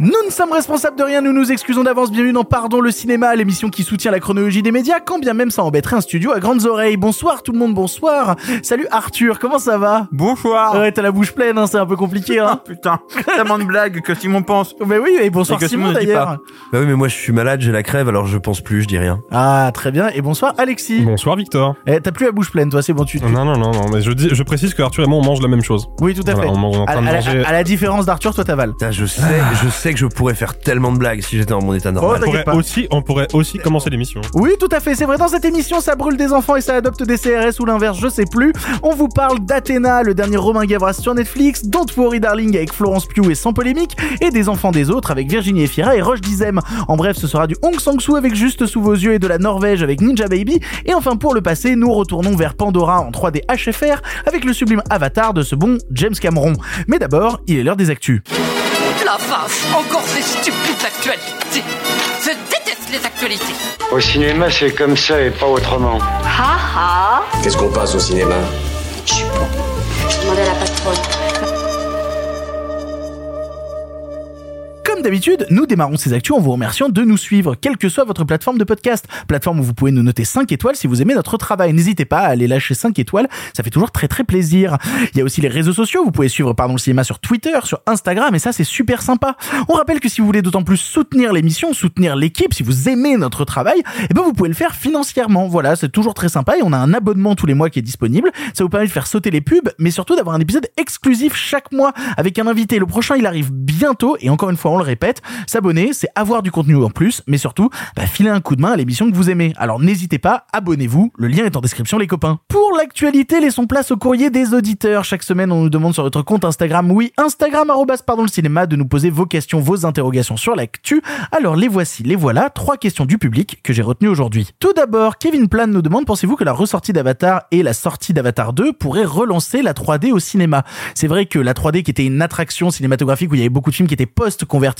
Nous ne sommes responsables de rien, nous nous excusons d'avance. Bienvenue dans Pardon le cinéma, l'émission qui soutient la chronologie des médias, quand bien même ça embêterait un studio à grandes oreilles. Bonsoir tout le monde, bonsoir. Salut Arthur, comment ça va? Bonsoir. Ouais, t'as la bouche pleine, hein, c'est un peu compliqué. Hein. putain, tellement de blagues que Simon pense. Mais oui, et bonsoir Et que Simon Simon ne dit d'ailleurs. pas. Bah oui, mais moi je suis malade, j'ai la crève, alors je pense plus, je dis rien. Ah, très bien. Et bonsoir Alexis. Bonsoir Victor. Eh, t'as plus la bouche pleine, toi, c'est bon, tu. tu- Non, non, non, non, mais je, dis, je précise que Arthur et moi on mange la même chose. Oui, tout à Voilà, fait. on mange- on est en À, train de à la- manger. à la différence d'Arthur, toi t'avales. Je sais, je sais que je pourrais faire tellement de blagues si j'étais en mon état Oh, normal. on, pourrait pas. aussi, on pourrait aussi commencer l'émission. Oui, tout à fait, c'est vrai, dans cette émission, ça brûle des enfants et ça adopte des CRS ou l'inverse, je sais plus. On vous parle d'Athéna, le dernier Romain Gavras sur Netflix, Don't Worry Darling avec Florence Pugh et sans polémique, et des enfants des autres avec Virginie Efira et Roche Dizem. En bref, ce sera du Hong Sang-soo avec Juste sous vos yeux et de la Norvège avec Ninja Baby. Et enfin, pour le passé, nous retournons vers Pandora en 3D HFR avec le sublime avatar de ce bon James Cameron. Mais d'abord, il est l'heure des actus. La vache, encore ces stupides actualités. Je déteste les actualités. Au cinéma, c'est comme ça et pas autrement. Ha ha Qu'est-ce qu'on passe au cinéma? Je suis bon. Je demandais à la patronne. Comme d'habitude, nous démarrons ces actus en vous remerciant de nous suivre, quelle que soit votre plateforme de podcast. Plateforme où vous pouvez nous noter 5 étoiles si vous aimez notre travail. N'hésitez pas à aller lâcher 5 étoiles, ça fait toujours très très plaisir. Il y a aussi les réseaux sociaux, vous pouvez suivre Pardon le cinéma sur Twitter, sur Instagram, et ça c'est super sympa. On rappelle que si vous voulez d'autant plus soutenir l'émission, soutenir l'équipe, si vous aimez notre travail, eh ben vous pouvez le faire financièrement. Voilà, c'est toujours très sympa et on a un abonnement tous les mois qui est disponible. Ça vous permet de faire sauter les pubs, mais surtout d'avoir un épisode exclusif chaque mois avec un invité. Le prochain, il arrive bientôt et encore une fois, on le répète, s'abonner, c'est avoir du contenu en plus, mais surtout, bah, filer un coup de main à l'émission que vous aimez. Alors n'hésitez pas, abonnez-vous, le lien est en description les copains. Pour l'actualité, laissons place au courrier des auditeurs. Chaque semaine, on nous demande sur notre compte Instagram, oui, Instagram pardon le cinéma, de nous poser vos questions, vos interrogations sur l'actu. Alors les voici, les voilà, trois questions du public que j'ai retenues aujourd'hui. Tout d'abord, Kevin Plan nous demande, pensez-vous que la ressortie d'Avatar et la sortie d'Avatar 2 pourraient relancer la 3D au cinéma? C'est vrai que la 3D qui était une attraction cinématographique où il y avait beaucoup de films qui étaient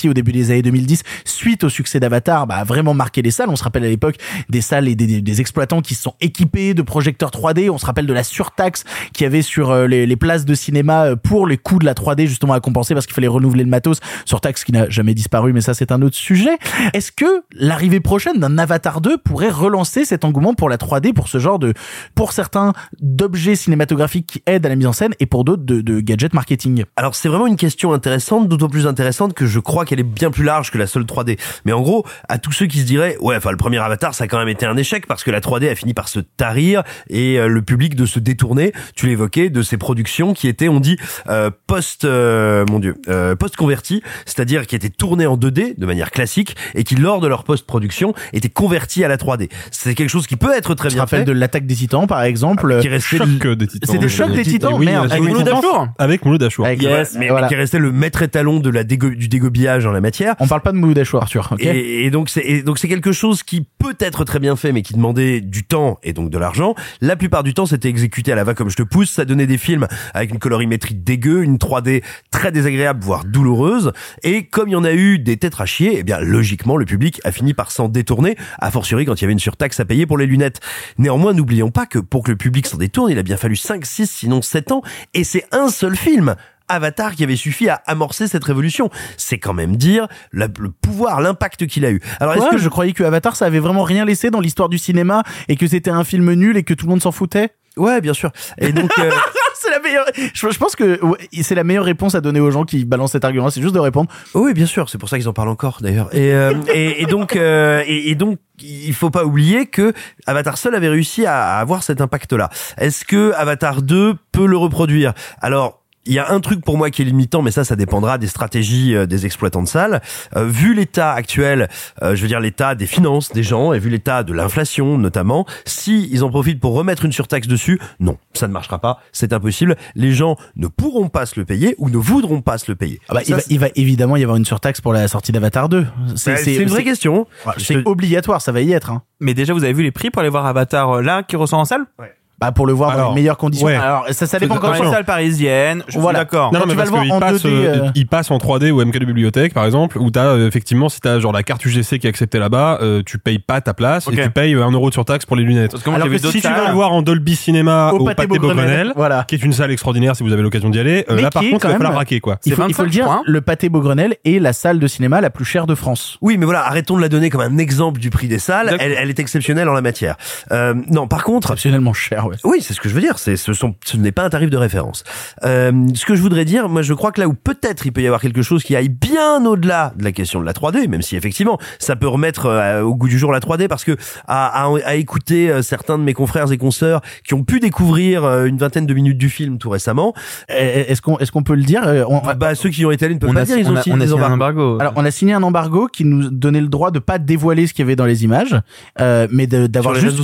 au début des années 2010 suite au succès d'Avatar, bah, a vraiment marqué les salles. On se rappelle à l'époque des salles et des, exploitants qui se sont équipés de projecteurs 3D. On se rappelle de la surtaxe qu'il y avait sur euh, les, les places de cinéma euh, pour les coûts de la 3D justement à compenser parce qu'il fallait renouveler le matos. Surtaxe qui n'a jamais disparu, mais ça c'est un autre sujet. Est-ce que l'arrivée prochaine d'un Avatar 2 pourrait relancer cet engouement pour la 3D, pour ce genre de, pour certains, d'objets cinématographiques qui aident à la mise en scène et pour d'autres de, de gadgets marketing? Alors c'est vraiment une question intéressante, d'autant plus intéressante que je crois qu'elle est bien plus large que la seule 3D. Mais en gros, à tous ceux qui se diraient, ouais, enfin le premier Avatar, ça a quand même été un échec parce que la 3D a fini par se tarir et euh, le public de se détourner. Tu l'évoquais de ces productions qui étaient, on dit, euh, post, euh, mon dieu, euh, post converties, c'est-à-dire qui étaient tournées en 2D de manière classique et qui lors de leur post production étaient converties à la 3D. C'est quelque chose qui peut être très Je bien rappelle fait. de l'attaque des titans par exemple. qui restait Choc le- des titans. C'était Choc des Titans, Oui, merde. avec Mouloud. Achour. Avec Mouloud Achour. Yes, mais, voilà. mais qui restait le maître étalon de la dégo- du dégobillage en la matière. On parle pas de Mouloud Achour, Arthur. ok Et, et donc c'est donc c'est quelque chose qui peut être très bien fait, mais qui demandait du temps et donc de l'argent. La plupart du temps, c'était exécuté à la va comme je te pousse. Ça donnait des films avec une colorimétrie dégueu, une 3D très désagréable, voire douloureuse. Et comme il y en a eu des têtes à chier, eh bien logiquement le public a fini par s'en détourner. A fortiori quand il y avait une surtaxe à payer pour les lunettes. Néanmoins, n'oublions pas que pour que le public s'en détourne, il a bien fallu 5, 6, sinon 7 ans. Et c'est un seul film. Avatar qui avait suffi à amorcer cette révolution. C'est quand même dire la- le pouvoir, l'impact qu'il a eu. Alors est-ce que je croyais que Avatar ça avait vraiment rien laissé dans l'histoire du cinéma et que c'était un film nul et que tout le monde s'en foutait? Ouais, bien sûr. Et donc, euh, C'est la meilleure. Je, je pense que ouais, c'est la meilleure réponse à donner aux gens qui balancent cet argument. C'est juste de répondre. oui, bien sûr. C'est pour ça qu'ils en parlent encore, d'ailleurs. Et, euh, et, et donc, euh, et, et donc, il faut pas oublier que Avatar seul avait réussi à, à avoir cet impact-là. Est-ce que Avatar 2 peut le reproduire? Alors. Il y a un truc pour moi qui est limitant, mais ça, ça dépendra des stratégies euh, des exploitants de salles. Euh, vu l'état actuel, euh, je veux dire l'état des finances des gens, et vu l'état de l'inflation notamment, si ils en profitent pour remettre une surtaxe dessus, non, ça ne marchera pas, c'est impossible. Les gens ne pourront pas se le payer ou ne voudront pas se le payer. Ah bah, il, va, il va évidemment y avoir une surtaxe pour la sortie d'Avatar 2. Bah, C'est une vraie question. Ouais, C'est te- obligatoire, ça va y être. Hein. Mais déjà, vous avez vu les prix pour aller voir Avatar euh, là qui ressort en salle? Bah, Bah, pour le voir dans Alors, les meilleures conditions. ouais. Alors, ça, ça dépend Dans quand les Attention. salles parisiennes, je Voilà. suis d'accord. Non, non, tu mais vas parce le qu'il passe, 2D, euh, euh, il passe en 3D ou MK Bibliothèque, par exemple, où t'as, euh, effectivement, si t'as genre la carte UGC qui est acceptée là-bas, euh, tu payes pas ta place et tu payes un euro de surtaxe pour les lunettes. Parce que moi, Alors que Si tu veux le voir en Dolby Cinéma Au au, Pâté Beaugrenelle, voilà. qui est une salle extraordinaire si vous avez l'occasion d'y aller, euh, là par contre, il va falloir même- raquer, quoi. Il faut, le 25, dire, le pâté Beaugrenelle est la salle de cinéma la plus chère de France. Oui, mais voilà, arrêtons de la donner comme un exemple du prix des salles. Elle, est exceptionnelle en la matière. Euh, non, par contre, Exceptionnellement cher, ouais. Oui, c'est ce que je veux dire. C'est, ce, sont, ce n'est pas un tarif de référence. Euh, ce que je voudrais dire, moi, je crois que là où peut-être il peut y avoir quelque chose qui aille bien au-delà de la question de la 3D, même si effectivement ça peut remettre euh, au goût du jour la 3D, parce que à, à, à écouter euh, certains de mes confrères et consoeurs qui ont pu découvrir euh, une vingtaine de minutes du film tout récemment, Est-ce qu'on est-ce qu'on peut le dire on- bah ceux qui y ont été allés ne peuvent On pas a, dire. Ils on ont a, signé on a des signé un embargo. Alors, on a signé un embargo qui nous donnait le droit de pas dévoiler ce qu'il y avait dans les images, euh, mais d'avoir les juste,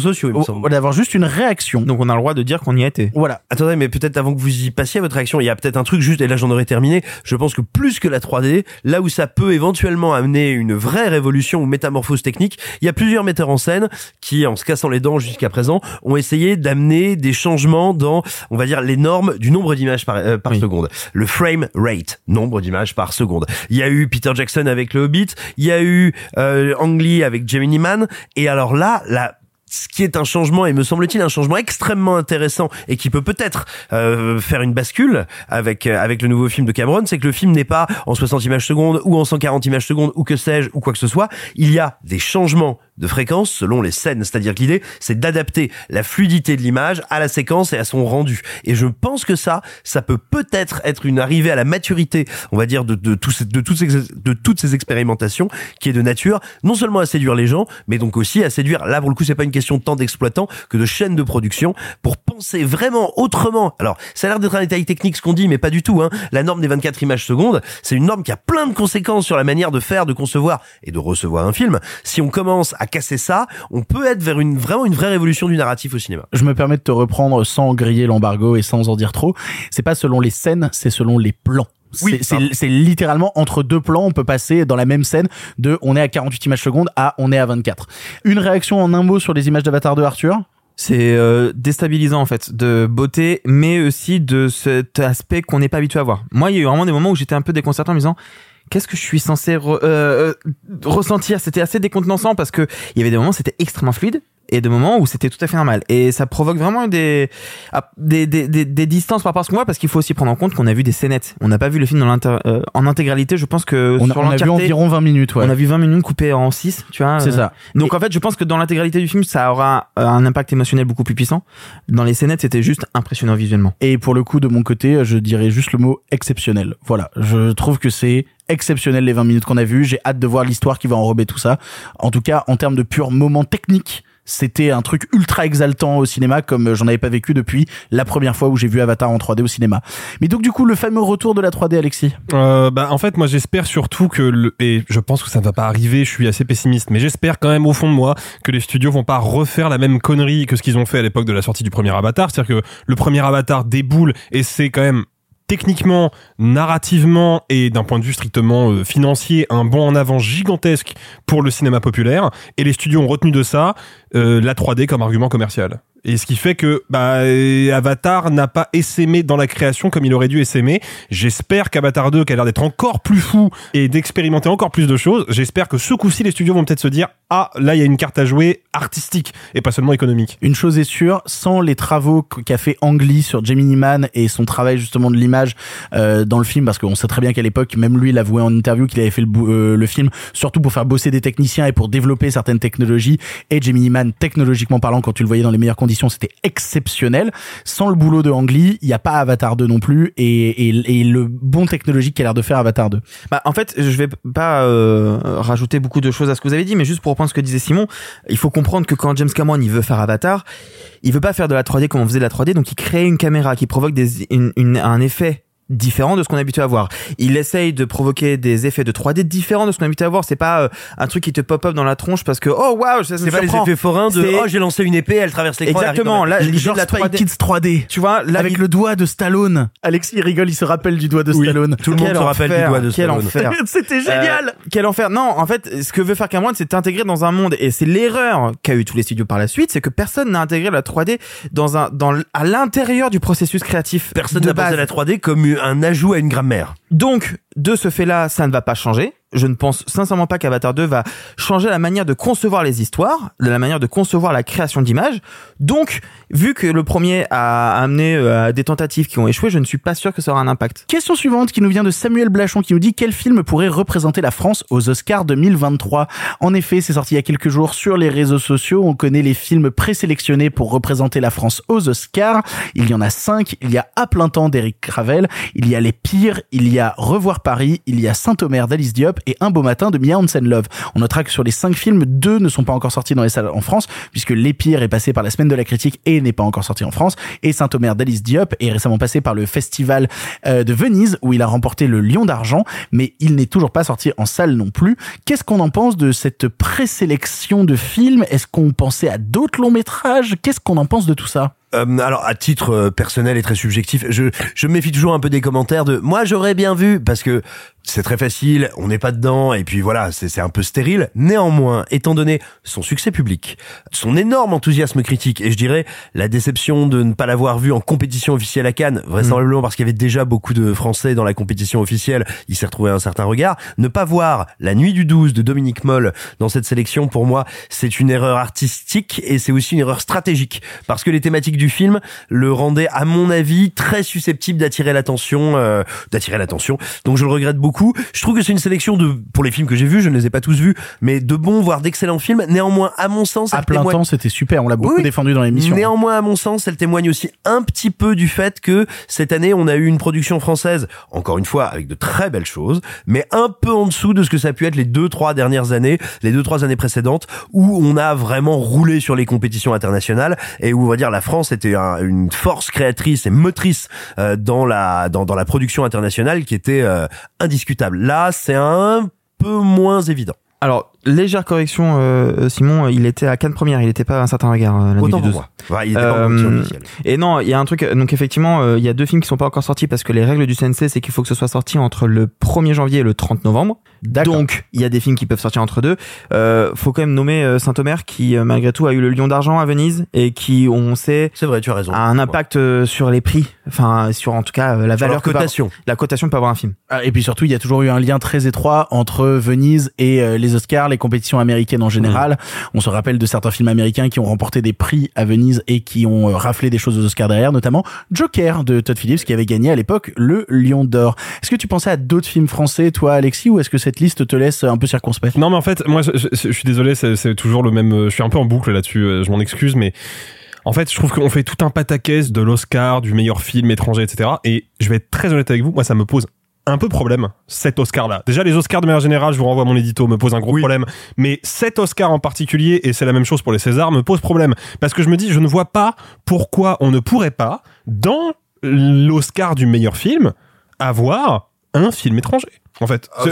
d'avoir juste une réaction. Donc on a le droit de dire qu'on y a été. Voilà. Attendez, mais peut-être avant que vous y passiez votre réaction, il y a peut-être un truc juste, et là j'en aurais terminé, je pense que plus que la 3D, là où ça peut éventuellement amener une vraie révolution ou métamorphose technique, il y a plusieurs metteurs en scène qui, en se cassant les dents jusqu'à présent, ont essayé d'amener des changements dans, on va dire, les normes du nombre d'images par, euh, par Oui. seconde. Le frame rate, nombre d'images par seconde. Il y a eu Peter Jackson avec le Hobbit, il y a eu euh, Ang Lee avec Gemini Man, et alors là, la ce qui est un changement et me semble-t-il un changement extrêmement intéressant et qui peut peut-être euh, faire une bascule avec euh, avec le nouveau film de Cameron, c'est que le film n'est pas en 60 images secondes ou en 140 images secondes ou que sais-je ou quoi que ce soit. Il y a des changements de fréquence selon les scènes, c'est-à-dire que l'idée c'est d'adapter la fluidité de l'image à la séquence et à son rendu. Et je pense que ça, ça peut peut-être être une arrivée à la maturité, on va dire de de de toutes ces de toutes ces expérimentations qui est de nature non seulement à séduire les gens, mais donc aussi à séduire. Là pour le coup c'est pas une question de temps d'exploitant que de chaîne de production pour penser vraiment autrement. Alors ça a l'air d'être un détail technique ce qu'on dit, mais pas du tout. Hein. La norme des 24 images secondes, c'est une norme qui a plein de conséquences sur la manière de faire, de concevoir et de recevoir un film. Si on commence à casser ça, on peut être vers une vraiment une vraie révolution du narratif au cinéma. Je me permets de te reprendre sans griller l'embargo et sans en dire trop. C'est pas selon les scènes, c'est selon les plans. Oui, C'est- littéralement entre deux plans, on peut passer dans la même scène de on est à 48 images secondes à on est à 24. Une réaction en un mot sur les images d'Avatar de Arthur? C'est euh, déstabilisant en fait de beauté, mais aussi de cet aspect qu'on n'est pas habitué à voir. Moi, il y a eu vraiment des moments où j'étais un peu déconcerté en me disant qu'est-ce que je suis censé euh, euh, ressentir? C'était assez décontenançant parce que il y avait des moments c'était extrêmement fluide et des moments où c'était tout à fait normal. Et ça provoque vraiment des ah, des, des, des, des distances par rapport à ce qu'on voit parce qu'il faut aussi prendre en compte qu'on a vu des scénettes. On n'a pas vu le film dans euh, en intégralité. Je pense que On a, sur on a vu environ 20 minutes, ouais. on a vu 20 minutes coupées en 6, tu vois. C'est euh, ça. donc en fait, je pense que dans l'intégralité du film, ça aura euh, un impact émotionnel beaucoup plus puissant. Dans les scénettes, c'était juste impressionnant visuellement. Et pour le coup, de mon côté, je dirais juste le mot exceptionnel. Voilà. Je trouve que c'est exceptionnel les 20 minutes qu'on a vues. J'ai hâte de voir l'histoire qui va enrober tout ça. En tout cas, en termes de pur moment technique, c'était un truc ultra exaltant au cinéma comme j'en avais pas vécu depuis la première fois où j'ai vu Avatar en 3D au cinéma. Mais donc du coup, le fameux retour de la 3D, Alexis? Euh, bah, en fait, moi, j'espère surtout que, et je pense que ça ne va pas arriver, je suis assez pessimiste, mais j'espère quand même au fond de moi que les studios vont pas refaire la même connerie que ce qu'ils ont fait à l'époque de la sortie du premier Avatar. C'est-à-dire que le premier Avatar déboule et c'est quand même techniquement, narrativement et d'un point de vue strictement euh, financier, un bond en avant gigantesque pour le cinéma populaire. Et les studios ont retenu de ça euh, la 3D comme argument commercial. Et ce qui fait que bah, euh, Avatar n'a pas essaimé dans la création comme il aurait dû essaimer. J'espère qu'Avatar 2, qui a l'air d'être encore plus fou et d'expérimenter encore plus de choses, j'espère que ce coup-ci, les studios vont peut-être se dire ah là il y a une carte à jouer artistique et pas seulement économique. Une chose est sûre, sans les travaux qu'a fait Ang Lee sur Gemini Man et son travail justement de l'image euh, dans le film, parce qu'on sait très bien qu'à l'époque, même lui, il avoué en interview qu'il avait fait le, euh, le film surtout pour faire bosser des techniciens et pour développer certaines technologies. Et Gemini Man, technologiquement parlant, quand tu le voyais dans les meilleures conditions, c'était exceptionnel. Sans le boulot de Ang il n'y a pas Avatar 2 non plus, et, et, le bon technologique qu'a l'air de faire Avatar 2. Bah, en fait, je vais pas euh, rajouter beaucoup de choses à ce que vous avez dit, mais juste pour reprendre ce que disait Simon, il faut comprendre que quand James Cameron il veut faire Avatar, il veut pas faire de la 3D comme on faisait de la 3D, donc il crée une caméra qui provoque des, un effet différent de ce qu'on est habitué à voir. Il essaye de provoquer des effets de 3D différents de ce qu'on est habitué à voir. C'est pas euh, un truc qui te pop up dans la tronche parce que oh waouh, ça, C'est pas les effets forains de C'est- oh j'ai lancé une épée, elle traverse l'écran. elle arrive Exactement. Là, Genre de la Spy 3D. Kids 3D. Tu vois, là, Avec le doigt de Stallone. Alexis il rigole, il se rappelle du doigt de Oui, Stallone. tout le monde Quel se rappelle du doigt de Quel Stallone. enfer. C'était génial. Euh, quel enfer. Non, en fait, ce que veut faire Cameron, c'est t'intégrer dans un monde, et c'est l'erreur qu'a eu tous les studios par la suite, c'est que personne n'a intégré la 3D dans un, dans, à l'intérieur du processus créatif. Personne de n'a à la 3D comme un ajout à une grammaire. Donc, de ce fait-là, ça ne va pas changer. Je ne pense sincèrement pas qu'Avatar 2 va changer la manière de concevoir les histoires, la manière de concevoir la création d'images. Donc, vu que le premier a amené euh, des tentatives qui ont échoué, je ne suis pas sûr que ça aura un impact. Question suivante qui nous vient de Samuel Blachon qui nous dit quel film pourrait représenter la France aux Oscars 2023. En effet, c'est sorti il y a quelques jours sur les réseaux sociaux. On connaît les films présélectionnés pour représenter la France aux Oscars. Il y en a cinq. Il y a À plein temps d'Eric Cravel. Il y a Les Pires. Il y a Revoir Paris. Il y a Saint-Omer d'Alice Diop et Un beau matin de Mia Hansen-Love. On notera que sur les cinq films, deux ne sont pas encore sortis dans les salles en France puisque Les Pires est passé par la semaine de la critique et n'est pas encore sorti en France. Et Saint-Omer d'Alice Diop est récemment passé par le festival euh, de Venise où il a remporté le Lion d'argent, mais il n'est toujours pas sorti en salle non plus. Qu'est-ce qu'on en pense de cette présélection de films? Est-ce qu'on pensait à d'autres longs métrages? Qu'est-ce qu'on en pense de tout ça? Euh, alors à titre euh, personnel et très subjectif, je, je méfie toujours un peu des commentaires de moi j'aurais bien vu parce que c'est très facile, on n'est pas dedans et puis voilà c'est un peu stérile. Néanmoins, étant donné son succès public, son énorme enthousiasme critique et je dirais la déception de ne pas l'avoir vu en compétition officielle à Cannes, vraisemblablement parce qu'il y avait déjà beaucoup de Français dans la compétition officielle, il s'est retrouvé un certain regard. Ne pas voir La Nuit du 12 de Dominique Moll dans cette sélection pour moi c'est une erreur artistique et c'est aussi une erreur stratégique parce que les thématiques du film le rendaient à mon avis très susceptible d'attirer l'attention euh, d'attirer l'attention donc je le regrette beaucoup je trouve que c'est une sélection de pour les films que j'ai vus je ne les ai pas tous vus mais de bons voire d'excellents films néanmoins à mon sens À plein témoigne- temps, c'était super. On l'a beaucoup Oui, oui. défendu dans l'émission. Néanmoins, à mon sens, elle témoigne aussi un petit peu du fait que cette année, on a eu une production française, encore une fois, avec de très belles choses, mais un peu en dessous de ce que ça a pu être les deux, trois dernières années, les deux, trois années précédentes, où on a vraiment roulé sur les compétitions internationales et où, on va dire, la France était un- une force créatrice et motrice euh, dans la dans, dans la production internationale qui était euh, indiscutable. Là, c'est un peu moins évident. Alors, légère correction, euh, Simon, il était à Cannes première, il n'était pas à un certain regard. euh, la nuit Autant du pour 12. moi. Ouais, il était pas Euh. Et non, il y a un truc. Donc effectivement, euh, il y a deux films qui sont pas encore sortis parce que les règles du CNC, c'est qu'il faut que ce soit sorti entre le 1er janvier et le 30 novembre. Donc il y a des films qui peuvent sortir entre deux. Euh, faut quand même nommer euh, Saint-Omer qui euh, malgré tout a eu le Lion d'argent à Venise et qui, on sait, C'est vrai, tu as raison. a un impact euh, sur les prix. Enfin, sur en tout cas la Sur valeur avoir- cotation. la cotation peut avoir un film. Ah, Et puis surtout, il y a toujours eu un lien très étroit entre Venise et les Oscars, les compétitions américaines en général. On se rappelle de certains films américains qui ont remporté des prix à Venise et qui ont raflé des choses aux Oscars derrière, notamment Joker de Todd Phillips qui avait gagné à l'époque le Lion d'Or. Est-ce que tu pensais à d'autres films français, toi, Alexis, ou est-ce que cette liste te laisse un peu circonspect Non, mais en fait, moi, je, je- je suis désolé, c'est toujours le même. euh, Je suis un peu en boucle là-dessus. euh, Je m'en excuse, mais en fait, je trouve qu'on fait tout un pataquès de l'Oscar, du meilleur film étranger, etc. Et je vais être très honnête avec vous, moi, ça me pose un peu problème cet Oscar-là. Déjà, les Oscars de manière générale, je vous renvoie à mon édito, me pose un gros problème. Mais cet Oscar en particulier, et c'est la même chose pour les Césars, me pose problème parce que je me dis, je ne vois pas pourquoi on ne pourrait pas dans l'Oscar du meilleur film avoir un film étranger. En fait, Ah,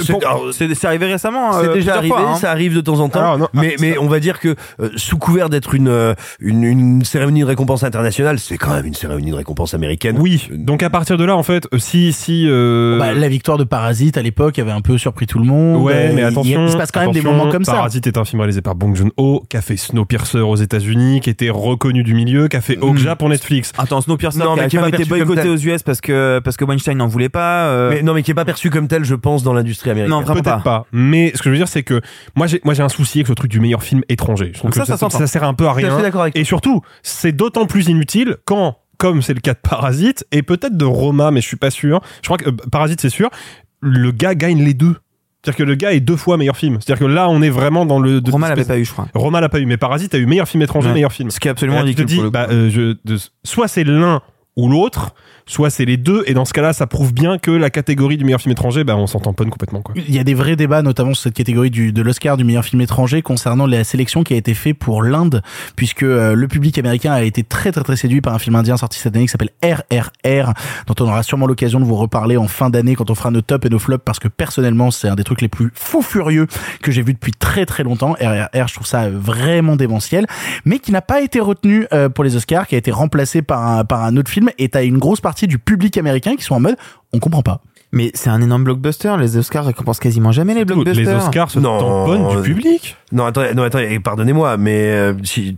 C'est- arrivé récemment. C'est euh, déjà arrivé, fois, hein. ça arrive de temps en temps. Alors, non, mais ah, mais ça- on va dire que euh, sous couvert d'être une, euh, une une cérémonie de récompense internationale, c'est quand même une cérémonie de récompense américaine. Oui, donc à partir de là, en fait, euh, si si euh, Bah, la victoire de Parasite à l'époque avait un peu surpris tout le monde. ouais, mais il- attention, il, se passe quand même des moments comme ça. Parasite est un film réalisé par Bong Joon-ho, qui a fait Snowpiercer aux États-Unis, qui était reconnu du milieu, qui a fait Mm. Okja pour Netflix. Attends, Snowpiercer Non, qui mais a qui pas été boycotté aux US parce que parce que Weinstein n'en voulait pas. euh, Mais non, mais qui est pas perçu comme tel, je pense, dans l'industrie américaine. Non, vraiment Peut-être pas. Mais ce que je veux dire, c'est que moi, j'ai moi j'ai un souci avec le truc du meilleur film étranger. Je trouve Ça, que ça ça, s'entend. ça sert un peu à Je suis rien. d'accord avec toi. Et surtout, c'est d'autant plus inutile quand, comme c'est le cas de Parasite et peut-être de Roma, mais je suis pas sûr. Je crois que euh, Parasite, c'est sûr. Le gars gagne les deux. C'est-à-dire que le gars est deux fois meilleur film. C'est-à-dire que là, on est vraiment dans le. de- Romain l'avait pas eu, je crois. Roma l'a pas eu, mais Parasite a eu meilleur film étranger, Ouais. meilleur film. Ce qui est absolument là, tu te ridicule. dis, pour le coup. bah, euh, je, de- soit c'est l'un ou l'autre, soit c'est les deux, et dans ce cas-là, ça prouve bien que la catégorie du meilleur film étranger, bah, on s'en tamponne complètement, quoi. Il y a des vrais débats, notamment sur cette catégorie du, de l'Oscar du meilleur film étranger concernant la sélection qui a été faite pour l'Inde, puisque euh, le public américain a été très très très séduit par un film indien sorti cette année qui s'appelle RRR, dont on aura sûrement l'occasion de vous reparler en fin d'année quand on fera nos tops et nos flops, parce que personnellement c'est un des trucs les plus fous furieux que j'ai vu depuis très très longtemps. RRR, je trouve ça vraiment démentiel, mais qui n'a pas été retenu euh, pour les Oscars, qui a été remplacé par un, par un autre film, et t'as une grosse du public américain qui sont en mode on comprend pas. Mais c'est un énorme blockbuster. Les Oscars récompensent quasiment jamais les blockbusters. Les Oscars se Non, tamponnent du euh, public. Non, attendez, non, attendez, pardonnez-moi, mais euh, si,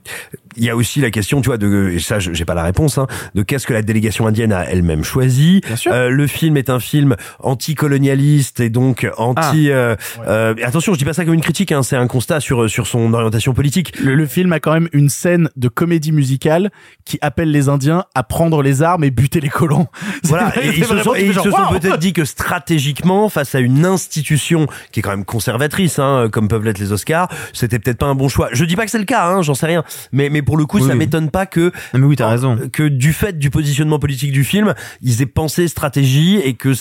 il y a aussi la question, tu vois, de, et ça, je- j'ai pas la réponse, hein, de qu'est-ce que la délégation indienne a elle-même choisi. Bien sûr. Euh, le film est un film anticolonialiste et donc anti. euh, euh, attention, je dis pas ça comme une critique, hein, c'est un constat sur sur son orientation politique. Le, le film a quand même une scène de comédie musicale qui appelle les Indiens à prendre les armes et buter les colons. Voilà, et ils se sont, ils se sont peut-être dit que stratégiquement, face à une institution qui est quand même conservatrice, hein, comme peuvent l'être les Oscars, c'était peut-être pas un bon choix. Je dis pas que c'est le cas, hein, j'en sais rien, mais mais pour le coup, Oui, ça oui. m'étonne pas que Non, mais oui, t'as raison. que du fait du positionnement politique du film, ils aient pensé stratégie et que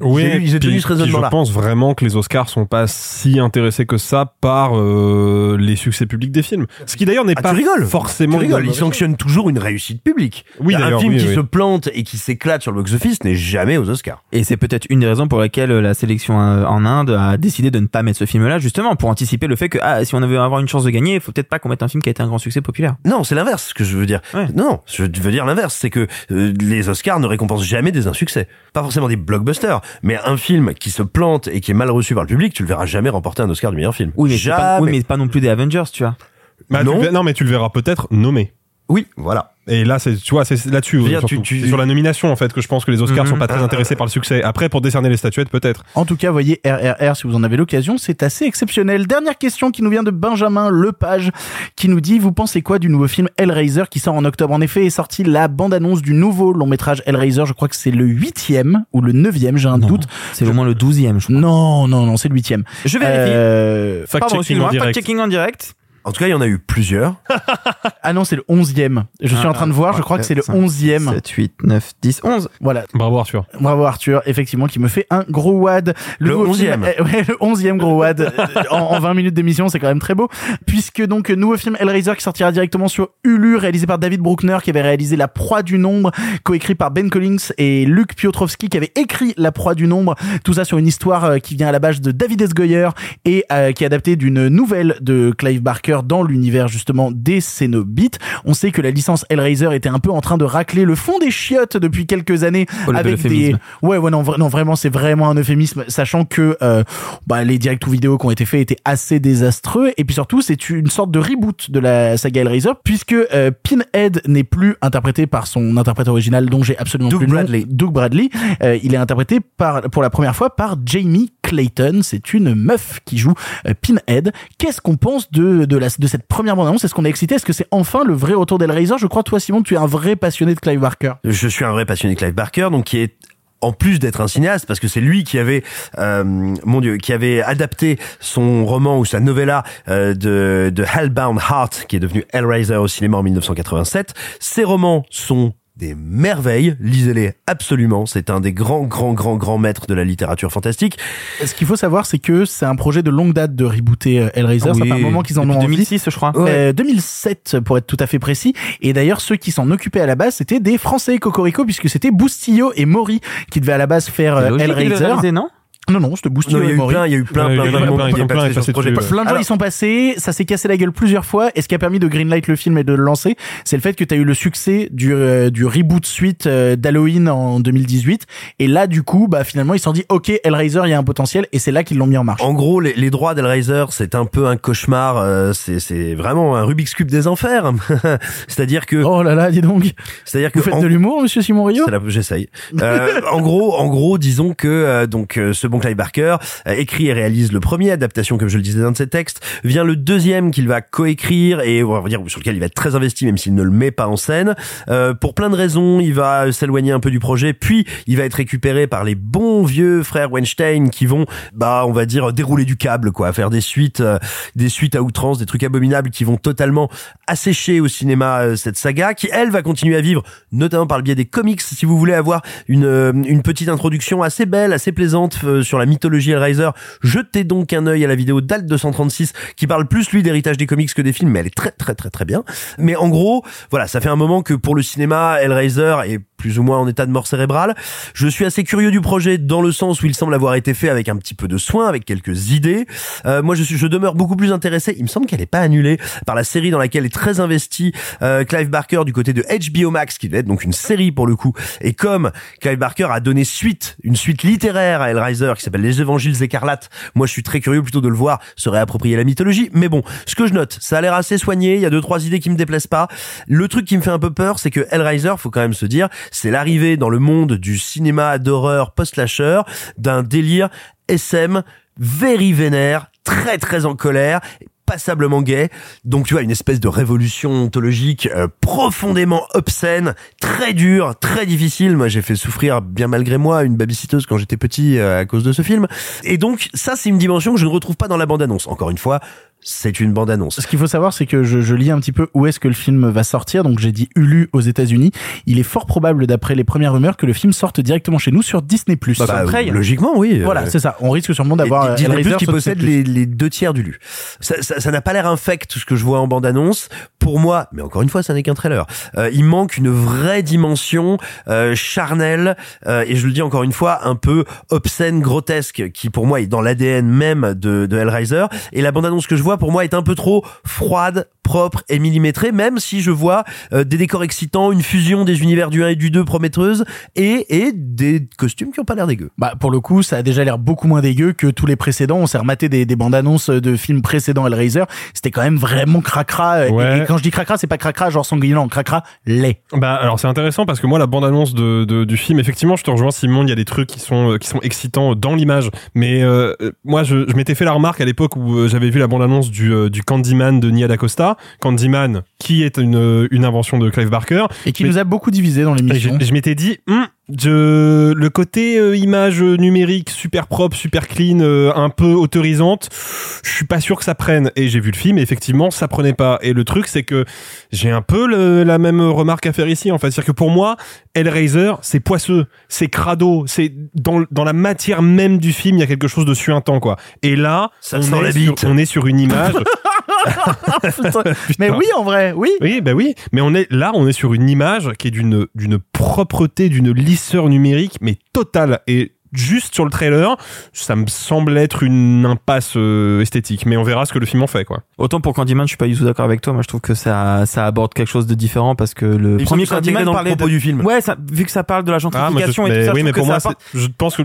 Oui, puis- tenu ce raisonnement-là. Je pense vraiment que les Oscars sont pas si intéressés que ça par euh, les succès publics des films. Ce qui d'ailleurs n'est Ah, pas tu rigoles forcément Tu rigoles, ils sanctionnent toujours une réussite publique. Oui, un film oui, qui oui. se plante et qui s'éclate sur le box-office n'est jamais aux Oscars. Et c'est peut-être une des raisons pour lesquelles la sélection euh, en Inde a décidé de ne pas mettre ce film-là, justement, pour anticiper le fait que, ah, si on veut avoir une chance de gagner, il faut peut-être pas qu'on mette un film qui a été un grand succès populaire. Non, c'est l'inverse ce que je veux dire. Ouais. Non, je veux dire l'inverse, c'est que euh, les Oscars ne récompensent jamais des insuccès. Pas forcément des blockbusters, mais un film qui se plante et qui est mal reçu par le public, tu le verras jamais remporter un Oscar du meilleur film. Oui, mais, pas, jamais. oui, mais pas non plus des Avengers, tu vois. Bah, Non. non, mais tu le verras peut-être nommé. Oui, voilà. Et là, c'est, tu vois, c'est là-dessus, veux dire, surtout. tu- tu- C'est sur la nomination, en fait, que je pense que les Oscars Mhm. sont pas très intéressés par le succès. Après, pour décerner les statuettes, peut-être. En tout cas, voyez RRR si vous en avez l'occasion, c'est assez exceptionnel. Dernière question qui nous vient de Benjamin Lepage qui nous dit vous pensez quoi du nouveau film Hellraiser qui sort en octobre? En effet, est sorti la bande-annonce du nouveau long métrage Hellraiser. Je crois que c'est le huitième ou le neuvième, j'ai un Non, doute. C'est au moins le douzième, je crois. Non, non, non, c'est le huitième. Je vérifie. Euh, Fact-checking en direct. fact-checking en direct. En tout cas, il y en a eu plusieurs. Ah non, c'est le onzième. Je suis Ah, en train de voir, je crois que c'est le 5, onzième. 7, 8, 9, 10, 11. Voilà. Bravo, Arthur. Bravo Arthur, effectivement, qui me fait un gros wad. Le film- 11e. eh, ouais, le 11e gros wad. Euh, en, en 20 minutes d'émission, c'est quand même très beau. Puisque donc, nouveau film Hellraiser qui sortira directement sur Hulu, réalisé par David Bruckner, qui avait réalisé La Proie du Nombre, coécrit par Ben Collins et Luc Piotrowski, qui avait écrit La Proie du Nombre. Tout ça sur une histoire euh, qui vient à la base de David S. Goyer et euh, qui est adaptée d'une nouvelle de Clive Barker dans l'univers justement des Cénobites. On sait que la licence Hellraiser était un peu en train de racler le fond des chiottes depuis quelques années Oh, avec des ouais ouais non, non vraiment c'est vraiment un euphémisme sachant que euh, bah, les directs ou vidéos qui ont été faits étaient assez désastreux et puis surtout c'est une sorte de reboot de la saga Hellraiser puisque euh, Pinhead n'est plus interprété par son interprète original dont j'ai absolument Doug plus le nom, Bradley. Doug Bradley Euh, il est interprété par pour la première fois par Jamie Clayton c'est une meuf qui joue euh, Pinhead. Qu'est-ce qu'on pense de de la de cette première bande annonce est-ce qu'on est excité? Est-ce que c'est enfin le vrai retour d'Hellraiser je crois toi Simon tu es un vrai passionné de Clive Barker. Je suis un vrai passionné de Clive Barker, donc qui est en plus d'être un cinéaste, parce que c'est lui qui avait, euh, mon Dieu, qui avait adapté son roman ou sa novella euh, de, de Hellbound Heart, qui est devenu Hellraiser au cinéma en 1987. Ces romans sont des merveilles, lisez-les absolument. C'est un des grands, grands, grands, grands maîtres de la littérature fantastique. Ce qu'il faut savoir, c'est que c'est un projet de longue date de rebooter euh, Hellraiser. ça fait un moment qu'ils en Depuis ont envie. 2006, je crois. Euh, 2007 pour être tout à fait précis et d'ailleurs ceux qui s'en occupaient à la base c'était des français Cocorico puisque c'était Boustillo et Maury qui devaient à la base faire euh, Hellraiser non? Non non c'était Non, il y a et eu plein, il y a eu plein, plein, il y a plein de plein, plein, plein, gens y sont passés, ça s'est cassé la gueule plusieurs fois. Et ce qui a permis de greenlight le film et de le lancer, c'est le fait que tu as eu le succès du, euh, du reboot suite euh, d'Halloween en 2018. Et là, du coup, bah finalement, ils se sont dit, ok, Hellraiser, il y a un potentiel, et c'est là qu'ils l'ont mis en marche. En gros, les, les droits d'Hellraiser, c'est un peu un cauchemar. euh, c'est c'est vraiment un Rubik's cube des enfers. C'est-à-dire que, Oh là là, dis donc. c'est-à-dire que Vous faites en- de l'humour, Monsieur Simon Rio C'est la- J'essaye. Euh, en gros, en gros, disons que euh, donc euh, ce bon bon Clive Barker euh, écrit et réalise le premier adaptation comme je le disais dans de ses textes vient le deuxième qu'il va coécrire et on va dire sur lequel il va être très investi même s'il ne le met pas en scène. Euh, pour plein de raisons il va s'éloigner un peu du projet puis il va être récupéré par les bons vieux frères Weinstein qui vont bah on va dire dérouler du câble quoi faire des suites euh, des suites à outrance des trucs abominables qui vont totalement assécher au cinéma euh, cette saga qui elle va continuer à vivre notamment par le biais des comics. Si vous voulez avoir une euh, une petite introduction assez belle assez plaisante sur la mythologie Hellraiser. Jetez donc un œil à la vidéo d'Alt 236 qui parle plus lui d'héritage des comics que des films mais elle est très très très très bien. Mais en gros voilà ça fait un moment que pour le cinéma Hellraiser est plus ou moins en état de mort cérébrale. Je suis assez curieux du projet dans le sens où il semble avoir été fait avec un petit peu de soin avec quelques idées. Euh, moi je suis je demeure beaucoup plus intéressé il me semble qu'elle est pas annulée par la série dans laquelle est très investi euh, Clive Barker du côté de HBO Max qui devait être donc une série pour le coup. Et comme Clive Barker a donné suite une suite littéraire à Hellraiser qui s'appelle Les Évangiles écarlates moi je suis très curieux plutôt de le voir se réapproprier la mythologie. Mais bon ce que je note ça a l'air assez soigné il y a deux trois idées qui me déplaisent pas. Le truc qui me fait un peu peur c'est que Hellraiser faut quand même se dire c'est l'arrivée dans le monde du cinéma d'horreur post-slasher d'un délire SM very vénère, très très en colère, passablement gay. Donc tu vois une espèce de révolution ontologique euh, profondément obscène, très dure, très difficile. Moi j'ai fait souffrir bien malgré moi une babysitteuse quand j'étais petit euh, à cause de ce film. Et donc ça c'est une dimension que je ne retrouve pas dans la bande annonce. Encore une fois, c'est une bande annonce. Ce qu'il faut savoir, c'est que je, je lis un petit peu où est-ce que le film va sortir. Donc j'ai dit Hulu aux États-Unis. Il est fort probable, d'après les premières rumeurs, que le film sorte directement chez nous sur Disney+. Bah, bah, logiquement oui. Voilà, Euh, c'est ça. On risque sûrement d'avoir Et Disney Plus qui possède les, les deux tiers du lu. Ça ça- ça n'a pas l'air infect ce que je vois en bande annonce. Pour moi, mais encore une fois, ça n'est qu'un trailer. Euh, il manque une vraie dimension euh, charnelle euh, et je le dis encore une fois, un peu obscène, grotesque, qui pour moi est dans l'ADN même de, de Hellraiser. Et la bande annonce que je vois pour moi est un peu trop froide propre et millimétrée, même si je vois euh, des décors excitants, une fusion des univers du 1 et du 2 prometteuse, et, et des costumes qui ont pas l'air dégueux. Bah, pour le coup, ça a déjà l'air beaucoup moins dégueu que tous les précédents. On s'est rematé des, des bandes annonces de films précédents Hellraiser. C'était quand même vraiment cracra. Et- Ouais. Et, quand je dis cracra, c'est pas cracra genre sanguinolent, cracra lait. Bah alors c'est intéressant parce que moi la bande annonce de, de- du film effectivement je te rejoins Simon il y a des trucs qui sont euh, qui sont excitants dans l'image mais euh, euh, moi je, je m'étais fait la remarque à l'époque où j'avais vu la bande annonce du du Candyman de Nia DaCosta Candyman qui est une euh, une invention de Clive Barker Et qui Mais- nous a beaucoup divisé dans l'émission. je, je m'étais dit, je, le côté euh, image numérique super propre, super clean, euh, un peu autorisante, je suis pas sûr que ça prenne. Et j'ai vu le film et effectivement, ça prenait pas. Et le truc, c'est que j'ai un peu le- la même remarque à faire ici. En fait, c'est-à-dire que pour moi, Hellraiser, c'est poisseux, c'est crado, c'est dans, dans la matière même du film, il y a quelque chose de suintant, quoi. Et là, Ça on, sent est la sur, bite. on est sur une image. Mais oui, en vrai, oui. Oui, bah oui, mais on est là, on est sur une image qui est d'une d'une propreté, d'une lisseur numérique, mais totale. Et juste sur le trailer, ça me semble être une impasse euh, esthétique, mais on verra ce que le film en fait, quoi. Autant pour Candyman, je suis pas du tout d'accord avec toi. Moi, je trouve que ça, ça aborde quelque chose de différent parce que le premier Candyman dans le parlait propos de... du film. Ouais, ça, vu que ça parle de la Ah, je- gentrification et mais tout ça, oui, je mais pour moi, apporte- je pense que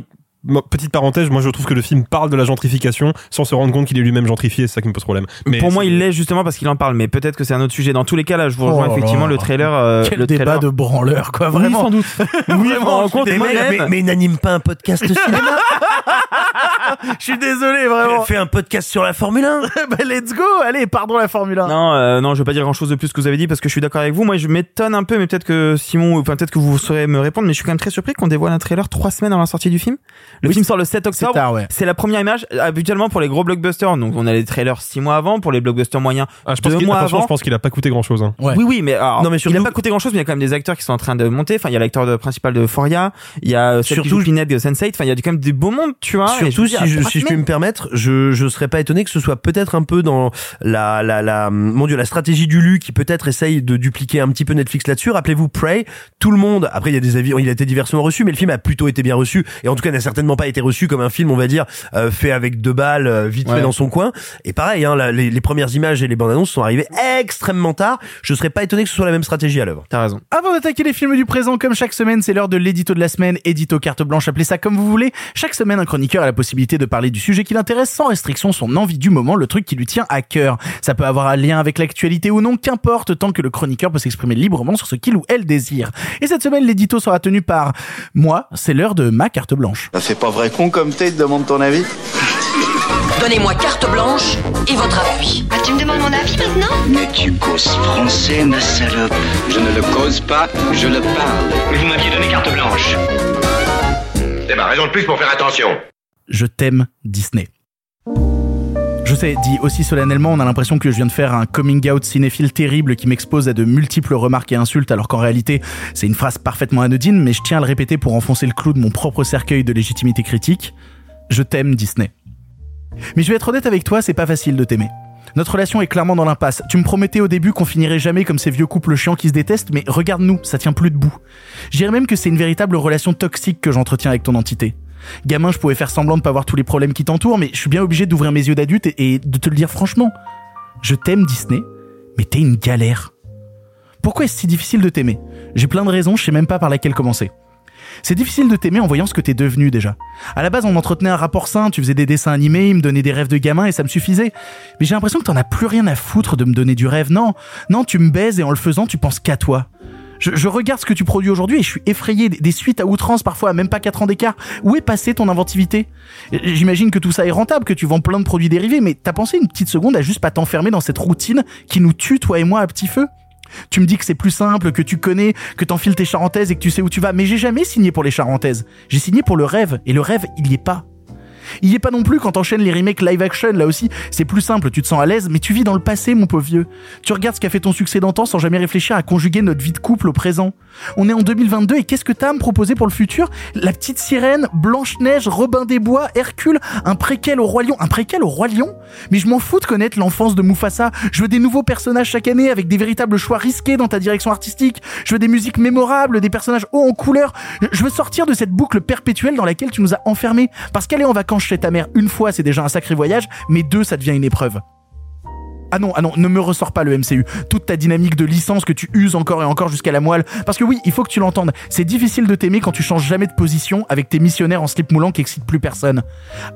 petite parenthèse, moi je trouve que le film parle de la gentrification sans se rendre compte qu'il est lui-même gentrifié, c'est ça qui me pose problème. Mais pour moi, il l'est justement parce qu'il en parle, mais peut-être que c'est un autre sujet. Dans tous les cas, là, je vous Oh rejoins effectivement là. le trailer. euh, Quel le débat trailer. de branleur, quoi, Oui, vraiment. sans doute. Oui, compte Mais, mais, moi-même. mais- mais n'anime pas un podcast cinéma. Je suis désolé, vraiment. Fais un podcast sur la Formule 1. bah, let's go. Allez, pardon la Formule 1. Non, euh, non, je vais pas dire grand chose de plus que vous avez dit parce que je suis d'accord avec vous. Moi, je m'étonne un peu, mais peut-être que Simon, enfin peut-être que vous saurez me répondre, mais je suis quand même très surpris qu'on dévoile un trailer trois semaines avant la sortie du film. Le Oui, film sort le 7 C'est octobre. ouais. C'est la première image. Habituellement pour les gros blockbusters, donc on a les trailers six mois avant. Pour les blockbusters moyens, Ah, je pense deux qu'il mois avant. je pense qu'il a pas coûté grand chose. Hein. Ouais. Oui, oui, mais, alors, Non, mais il surtout- a pas coûté grand chose, mais il y a quand même des acteurs qui sont en train de monter. Enfin, il y a l'acteur principal de Foria, il y a euh, Surtout- Pinhead de Sense8. Enfin, il y a quand même des beaux mondes, tu vois. Surtout si je, si je puis me permettre, je je serais pas étonné que ce soit peut-être un peu dans la la la mon dieu la stratégie du Lu qui peut-être essaye de dupliquer un petit peu Netflix là-dessus. Rappelez-vous Prey, tout le monde après il y a des avis, il a été diversement reçu, mais le film a plutôt été bien reçu et en tout cas n'a certainement pas été reçu comme un film on va dire euh, fait avec deux balles euh, vite Ouais. fait dans son coin. Et pareil, hein, la- les, les premières images et les bandes annonces sont arrivées extrêmement tard. Je serais pas étonné que ce soit la même stratégie à l'œuvre. T'as raison. Avant d'attaquer les films du présent, comme chaque semaine, c'est l'heure de l'édito de la semaine, édito carte blanche, appelez ça comme vous voulez. Chaque semaine, un chroniqueur a la possibilité de parler du sujet qui l'intéresse sans restriction, son envie du moment, le truc qui lui tient à cœur. Ça peut avoir un lien avec l'actualité ou non, qu'importe, tant que le chroniqueur peut s'exprimer librement sur ce qu'il ou elle désire. Et cette semaine, l'édito sera tenu par moi, c'est l'heure de ma carte blanche. C'est pas vrai con comme t'es, te demande ton avis Donnez-moi carte blanche et votre appui. Ah, tu me demandes mon avis maintenant Mais tu causes français, ma salope. Je ne le cause pas, je le parle. Mais vous m'aviez donné carte blanche. C'est ma raison de plus pour faire attention. Je t'aime, Disney. Je sais, dit aussi solennellement, on a l'impression que je viens de faire un coming out cinéphile terrible qui m'expose à de multiples remarques et insultes, alors qu'en réalité, c'est une phrase parfaitement anodine, mais je tiens à le répéter pour enfoncer le clou de mon propre cercueil de légitimité critique. Je t'aime, Disney. Mais je vais être honnête avec toi, c'est pas facile de t'aimer. Notre relation est clairement dans l'impasse. Tu me promettais au début qu'on finirait jamais comme ces vieux couples chiants qui se détestent, mais regarde-nous, ça tient plus debout. Je dirais même que c'est une véritable relation toxique que j'entretiens avec ton entité. Gamin, je pouvais faire semblant de pas voir tous les problèmes qui t'entourent, mais je suis bien obligé d'ouvrir mes yeux d'adulte et, de te le dire franchement. Je t'aime Disney, mais t'es une galère. Pourquoi est-ce si difficile de t'aimer? J'ai plein de raisons, je sais même pas par laquelle commencer. C'est difficile de t'aimer en voyant ce que t'es devenu déjà. À la base, on entretenait un rapport sain, tu faisais des dessins animés, il me donnait des rêves de gamin et ça me suffisait. Mais j'ai l'impression que t'en as plus rien à foutre de me donner du rêve. Non, non, tu me baises et en le faisant, tu penses qu'à toi. Je, regarde ce que tu produis aujourd'hui et je suis effrayé des, des suites à outrance parfois à même pas 4 ans d'écart. Où est passée ton inventivité? J'imagine que tout ça est rentable, que tu vends plein de produits dérivés, mais t'as pensé une petite seconde à juste pas t'enfermer dans cette routine qui nous tue toi et moi à petit feu? Tu me dis que c'est plus simple, que tu connais, que t'enfiles tes charentaises et que tu sais où tu vas. Mais j'ai jamais signé pour les charentaises. J'ai signé pour le rêve. Et le rêve, il y est pas. Il y est pas non plus quand t'enchaînes les remakes live action, là aussi, c'est plus simple, tu te sens à l'aise, mais tu vis dans le passé, mon pauvre vieux. Tu regardes ce qu'a fait ton succès d'antan sans jamais réfléchir à conjuguer notre vie de couple au présent. On est en 2022 et qu'est-ce que t'as à me proposer pour le futur? La petite sirène, Blanche-Neige, Robin des Bois, Hercule, un préquel au Roi Lion, un préquel au Roi Lion? Mais je m'en fous de connaître l'enfance de Mufasa, je veux des nouveaux personnages chaque année avec des véritables choix risqués dans ta direction artistique, je veux des musiques mémorables, des personnages hauts en couleur, je veux sortir de cette boucle perpétuelle dans laquelle tu nous as enfermés, parce qu'aller en vacances chez ta mère une fois c'est déjà un sacré voyage, mais deux ça devient une épreuve. Ah non, ah non, ne me ressors pas le MCU. Toute ta dynamique de licence que tu uses encore et encore jusqu'à la moelle. Parce que oui, il faut que tu l'entendes. C'est difficile de t'aimer quand tu changes jamais de position avec tes missionnaires en slip moulant qui excitent plus personne.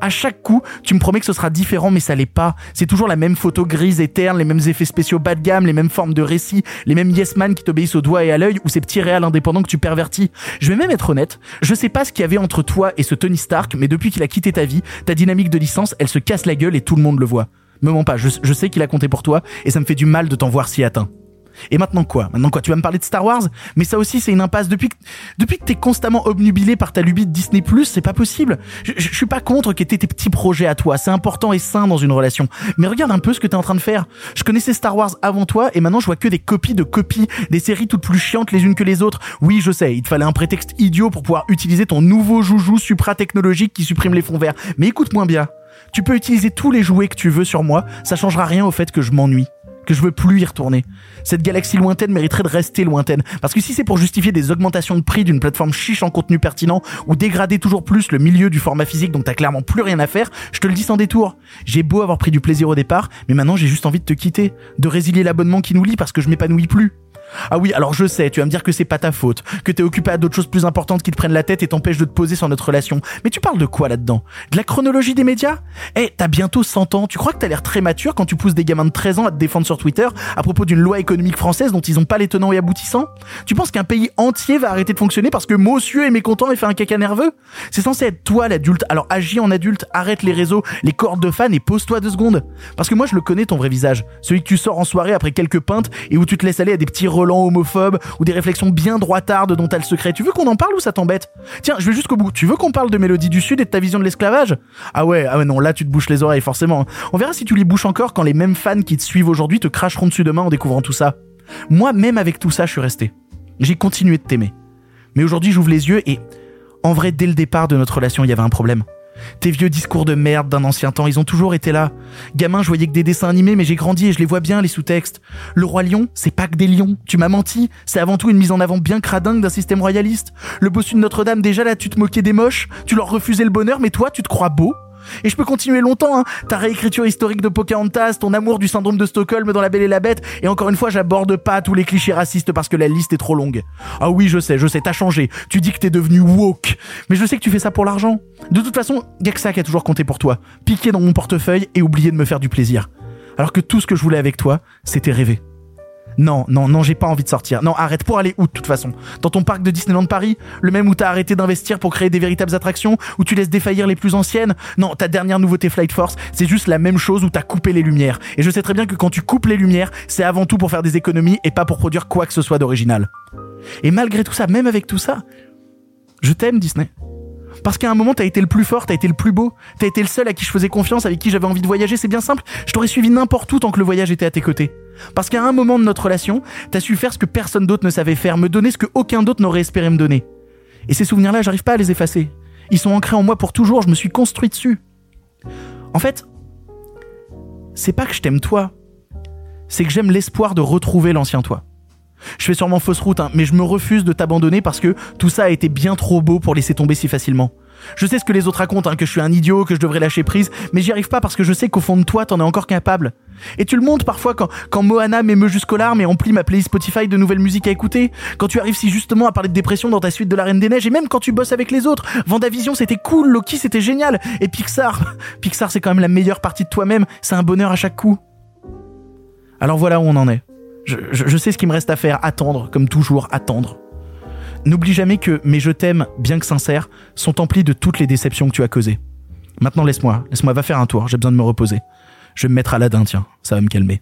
À chaque coup, tu me promets que ce sera différent, mais ça l'est pas. C'est toujours la même photo grise et terne, les mêmes effets spéciaux bas de gamme, les mêmes formes de récits, les mêmes yes man qui t'obéissent au doigt et à l'œil ou ces petits réals indépendants que tu pervertis. Je vais même être honnête. Je sais pas ce qu'il y avait entre toi et ce Tony Stark, mais depuis qu'il a quitté ta vie, ta dynamique de licence, elle se casse la gueule et tout le monde le voit. Me mens pas, je, sais qu'il a compté pour toi et ça me fait du mal de t'en voir si atteint. Et maintenant quoi? Maintenant quoi? Tu vas me parler de Star Wars? Mais ça aussi c'est une impasse. Depuis que, t'es constamment obnubilé par ta lubie de Disney+, c'est pas possible. Je suis pas contre que t'aies tes petits projets à toi. C'est important et sain dans une relation. Mais regarde un peu ce que t'es en train de faire. Je connaissais Star Wars avant toi et maintenant je vois que des copies de copies, des séries toutes plus chiantes les unes que les autres. Oui, je sais, il te fallait un prétexte idiot pour pouvoir utiliser ton nouveau joujou supra-technologique qui supprime les fonds verts. Mais écoute-moi bien. Tu peux utiliser tous les jouets que tu veux sur moi, ça changera rien au fait que je m'ennuie que je veux plus y retourner. Cette galaxie lointaine mériterait de rester lointaine. Parce que si c'est pour justifier des augmentations de prix d'une plateforme chiche en contenu pertinent ou dégrader toujours plus le milieu du format physique dont t'as clairement plus rien à faire, je te le dis sans détour. J'ai beau avoir pris du plaisir au départ, mais maintenant j'ai juste envie de te quitter, de résilier l'abonnement qui nous lie parce que je m'épanouis plus. Ah oui, alors je sais, tu vas me dire que c'est pas ta faute, que t'es occupé à d'autres choses plus importantes qui te prennent la tête et t'empêchent de te poser sur notre relation. Mais tu parles de quoi là-dedans? De la chronologie des médias? Eh, t'as bientôt 100 ans, tu crois que t'as l'air très mature quand tu pousses des gamins de 13 ans à te défendre sur Twitter à propos d'une loi économique française dont ils ont pas les tenants et aboutissants? Tu penses qu'un pays entier va arrêter de fonctionner parce que Monsieur est mécontent et fait un caca nerveux? C'est censé être toi l'adulte, alors agis en adulte, arrête les réseaux, les cordes de fans et pose-toi deux secondes. Parce que moi je le connais ton vrai visage, celui que tu sors en soirée après quelques pintes et où tu te laisses aller à des petits relents homophobes ou des réflexions bien droitardes dont t'as le secret. Tu veux qu'on en parle ou ça t'embête? Tiens, je vais jusqu'au bout. Tu veux qu'on parle de Mélodie du Sud et de ta vision de l'esclavage? Ah ouais, ah ouais non, là tu te bouches les oreilles forcément. On verra si tu les bouches encore quand les mêmes fans qui te suivent aujourd'hui te cracheront dessus demain en découvrant tout ça. Moi, même avec tout ça, je suis resté. J'ai continué de t'aimer. Mais aujourd'hui, j'ouvre les yeux et en vrai, dès le départ de notre relation, il y avait un problème. Tes vieux discours de merde d'un ancien temps, ils ont toujours été là. Gamin, je voyais que des dessins animés, mais j'ai grandi et je les vois bien, les sous-textes. Le roi lion, c'est pas que des lions. Tu m'as menti. C'est avant tout une mise en avant bien cradingue d'un système royaliste. Le bossu de Notre-Dame, déjà là, tu te moquais des moches. Tu leur refusais le bonheur, mais toi, tu te crois beau. Et je peux continuer longtemps, hein. Ta réécriture historique de Pocahontas, ton amour du syndrome de Stockholm dans La Belle et la Bête, et encore une fois, j'aborde pas tous les clichés racistes parce que la liste est trop longue. Ah oui, je sais, je sais, t'as changé. Tu dis que t'es devenu woke. Mais je sais que tu fais ça pour l'argent. De toute façon, y'a que ça qui a toujours compté pour toi. Piquer dans mon portefeuille et oublier de me faire du plaisir. Alors que tout ce que je voulais avec toi, c'était rêver. Non, non, non, j'ai pas envie de sortir. Non, arrête pour aller où de toute façon? Dans ton parc de Disneyland Paris? Le même où t'as arrêté d'investir pour créer des véritables attractions? Où tu laisses défaillir les plus anciennes? Non, ta dernière nouveauté Flight Force, c'est juste la même chose où t'as coupé les lumières. Et je sais très bien que quand tu coupes les lumières, c'est avant tout pour faire des économies et pas pour produire quoi que ce soit d'original. Et malgré tout ça, même avec tout ça, je t'aime Disney. Parce qu'à un moment, t'as été le plus fort, t'as été le plus beau, t'as été le seul à qui je faisais confiance, avec qui j'avais envie de voyager, c'est bien simple. Je t'aurais suivi n'importe où tant que le voyage était à tes côtés. Parce qu'à un moment de notre relation, t'as su faire ce que personne d'autre ne savait faire, me donner ce que aucun d'autre n'aurait espéré me donner. Et ces souvenirs-là, j'arrive pas à les effacer. Ils sont ancrés en moi pour toujours, je me suis construit dessus. En fait, c'est pas que je t'aime toi, c'est que j'aime l'espoir de retrouver l'ancien toi. Je fais sûrement fausse route, hein, mais je me refuse de t'abandonner parce que tout ça a été bien trop beau pour laisser tomber si facilement. Je sais ce que les autres racontent, hein, que je suis un idiot, que je devrais lâcher prise, mais j'y arrive pas parce que je sais qu'au fond de toi, t'en es encore capable. Et tu le montres parfois quand, quand Moana m'émeut jusqu'aux larmes et remplit ma playlist Spotify de nouvelles musiques à écouter, quand tu arrives si justement à parler de dépression dans ta suite de La Reine des Neiges, et même quand tu bosses avec les autres. Vendavision c'était cool, Loki c'était génial, et Pixar, Pixar c'est quand même la meilleure partie de toi-même, c'est un bonheur à chaque coup. Alors voilà où on en est. Je, je, je sais ce qu'il me reste à faire, attendre, comme toujours, attendre. N'oublie jamais que mes je t'aime, bien que sincères, sont emplis de toutes les déceptions que tu as causées. Maintenant laisse-moi, laisse-moi, va faire un tour, j'ai besoin de me reposer. Je vais me mettre à Aladdin, tiens, ça va me calmer.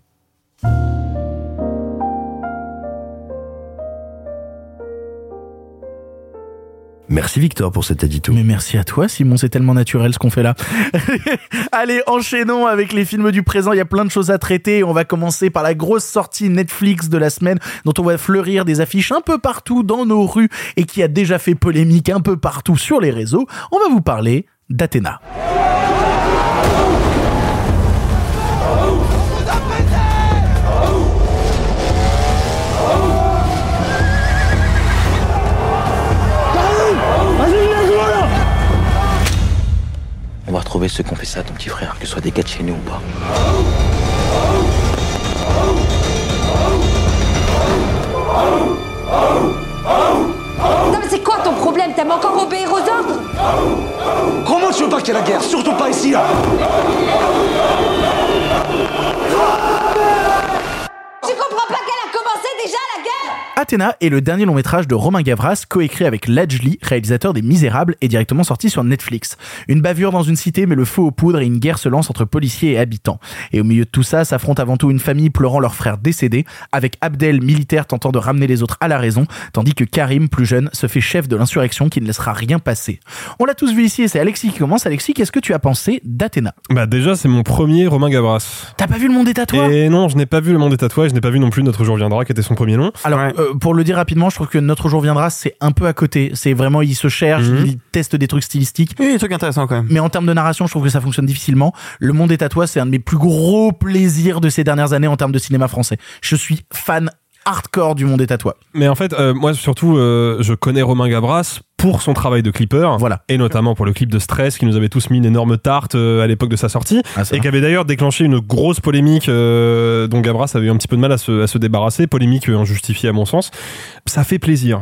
Merci Victor pour cet édito. Mais merci à toi Simon, c'est tellement naturel ce qu'on fait là. Allez, enchaînons avec les films du présent, il y a plein de choses à traiter. On va commencer par la grosse sortie Netflix de la semaine dont on va fleurir des affiches un peu partout dans nos rues et qui a déjà fait polémique un peu partout sur les réseaux. On va vous parler d'Athéna. Va retrouver ceux qui ont fait ça à ton petit frère, que ce soit des gars de chez nous ou pas. Non mais c'est quoi ton problème? T'aimes encore obéir aux ordres Comment tu veux pas qu'il y ait la guerre Surtout pas ici là Tu comprends pas qu'elle a commencé déjà la guerre? Athéna est le dernier long métrage de Romain Gavras, coécrit avec Ladjli, réalisateur des Misérables, et directement sorti sur Netflix. Une bavure dans une cité met le feu aux poudres et une guerre se lance entre policiers et habitants. Et au milieu de tout ça, s'affronte avant tout une famille pleurant leur frère décédé, avec Abdel, militaire tentant de ramener les autres à la raison, tandis que Karim, plus jeune, se fait chef de l'insurrection qui ne laissera rien passer. On l'a tous vu ici et c'est Alexis qui commence. Alexis, qu'est-ce que tu as pensé d'Athéna? Bah déjà, c'est mon premier Romain Gavras. T'as pas vu le monde des tatouages Et non, je n'ai pas vu le monde des tatouages, n'ai pas vu non plus Notre jour viendra, qui était son premier nom. Alors, euh, pour le dire rapidement, je trouve que Notre jour viendra, c'est un peu à côté. C'est vraiment, il se cherche, Mhm. il teste des trucs stylistiques. Oui, des trucs intéressants quand même. Mais en termes de narration, je trouve que ça fonctionne difficilement. Le monde des tatouages, c'est un de mes plus gros plaisirs de ces dernières années en termes de cinéma français. Je suis fan hardcore du monde des tatouages. Mais en fait, euh, moi surtout, euh, je connais Romain Gavras pour son travail de clipper, voilà. et notamment pour le clip de Stress qui nous avait tous mis une énorme tarte euh, à l'époque de sa sortie, Ah, et qui avait d'ailleurs déclenché une grosse polémique dont Gavras avait eu un petit peu de mal à se, à se débarrasser, polémique injustifiée à mon sens. Ça fait plaisir.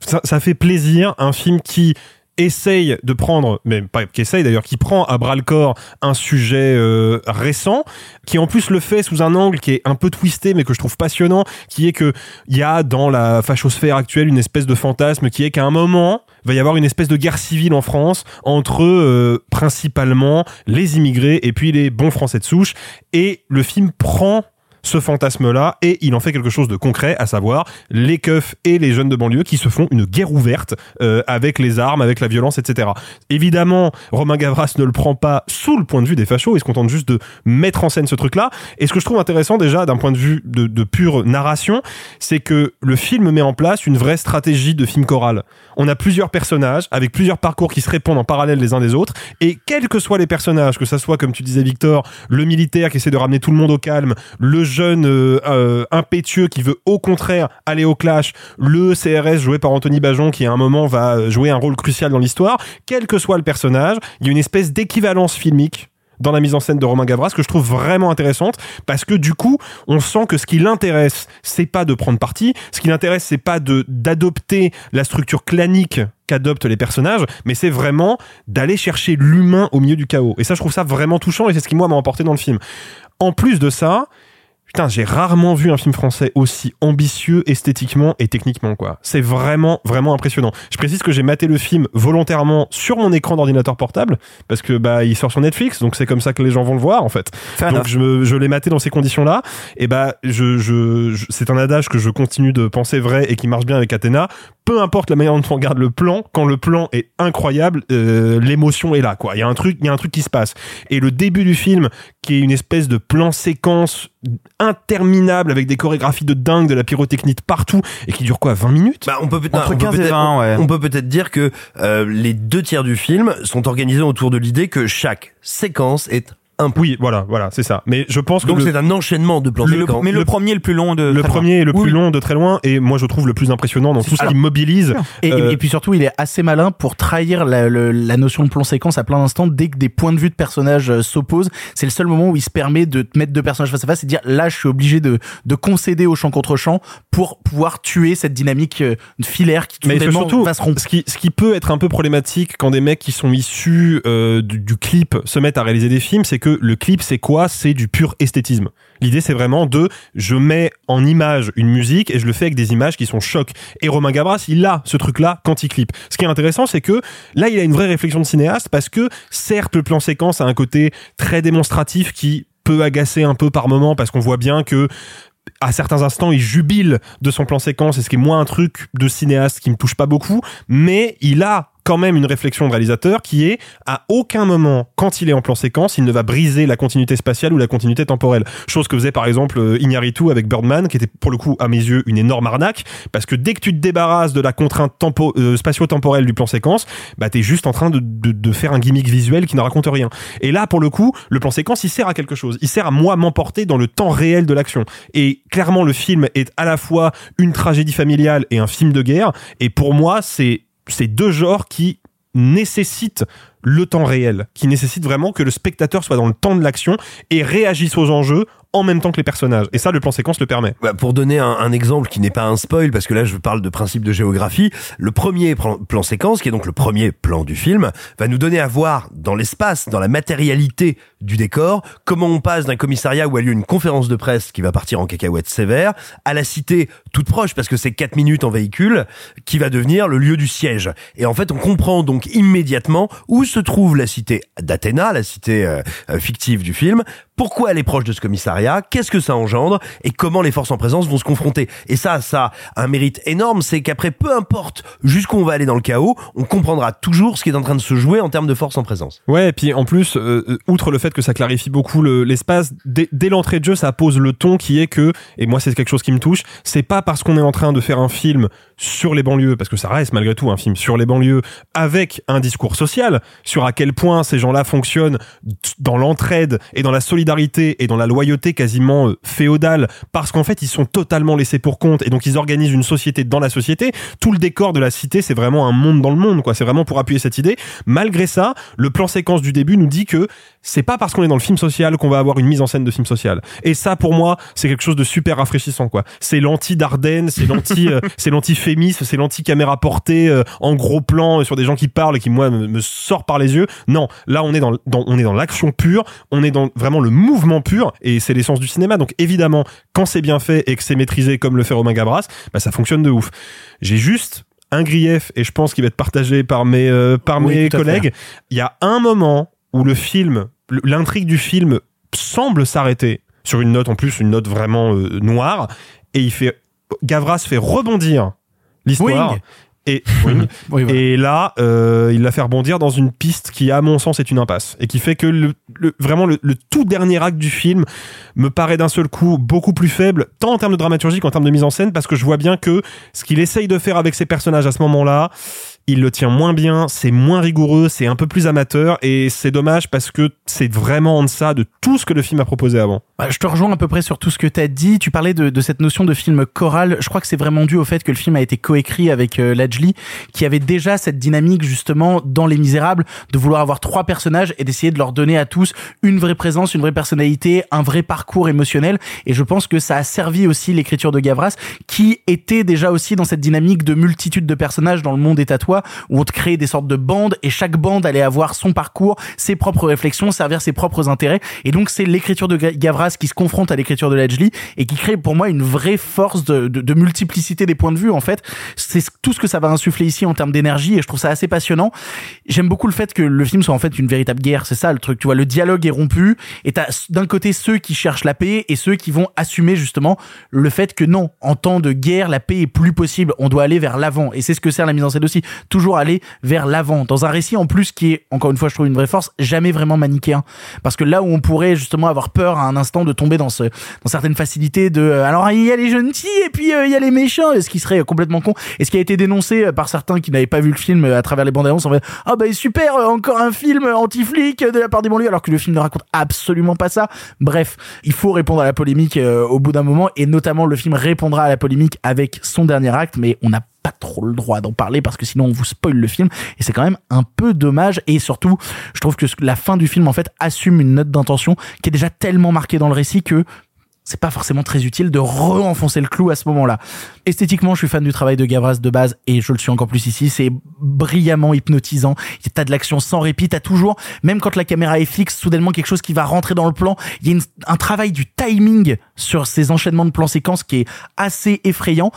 Ça, ça fait plaisir, un film qui essaye de prendre, mais pas qu'essaye d'ailleurs, qui prend à bras le corps un sujet euh, récent, qui en plus le fait sous un angle qui est un peu twisté, mais que je trouve passionnant, qui est que il y a dans la fachosphère actuelle une espèce de fantasme qui est qu'à un moment va y avoir une espèce de guerre civile en France entre euh, principalement les immigrés et puis les bons Français de souche, et le film prend ce fantasme-là et il en fait quelque chose de concret, à savoir les keufs et les jeunes de banlieue qui se font une guerre ouverte euh, avec les armes, avec la violence, etc. Évidemment, Romain Gavras ne le prend pas sous le point de vue des fachos, il se contente juste de mettre en scène ce truc-là. Et ce que je trouve intéressant déjà d'un point de vue de, pure narration, c'est que le film met en place une vraie stratégie de film choral. On a plusieurs personnages avec plusieurs parcours qui se répondent en parallèle les uns des autres, et quels que soient les personnages, que ça soit comme tu disais Victor, le militaire qui essaie de ramener tout le monde au calme, le jeune euh, euh, impétueux qui veut au contraire aller au clash, le CRS joué par Anthony Bajon qui à un moment va jouer un rôle crucial dans l'histoire, quel que soit le personnage, il y a une espèce d'équivalence filmique dans la mise en scène de Romain Gavras que je trouve vraiment intéressante parce que du coup on sent que ce qui l'intéresse c'est pas de prendre parti. Ce qui l'intéresse c'est pas de d'adopter la structure clanique qu'adoptent les personnages mais c'est vraiment d'aller chercher l'humain au milieu du chaos. Et ça je trouve ça vraiment touchant et c'est ce qui moi m'a emporté dans le film. En plus de ça putain, j'ai rarement vu un film français aussi ambitieux esthétiquement et techniquement, quoi. C'est vraiment, vraiment impressionnant. Je précise que j'ai maté le film volontairement sur mon écran d'ordinateur portable, parce que, bah, il sort sur Netflix, donc c'est comme ça que les gens vont le voir, en fait. Fair donc enough. je, je l'ai maté dans ces conditions-là, et bah, je, je, je- c'est un adage que je continue de penser vrai et qui marche bien avec Athéna. Peu importe la manière dont on regarde le plan, quand le plan est incroyable, euh, l'émotion est là, quoi. Il y a un truc, il y a un truc qui se passe. Et le début du film, qui est une espèce de plan séquence interminable avec des chorégraphies de dingue, de la pyrotechnie de partout, et qui dure quoi, 20 minutes? Bah, on peut peut-être Entre on peut 15 et peut-être- 20, ouais. on peut peut-être dire que euh, les deux tiers du film sont organisés autour de l'idée que chaque séquence est un point. Oui, voilà, voilà, c'est ça. Mais je pense que Donc c'est un enchaînement de plans Le- séquences. Mais le, premier est le plus long de. le très loin. premier est le Oui, plus long de très loin, et moi je trouve le plus impressionnant dans tout ce qui mobilise. Et, Euh, et puis surtout, il est assez malin pour trahir la, le- la notion de plan séquence à plein d'instants dès que des points de vue de personnages euh, s'opposent. C'est le seul moment où il se permet de te mettre deux personnages face à face et de dire là, je suis obligé de, de concéder au champ contre champ pour pouvoir tuer cette dynamique euh, filaire qui tout Mais surtout, va se rompre. ce qui, ce qui peut être un peu problématique quand des mecs qui sont issus euh, du, du clip se mettent à réaliser des films, c'est que le clip, c'est quoi? C'est du pur esthétisme. L'idée, c'est vraiment de, je mets en image une musique et je le fais avec des images qui sont chocs. Et Romain Gabras, il a ce truc-là quand il clip. Ce qui est intéressant, c'est que là, il a une vraie réflexion de cinéaste parce que, certes, le plan séquence a un côté très démonstratif qui peut agacer un peu par moment parce qu'on voit bien que à certains instants, il jubile de son plan séquence, et ce qui est moins un truc de cinéaste qui me touche pas beaucoup, mais il a quand même une réflexion de réalisateur qui est à aucun moment, quand il est en plan séquence, il ne va briser la continuité spatiale ou la continuité temporelle. Chose que faisait par exemple euh, Iñárritu avec Birdman, qui était pour le coup à mes yeux une énorme arnaque, parce que dès que tu te débarrasses de la contrainte tempo, euh, spatio-temporelle du plan séquence, bah t'es juste en train de, de, de faire un gimmick visuel qui ne raconte rien. Et là, pour le coup, le plan séquence, il sert à quelque chose. Il sert à moi m'emporter dans le temps réel de l'action. Et clairement, le film est à la fois une tragédie familiale et un film de guerre. Et pour moi, c'est c'est deux genres qui nécessitent le temps réel, qui nécessitent vraiment que le spectateur soit dans le temps de l'action et réagisse aux enjeux en même temps que les personnages. Et ça, le plan séquence le permet. Bah, pour donner un, un exemple qui n'est pas un spoil, parce que là je parle de principe de géographie, le premier plan séquence, qui est donc le premier plan du film, va nous donner à voir dans l'espace, dans la matérialité du décor, comment on passe d'un commissariat où a lieu une conférence de presse qui va partir en cacahuète sévère, à la cité toute proche, parce que c'est 4 minutes en véhicule, qui va devenir le lieu du siège. Et en fait, on comprend donc immédiatement où se trouve la cité d'Athéna, la cité euh, fictive du film, pourquoi elle est proche de ce commissariat, qu'est-ce que ça engendre et comment les forces en présence vont se confronter. Et ça, ça a un mérite énorme, c'est qu'après, peu importe jusqu'où on va aller dans le chaos, on comprendra toujours ce qui est en train de se jouer en termes de force en présence. Ouais, et puis en plus, euh, euh, outre le fait que ça clarifie beaucoup le- l'espace, dès, dès l'entrée de jeu, ça pose le ton qui est que, et moi c'est quelque chose qui me touche, c'est pas parce qu'on est en train de faire un film sur les banlieues, parce que ça reste malgré tout un film sur les banlieues, avec un discours social, sur à quel point ces gens-là fonctionnent dans l'entraide et dans la solidarité et dans la loyauté quasiment euh, féodale, parce qu'en fait ils sont totalement laissés pour compte, et donc ils organisent une société dans la société. Tout le décor de la cité, c'est vraiment un monde dans le monde, quoi. C'est vraiment pour appuyer cette idée. Malgré ça, le plan séquence du début nous dit que c'est pas parce qu'on est dans le film social qu'on va avoir une mise en scène de film social. Et ça, pour moi, c'est quelque chose de super rafraîchissant, quoi. C'est l'anti Dardenne, c'est l'anti, euh, c'est l'anti fémisme, c'est l'anti caméra portée euh, en gros plan euh, sur des gens qui parlent et qui moi me, me sort par les yeux. Non, là on est dans, dans on est dans l'action pure, on est dans vraiment le mouvement pur et c'est l'essence du cinéma. Donc évidemment, quand c'est bien fait et que c'est maîtrisé comme le fait Romain Gabras, bah ça fonctionne de ouf. J'ai juste un grief et je pense qu'il va être partagé par mes euh, par Oui, mes collègues. Il y a un moment où le film, l'intrigue du film semble s'arrêter sur une note en plus, une note vraiment euh, noire, et il fait Gavras fait rebondir l'histoire. Et, Wing. Oui, voilà. et là, euh, il la fait rebondir dans une piste qui, à mon sens, est une impasse. Et qui fait que le, le- vraiment le, le tout dernier acte du film me paraît d'un seul coup beaucoup plus faible, tant en termes de dramaturgie qu'en termes de mise en scène, parce que je vois bien que ce qu'il essaye de faire avec ses personnages à ce moment-là, il le tient moins bien, c'est moins rigoureux, c'est un peu plus amateur, et c'est dommage parce que c'est vraiment en deçà de tout ce que le film a proposé avant. Bah, je te rejoins à peu près sur tout ce que tu as dit. Tu parlais de, cette notion de film choral. Je crois que c'est vraiment dû au fait que le film a été coécrit avec euh, qui avait déjà cette dynamique justement dans Les Misérables de vouloir avoir trois personnages et d'essayer de leur donner à tous une vraie présence, une vraie personnalité, un vrai parcours émotionnel. Et je pense que ça a servi aussi l'écriture de Gavras, qui était déjà aussi dans cette dynamique de multitude de personnages dans le monde des toi où on te crée des sortes de bandes et chaque bande allait avoir son parcours, ses propres réflexions, servir ses propres intérêts. Et donc c'est l'écriture de Gavras qui se confronte à l'écriture de Ledgely et qui crée pour moi une vraie force de, de, de multiplicité des points de vue en fait. C'est tout ce que ça va insuffler ici en termes d'énergie et je trouve ça assez passionnant. J'aime beaucoup le fait que le film soit en fait une véritable guerre, c'est ça le truc. Tu vois, le dialogue est rompu et t'as d'un côté ceux qui cherchent la paix et ceux qui vont assumer justement le fait que non, en temps de guerre, la paix est plus possible. On doit aller vers l'avant et c'est ce que sert la mise en scène aussi. Toujours aller vers l'avant dans un récit en plus qui est encore une fois je trouve une vraie force, jamais vraiment manichéen. Parce que là où on pourrait justement avoir peur à un instant de tomber dans ce dans certaines facilités de euh, alors il y a les gentils et puis euh, il y a les méchants, ce qui serait complètement con et ce qui a été dénoncé euh, par certains qui n'avaient pas vu le film à travers les bandes annonces en fait ah bah super encore un film anti-flic de la part des banlieues alors que le film ne raconte absolument pas ça. Bref, il faut répondre à la polémique au bout d'un moment et notamment le film répondra à la polémique avec son dernier acte mais on n'a pas trop le droit d'en parler parce que sinon on vous spoil le film et c'est quand même un peu dommage et surtout je trouve que la fin du film en fait assume une note d'intention qui est déjà tellement marquée dans le récit que c'est pas forcément très utile de re-enfoncer le clou à ce moment-là. Esthétiquement, je suis fan du travail de Gavras de base et je le suis encore plus ici. C'est brillamment hypnotisant. T'as de l'action sans répit. T'as toujours, même quand la caméra est fixe, soudainement quelque chose qui va rentrer dans le plan. Il y a un travail du timing sur ces enchaînements de plans séquences qui est assez effrayant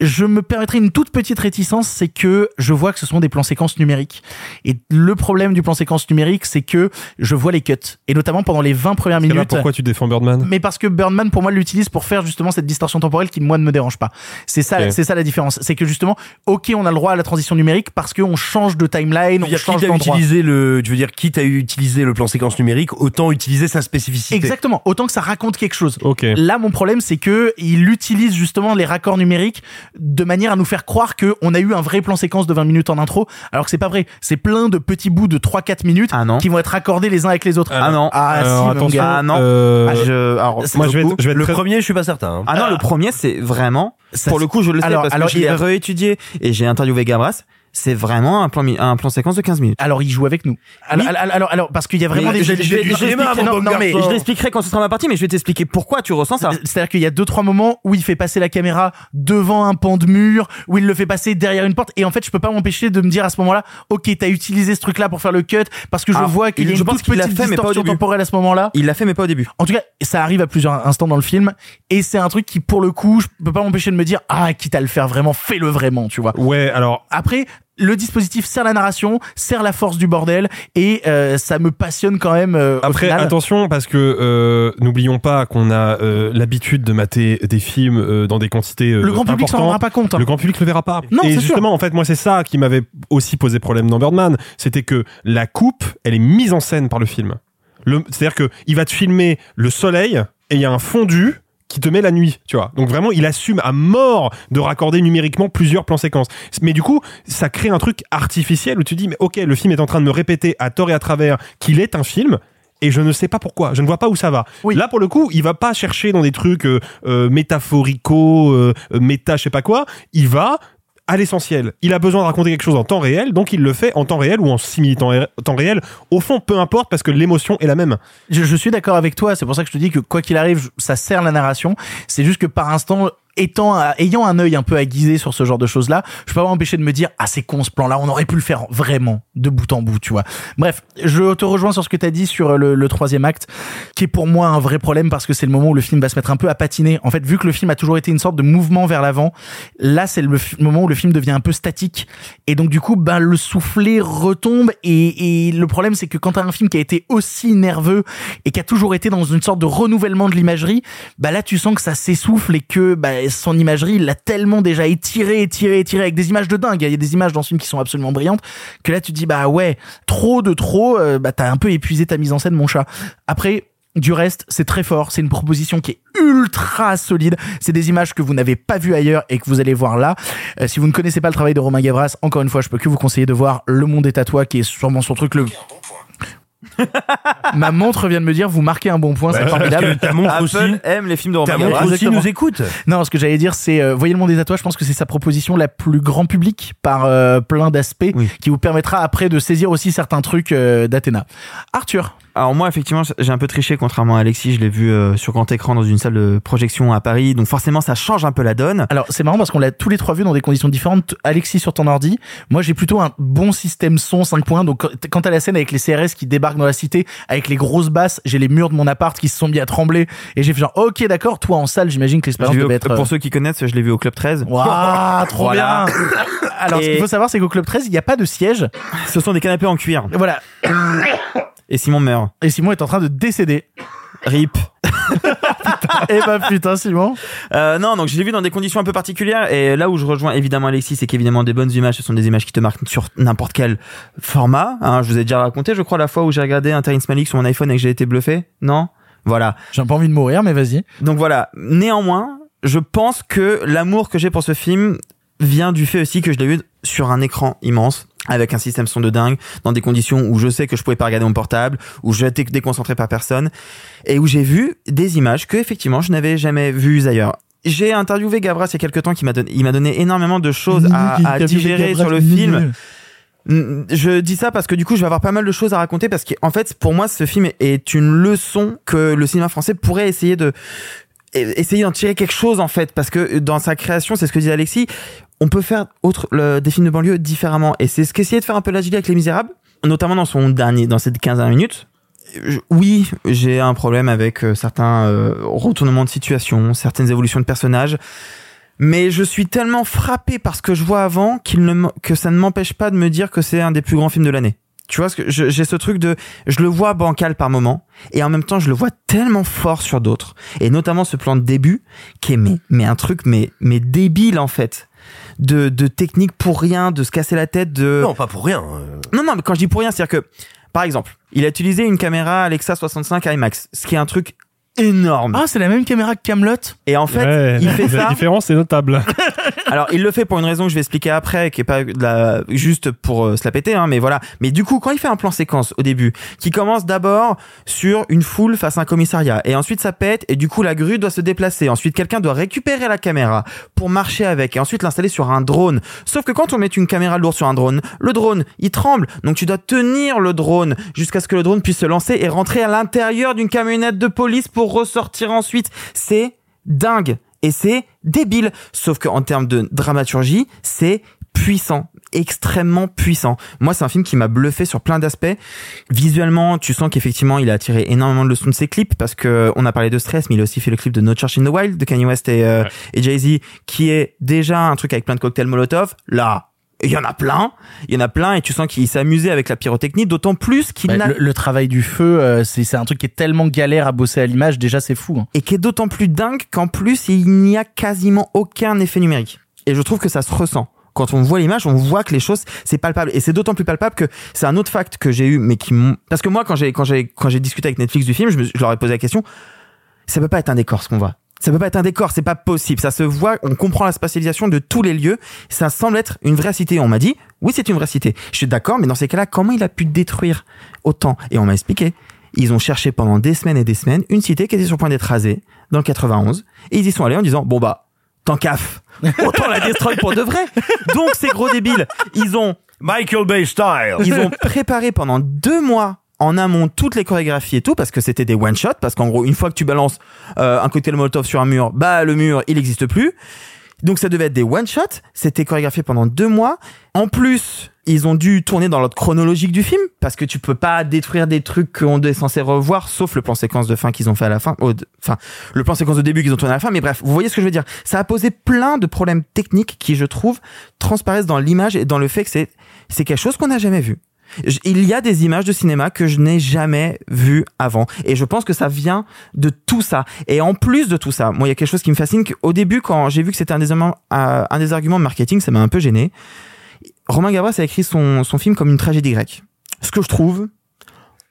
je me permettrai une toute petite réticence, c'est que je vois que ce sont des plans séquences numériques. Et le problème du plan séquence numérique, c'est que je vois les cuts. Et notamment pendant les 20 premières minutes. pourquoi tu défends Birdman? Mais parce que Birdman, pour moi, l'utilise pour faire justement cette distorsion temporelle qui, moi, ne me dérange pas. C'est ça, c'est ça la différence. C'est que justement, ok, on a le droit à la transition numérique parce qu'on change de timeline, on change d'endroit. Le, tu veux dire, quitte à utiliser le plan séquence numérique, autant utiliser sa spécificité. Exactement. Autant que ça raconte quelque chose. Ok. Là, mon problème, c'est que il utilise justement les raccords numériques de manière à nous faire croire que on a eu un vrai plan séquence de 20 minutes en intro, alors que c'est pas vrai. C'est plein de petits bouts de 3-4 minutes ah non. qui vont être accordés les uns avec les autres. Ah non. Ah Alors, si, mon attention, gars. Ah non. euh, Ah, je, alors, moi je vais être, je vais être Le très- premier, je suis pas certain. hein. ah non, le premier, c'est vraiment, Ça, pour le coup, je le sais alors- parce alors, que j'ai il a- réétudié et j'ai interviewé Gavras. C'est vraiment un plan, un plan séquence de 15 minutes. Alors il joue avec nous. Alors, Oui. alors, alors, alors, parce qu'il y a vraiment Mais des. je- des- je non, non, mais Je l'expliquerai quand ce sera ma partie, mais je vais t'expliquer pourquoi tu ressens ça. C'est-à-dire qu'il y a deux trois moments où il fait passer la caméra devant un pan de mur, où il le fait passer derrière une porte, et en fait je peux pas m'empêcher de me dire à ce moment-là, ok t'as utilisé ce truc-là pour faire le cut, parce que je Ah, vois qu'il y a une toute petite fait, distorsion temporelle à ce moment-là. Il l'a fait, mais pas au début. En tout cas, ça arrive à plusieurs instants dans le film, et c'est un truc qui pour le coup, je peux pas m'empêcher de me dire, ah quitte à le faire vraiment, fais-le vraiment, tu vois. Ouais, alors Après, le dispositif sert la narration, sert la force du bordel, et euh, ça me passionne quand même. euh, au Après, final. attention, parce que euh, n'oublions pas qu'on a euh, l'habitude de mater des films euh, dans des quantités euh, le grand public s'en rendra pas compte. hein. Le grand public le verra pas. Non, et sûr. justement, en fait, moi, c'est ça qui m'avait aussi posé problème dans Birdman. C'était que la coupe, elle est mise en scène par le film. C'est-à-dire que il va te filmer le soleil et il y a un fondu qui te met la nuit, tu vois. Donc vraiment, il assume à mort de raccorder numériquement plusieurs plans séquences. Mais du coup, ça crée un truc artificiel où tu dis, mais ok, le film est en train de me répéter à tort et à travers qu'il est un film. Et je ne sais pas pourquoi, je ne vois pas où ça va. Oui. Là, pour le coup, il va pas chercher dans des trucs euh, euh, métaphoricaux, euh, euh, méta, je sais pas quoi. Il va à l'essentiel. Il a besoin de raconter quelque chose en temps réel, donc il le fait en temps réel ou en simili temps ré- temps réel. Au fond, peu importe parce que l'émotion est la même. Je, je suis d'accord avec toi, c'est pour ça que je te dis que quoi qu'il arrive, ça sert la narration. C'est juste que par instant, étant, à- ayant un œil un peu aiguisé sur ce genre de choses-là, je peux pas m'empêcher de me dire, ah c'est con ce plan-là, on aurait pu le faire vraiment de bout en bout, tu vois. Bref, je te rejoins sur ce que tu as dit sur le, le troisième acte, qui est pour moi un vrai problème parce que c'est le moment où le film va se mettre un peu à patiner. En fait, vu que le film a toujours été une sorte de mouvement vers l'avant, là c'est le moment où le film devient un peu statique et donc du coup, ben le soufflet retombe et, et le problème c'est que quand t'as un film qui a été aussi nerveux et qui a toujours été dans une sorte de renouvellement de l'imagerie, bah là tu sens que ça s'essouffle et que bah, son imagerie il l'a tellement déjà étiré, étiré, étiré avec des images de dingue. Il y a des images dans ce qui sont absolument brillantes que là tu te dis bah ouais, trop de trop, euh, bah t'as un peu épuisé ta mise en scène mon chat. Après du reste, c'est très fort. C'est une proposition qui est ultra solide. C'est des images que vous n'avez pas vues ailleurs et que vous allez voir là. Euh, si vous ne connaissez pas le travail de Romain Gavras, encore une fois, je peux que vous conseiller de voir Le Monde est à toi, qui est sûrement son truc le Ma montre vient de me dire, vous marquez un bon point, c'est formidable. ta montre Apple aussi. aime les films de Ta montre Gavras. aussi nous écoute. Non, ce que j'allais dire, c'est euh, Voyez le monde des tatouages. Je pense que c'est sa proposition la plus grand public par euh, plein d'aspects, Oui. qui vous permettra après de saisir aussi certains trucs euh, d'Athéna. Arthur, Alors moi effectivement j'ai un peu triché contrairement à Alexis, je l'ai vu euh, sur grand écran dans une salle de projection à Paris, donc forcément ça change un peu la donne. alors c'est marrant parce qu'on l'a tous les trois vu dans des conditions différentes. Alexis sur ton ordi, moi j'ai plutôt un bon système son 5 points. Donc quand- t'as la scène avec les CRS qui débarquent dans la cité, avec les grosses basses, j'ai les murs de mon appart qui se sont mis à trembler et j'ai fait genre ok d'accord. Toi en salle, j'imagine que l'expérience devait être. euh, pour ceux qui connaissent, je l'ai vu au club 13. Waouh, trop Voilà. bien. Alors ce qu'il faut savoir, c'est qu'au club 13, il n'y a pas de siège. Ce sont des canapés en cuir. Voilà. Et Simon meurt. Et Simon est en train de décéder. Rip. Eh bah putain Simon. Euh, non, donc je l'ai vu dans des conditions un peu particulières. Et là où je rejoins évidemment Alexis, c'est qu'évidemment des bonnes images, ce sont des images qui te marquent sur n'importe quel format. Hein, je vous ai déjà raconté, je crois, la fois où j'ai regardé un Terrence sur mon iPhone et que j'ai été bluffé. Non? Voilà. J'ai pas envie de mourir, mais vas-y. Donc voilà. Néanmoins, je pense que l'amour que j'ai pour ce film vient du fait aussi que je l'ai vu sur un écran immense avec un système son de dingue dans des conditions où je sais que je pouvais pas regarder mon portable où je n'étais déconcentré par personne et où j'ai vu des images que effectivement je n'avais jamais vues ailleurs. J'ai interviewé Gavras il y a quelques temps qui m'a donné il m'a donné énormément de choses à, à digérer sur le film. Je dis ça parce que du coup je vais avoir pas mal de choses à raconter parce qu'en fait pour moi ce film est une leçon que le cinéma français pourrait essayer de essayer d'en tirer quelque chose en fait. Parce que dans sa création c'est ce que disait Alexis on peut faire autre le, des films de banlieue différemment et c'est ce qu'essayait de faire un peu la avec Les Misérables notamment dans son dernier dans cette 15 minutes oui j'ai un problème avec euh, certains euh, retournements de situation certaines évolutions de personnages mais je suis tellement frappé par ce que je vois avant qu'il ne que ça ne m'empêche pas de me dire que c'est un des plus grands films de l'année. Tu vois, j'ai ce truc de, je le vois bancal par moment, et en même temps, je le vois tellement fort sur d'autres. Et notamment ce plan de début, qui est, mais, mais un truc, mais, mais débile, en fait. De, de technique pour rien, de se casser la tête, de... Non, pas pour rien. euh. Non, non, mais quand je dis pour rien, c'est-à-dire que, par exemple, il a utilisé une caméra Alexa 65 IMAX, ce qui est un truc énorme. Ah, c'est la même caméra que Camelot. Et en fait, Ouais, il fait la ça. différence est notable. Alors, il le fait pour une raison que je vais expliquer après, qui est pas de la, juste pour euh, se la péter, hein, mais voilà. Mais du coup, quand il fait un plan séquence au début, qui commence d'abord sur une foule face à un commissariat, et ensuite ça pète, et du coup la grue doit se déplacer, ensuite quelqu'un doit récupérer la caméra pour marcher avec, et ensuite l'installer sur un drone. Sauf que quand on met une caméra lourde sur un drone, le drone, il tremble, donc tu dois tenir le drone jusqu'à ce que le drone puisse se lancer et rentrer à l'intérieur d'une camionnette de police pour ressortir ensuite. C'est dingue et c'est débile. Sauf qu'en termes de dramaturgie, c'est puissant, extrêmement puissant. Moi, c'est un film qui m'a bluffé sur plein d'aspects. Visuellement, tu sens qu'effectivement, il a tiré énormément de leçons de ses clips parce que on a parlé de stress, mais il a aussi fait le clip de No Church in the Wild de Kanye West et, euh, et Jay-Z, qui est déjà un truc avec plein de cocktails Molotov. Là, il y en a plein, il y en a plein, et tu sens qu'il s'est amusé avec la pyrotechnie, d'autant plus qu'il n'a le, le travail du feu, euh, c'est c'est un truc qui est tellement galère à bosser à l'image. Déjà, c'est fou. hein. et qui est d'autant plus dingue qu'en plus il n'y a quasiment aucun effet numérique. Et je trouve que ça se ressent. Quand on voit l'image, on voit que les choses c'est palpable et c'est d'autant plus palpable que c'est un autre fact que j'ai eu mais qui parce que moi quand j'ai quand j'ai quand j'ai discuté avec Netflix du film, je, me, je leur ai posé la question ça peut pas être un décor ce qu'on voit. Ça peut pas être un décor, c'est pas possible. Ça se voit, on comprend la spatialisation de tous les lieux. Ça semble être une vraie cité. On m'a dit, oui, c'est une vraie cité. Je suis d'accord, mais dans ces cas-là, comment il a pu détruire autant? Et on m'a expliqué. Ils ont cherché pendant des semaines et des semaines une cité qui était sur le point d'être rasée dans le 91. Et ils y sont allés en disant, bon bah, tant caf, autant la destroy pour de vrai. Donc ces gros débiles, ils ont Michael Bay style. ils ont préparé pendant deux mois en amont toutes les chorégraphies et tout parce que c'était des one shot parce qu'en gros une fois que tu balances euh, un cocktail molotov sur un mur bah le mur il n'existe plus. Donc ça devait être des one shot. C'était chorégraphié pendant deux mois. En plus ils ont dû tourner dans l'ordre chronologique du film parce que tu peux pas détruire des trucs qu'on est censé revoir sauf le plan séquence de fin qu'ils ont fait à la fin enfin le plan séquence de début qu'ils ont tourné à la fin. Mais bref vous voyez ce que je veux dire. Ça a posé plein de problèmes techniques qui je trouve transparaissent dans l'image et dans le fait que c'est c'est quelque chose qu'on n'a jamais vu il y a des images de cinéma que je n'ai jamais vues avant. Et je pense que ça vient de tout ça. Et en plus de tout ça, moi, il y a quelque chose qui me fascine. Au début, quand j'ai vu que c'était un des, arguments- euh, un des arguments de marketing, ça m'a un peu gêné. Romain Gavras a écrit son, son film comme une tragédie grecque. Ce que je trouve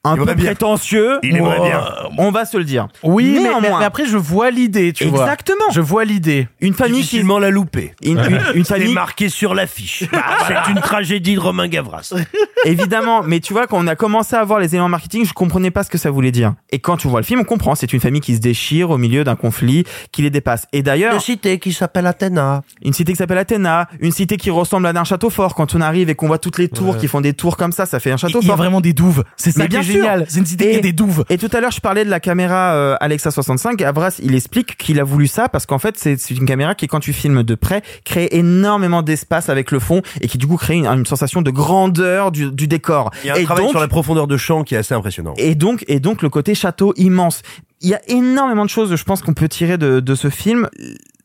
un Il peu bien. prétentieux. Il aimerait Oh, bien. On va se le dire. Oui, mais, mais- Néanmoins, mais après je vois l'idée, tu vois. Exactement. Je vois l'idée. une famille qui Difficilement la louper. une, une- une C'est famille marqué sur l'affiche. C'est une tragédie de Romain Gavras. évidemment mais tu vois quand on a commencé à voir les éléments marketing je comprenais pas ce que ça voulait dire et quand tu vois le film on comprend c'est une famille qui se déchire au milieu d'un conflit qui les dépasse et d'ailleurs cité qui s'appelle Athéna. une cité qui s'appelle Athéna une cité qui ressemble à un château fort quand on arrive et qu'on voit toutes les tours qui font des tours comme ça ça fait un château Il y a fort vraiment des douves. C'est ça Mais qui est bien sûr. Génial. C'est une a Et- des douves. Et tout à l'heure, je parlais de la caméra euh, Alexa 65. Et Avras, il explique qu'il a voulu ça parce qu'en fait, c'est c'est une caméra qui, quand tu filmes de près, crée énormément d'espace avec le fond et qui du coup crée une, une sensation de grandeur du, du décor. Il y a un et travail donc, sur la profondeur de champ qui est assez impressionnant. et donc, et donc le côté château immense. Il y a énormément de choses, je pense, qu'on peut tirer de, de ce film.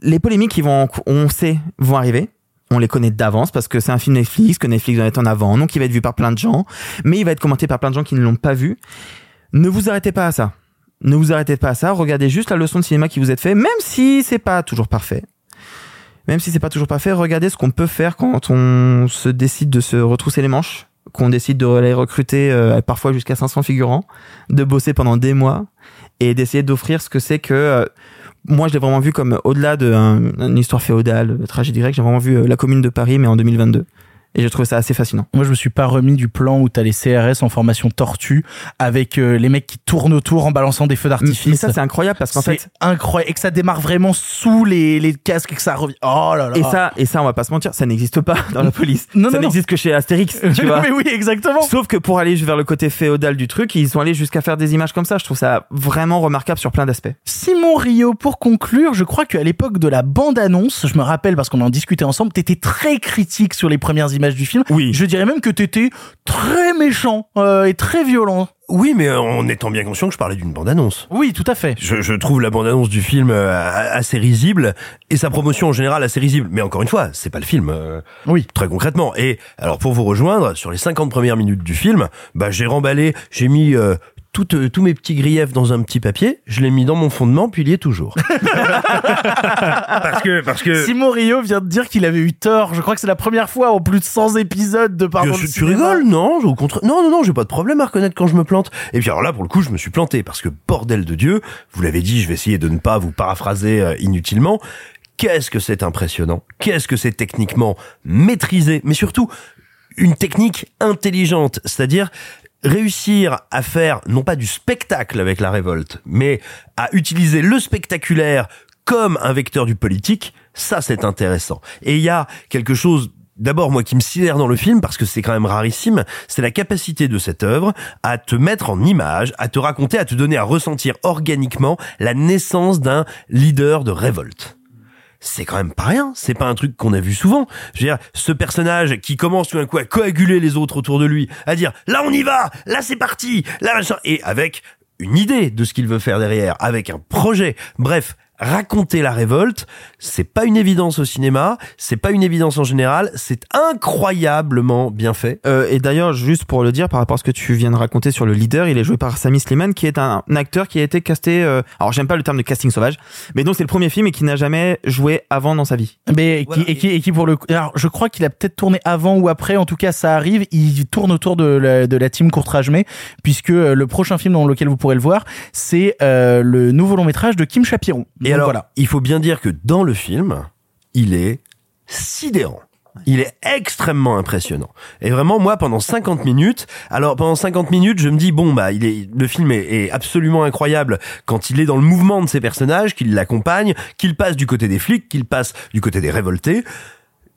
Les polémiques qui vont, on sait, vont arriver. On les connaît d'avance parce que c'est un film Netflix, que Netflix va être en avant, donc il va être vu par plein de gens, mais il va être commenté par plein de gens qui ne l'ont pas vu. Ne vous arrêtez pas à ça. Ne vous arrêtez pas à ça. Regardez juste la leçon de cinéma qui vous est faite, même si c'est pas toujours parfait. Même si c'est pas toujours parfait, regardez ce qu'on peut faire quand on se décide de se retrousser les manches, qu'on décide de les recruter euh, parfois jusqu'à 500 figurants, de bosser pendant des mois et d'essayer d'offrir ce que c'est que euh, moi je l'ai vraiment vu comme au-delà d'une histoire féodale, de tragédie grecque, j'ai vraiment vu euh, la commune de Paris mais en 2022. Et j'ai trouvé ça assez fascinant. Moi, je me suis pas remis du plan où t'as les CRS en formation tortue avec euh, les mecs qui tournent autour en balançant des feux d'artifice. Mais ça c'est incroyable parce qu'en C'est fait incroyable et que ça démarre vraiment sous les, les casques et que ça revient. Oh là là. Et ça, et ça, on va pas se mentir, ça n'existe pas dans la police. Non, ça n'existe que chez Astérix, tu vois. Mais oui, exactement. Sauf que pour aller vers le côté féodal du truc, ils sont allés jusqu'à faire des images comme ça. Je trouve ça vraiment remarquable sur plein d'aspects. Simon Rio, pour conclure, je crois qu'à l'époque de la bande-annonce, je me rappelle parce qu'on en discutait ensemble, t'étais très critique sur les premières images du film. Oui. Je dirais même que t'étais très méchant euh, et très violent. Oui, mais en étant bien conscient que je parlais d'une bande-annonce. Oui, tout à fait. Je, je trouve la bande-annonce du film euh, assez risible et sa promotion en général assez risible. Mais encore une fois, c'est pas le film. euh, Oui. Très concrètement. Et alors pour vous rejoindre, sur les 50 premières minutes du film, bah j'ai remballé, j'ai mis euh, toutes, euh, tous mes petits griefs dans un petit papier, je l'ai mis dans mon fondement, puis il y est toujours. parce que parce que Simon Rio vient de dire qu'il avait eu tort. Je crois que c'est la première fois en plus de 100 épisodes de Pardon tu rigoles Non, au contraire. Non, non, non, j'ai pas de problème à reconnaître quand je me plante. Et puis alors là, pour le coup, je me suis planté parce que bordel de Dieu, vous l'avez dit, je vais essayer de ne pas vous paraphraser euh, inutilement. Qu'est-ce que c'est impressionnant Qu'est-ce que c'est techniquement maîtrisé Mais surtout, une technique intelligente, c'est-à-dire réussir à faire non pas du spectacle avec la révolte, mais à utiliser le spectaculaire comme un vecteur du politique, ça c'est intéressant. Et il y a quelque chose D'abord, moi qui me sidère dans le film, parce que c'est quand même rarissime, c'est la capacité de cette œuvre à te mettre en image, à te raconter, à te donner à ressentir organiquement la naissance d'un leader de révolte c'est quand même pas rien. C'est pas un truc qu'on a vu souvent. Je veux dire, ce personnage qui commence tout d'un coup à coaguler les autres autour de lui, à dire là on y va, là c'est parti, là machin, et avec une idée de ce qu'il veut faire derrière, avec un projet. Bref, raconter la révolte, c'est pas une évidence au cinéma, c'est pas une évidence en général, c'est incroyablement bien fait. Euh, et d'ailleurs, juste pour le dire, par rapport à ce que tu viens de raconter sur le leader, il est joué par Sami Slimane, qui est un, un acteur qui a été casté. euh, alors, j'aime pas le terme de casting sauvage, mais donc c'est le premier film et qui n'a jamais joué avant dans sa vie. Mais qui, et, qui, et qui pour le alors je crois qu'il a peut-être tourné avant ou après, en tout cas ça arrive, il tourne autour de la, de la team Courtrage-May, puisque euh, le prochain film dans lequel vous pourrez le voir, c'est euh, le nouveau long métrage de Kim Chapiron. Et Donc alors, voilà. il faut bien dire que dans le film, il est sidérant. Il est extrêmement impressionnant. Et vraiment, moi, pendant 50 minutes, alors pendant 50 minutes, je me dis bon bah, il est, le film est, est absolument incroyable quand il est dans le mouvement de ses personnages, qu'il l'accompagne, qu'il passe du côté des flics, qu'il passe du côté des révoltés.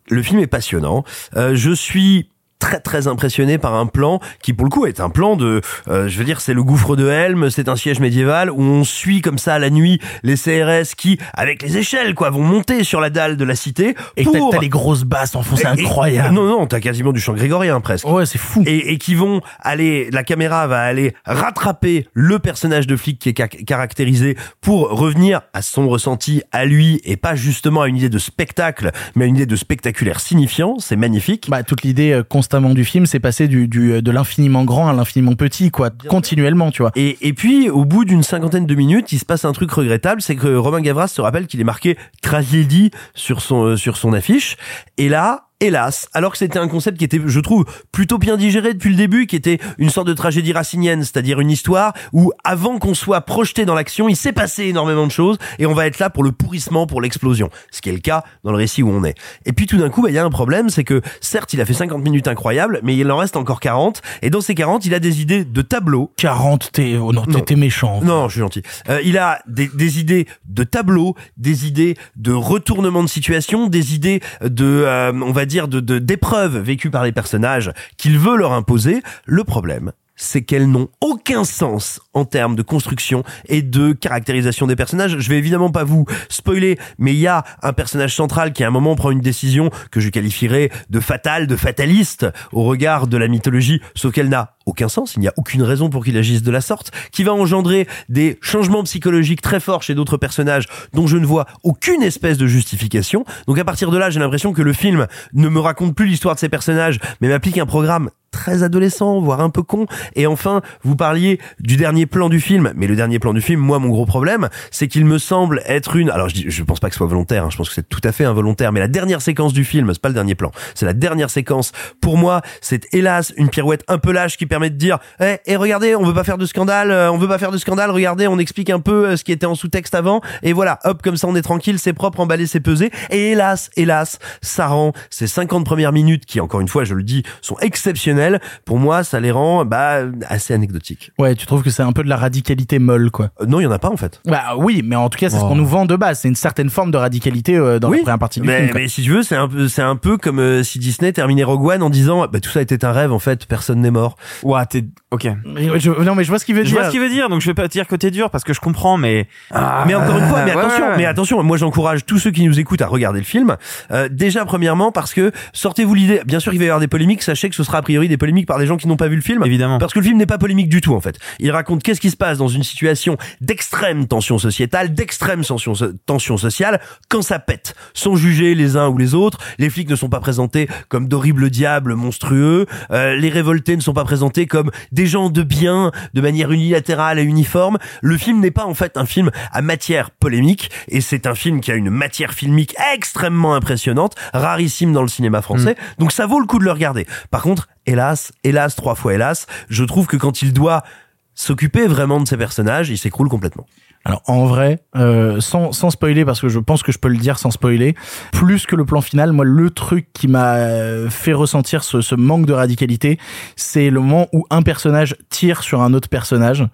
Le film est passionnant. Euh, je suis très très impressionné par un plan qui pour le coup est un plan de euh, je veux dire c'est le gouffre de Helm c'est un siège médiéval où on suit comme ça la nuit les CRS qui avec les échelles quoi vont monter sur la dalle de la cité Et t'as pour t'as les grosses basses en fond, c'est et- incroyable. non, non, t'as quasiment du chant grégorien presque. Ouais, c'est fou. Et, et qui vont aller, la caméra va aller rattraper le personnage de flic qui est ca- caractérisé pour revenir à son ressenti à lui et pas justement à une idée de spectacle, mais à une idée de spectaculaire signifiant. C'est magnifique. Bah, toute l'idée euh, constamment du film, c'est passer du, du, de l'infiniment grand à l'infiniment petit, quoi, continuellement, tu vois. Et, et puis, au bout d'une cinquantaine de minutes, il se passe un truc regrettable, c'est que Romain Gavras se rappelle qu'il est marqué tragédie sur son, euh, sur son affiche. Et là, hélas, alors que c'était un concept qui était, je trouve, plutôt bien digéré depuis le début, qui était une sorte de tragédie racinienne, c'est-à-dire une histoire où, avant qu'on soit projeté dans l'action, il s'est passé énormément de choses et on va être là pour le pourrissement, pour l'explosion. Ce qui est le cas dans le récit où on est. Et puis tout d'un coup, bah, il y a un problème, c'est que certes, il a fait 50 minutes incroyables, mais il en reste encore 40. Et dans ces 40, il a des idées de tableau. 40, t'es, oh non, t'es méchant. Non, je suis gentil. Euh, il a des, des idées de tableau, des idées de retournement de situation, des idées de, euh, on va dire, de d'épreuves vécues par les personnages qu'il veut leur imposer. Le problème, c'est qu'elles n'ont aucun sens en termes de construction et de caractérisation des personnages. Je vais évidemment pas vous spoiler, mais il y a un personnage central qui à un moment prend une décision que je qualifierais de fatale, de fataliste au regard de la mythologie, sauf qu'elle n'a aucun sens, il n'y a aucune raison pour qu'il agisse de la sorte, qui va engendrer des changements psychologiques très forts chez d'autres personnages dont je ne vois aucune espèce de justification. Donc à partir de là, j'ai l'impression que le film ne me raconte plus l'histoire de ces personnages, mais m'applique un programme très adolescent, voire un peu con. Et enfin, vous parliez du dernier plan du film, mais le dernier plan du film, moi, mon gros problème, c'est qu'il me semble être une. Alors, je, dis, je pense pas que ce soit volontaire. hein, je pense que c'est tout à fait involontaire. Mais la dernière séquence du film, c'est pas le dernier plan, c'est la dernière séquence. Pour moi, c'est hélas une pirouette un peu lâche qui permet de dire, eh, eh, regardez, on veut pas faire de scandale, euh, on veut pas faire de scandale. Regardez, on explique un peu euh, ce qui était en sous-texte avant, et voilà, hop, comme ça, on est tranquille, c'est propre, emballé, c'est pesé. Et hélas, hélas, ça rend ces 50 premières minutes qui, encore une fois, je le dis, sont exceptionnelles. Pour moi, ça les rend bah assez anecdotiques. Ouais, tu trouves que c'est un peu de la radicalité molle, quoi. Euh, non, il y en a pas en fait. Bah oui, mais en tout cas, c'est ce Oh. qu'on nous vend de base. C'est une certaine forme de radicalité euh, dans Oui, la première partie du mais, film. quoi. mais si tu veux, c'est un peu, c'est un peu comme euh, si Disney terminait Rogue One en disant, bah tout ça était un rêve en fait, personne n'est mort. Ouah, t'es, ok. Mais je- non, mais je vois ce qu'il veut Je dire. vois ce qu'il veut dire, donc je vais pas te dire que t'es dur parce que je comprends, mais. Ah, mais encore une fois, mais attention, ouais. mais attention, moi j'encourage tous ceux qui nous écoutent à regarder le film. Euh, déjà premièrement parce que sortez-vous l'idée, bien sûr il va y avoir des polémiques, sachez que ce sera a priori des polémiques par des gens qui n'ont pas vu le film. Évidemment. Parce que le film n'est pas polémique du tout en fait. Il raconte qu'est-ce qui se passe dans une situation d'extrême tension sociétale, d'extrême tension, tension sociale quand ça pète, sans juger les uns ou les autres. Les flics ne sont pas présentés comme d'horribles diables monstrueux. Euh, les révoltés ne sont pas présentés comme des gens de bien, de manière unilatérale et uniforme. Le film n'est pas en fait un film à matière polémique et c'est un film qui a une matière filmique extrêmement impressionnante, rarissime dans le cinéma français. Donc ça vaut le coup de le regarder. Par contre, hélas, hélas, trois fois hélas, je trouve que quand il doit s'occuper vraiment de ses personnages, il s'écroule complètement. Alors en vrai, euh, sans, sans spoiler, parce que je pense que je peux le dire sans spoiler, plus que le plan final, moi le truc qui m'a fait ressentir ce, ce manque de radicalité, c'est le moment où un personnage tire sur un autre personnage,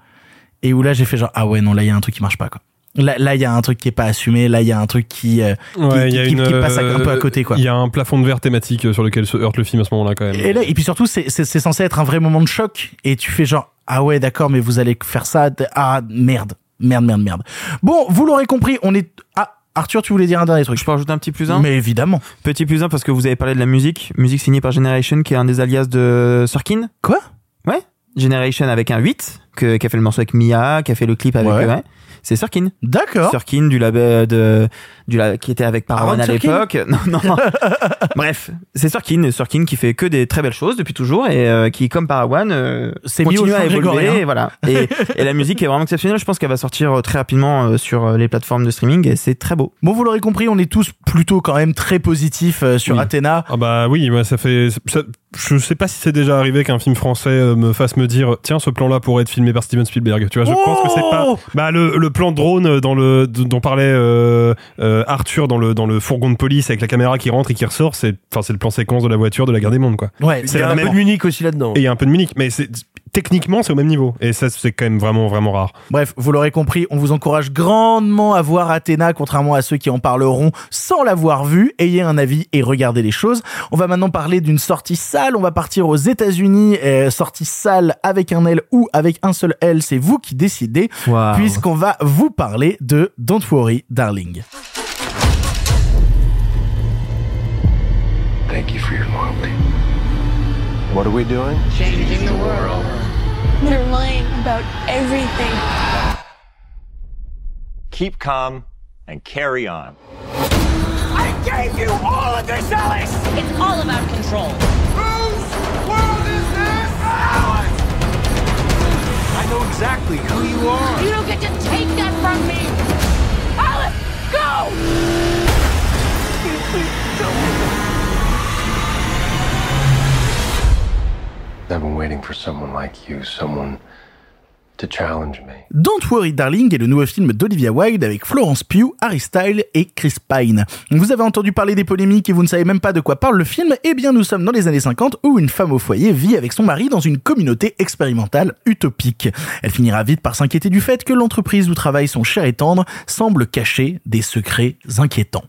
et où là j'ai fait genre ah ouais non là il y a un truc qui marche pas quoi. Là là il y a un truc qui est pas assumé, là il y a un truc qui euh, qui, Ouais, il qui, y a qui- une, qui passe un peu à euh, côté quoi. Il y a un plafond de verre thématique euh, sur lequel se heurte le film à ce moment-là quand même. Et là, et puis surtout, c'est, c'est, c'est censé être un vrai moment de choc. Et tu fais genre, ah ouais, d'accord, mais vous allez faire ça. Ah, merde. Merde, merde, merde. Bon, vous l'aurez compris, on est, ah, Arthur, tu voulais dire un dernier truc. Je peux rajouter un petit plus un? Mais évidemment. Petit plus un parce que vous avez parlé de la musique. Musique signée par Generation qui est un des alias de Sorkin. Quoi? Ouais. Generation avec un 8, que, qui a fait le morceau avec Mia, qui a fait le clip avec. Ouais. ouais. C'est Sorkin. D'accord. Sorkin du label de, du la- qui était avec Parawan à l'époque. Non, non, non. Bref, c'est Sorkin, Sorkin qui fait que des très belles choses depuis toujours et euh, qui, comme Parawan, euh, C'est mis au continue à évoluer. grégorien. Et voilà. Et, et la musique est vraiment exceptionnelle. Je pense qu'elle va sortir euh, très rapidement euh, sur les plateformes de streaming et c'est très beau. Bon, vous l'aurez compris, on est tous plutôt quand même très positifs euh, sur Oui. Athéna. Ah bah oui, moi ça fait. ça- je sais pas si c'est déjà arrivé qu'un film français euh, me fasse me dire tiens ce plan-là pourrait être filmé par Steven Spielberg. Tu vois, je pense que c'est pas. Oh Bah le, le plan drone dans le dont parlait euh, euh, Arthur dans le dans le fourgon de police avec la caméra qui rentre et qui ressort, c'est enfin c'est le plan séquence de la voiture de la guerre des mondes quoi. Ouais, Il c'est y a la un même. peu de Munich aussi là-dedans. Et il y a un peu de Munich, mais c'est techniquement c'est au même niveau et ça c'est quand même vraiment vraiment rare. Bref, vous l'aurez compris, on vous encourage grandement à voir Athéna, contrairement à ceux qui en parleront sans l'avoir vu. Ayez un avis et regardez les choses. On va maintenant parler d'une sortie salle. On va partir aux États-Unis, euh, sortie salle avec un L ou avec un seul L. C'est vous qui décidez, puisqu'on va vous parler de Don't Worry, Darling. Thank you for your loyalty. What are we doing? Changing the world. They're lying about everything. Keep calm and carry on. I gave you all of this, Alice! It's all about control. Whose world is this? Ours! I know exactly who you are. You don't get to take that from me! Alice, go! I've been waiting for someone like you, someone. Don't Worry Darling est le nouveau film d'Olivia Wilde avec Florence Pugh, Harry Styles et Chris Pine. Vous avez entendu parler des polémiques et vous ne savez même pas de quoi parle le film? Eh bien nous sommes dans les années 50 où une femme au foyer vit avec son mari dans une communauté expérimentale utopique. Elle finira vite par s'inquiéter du fait que l'entreprise où travaille son cher et tendre semble cacher des secrets inquiétants.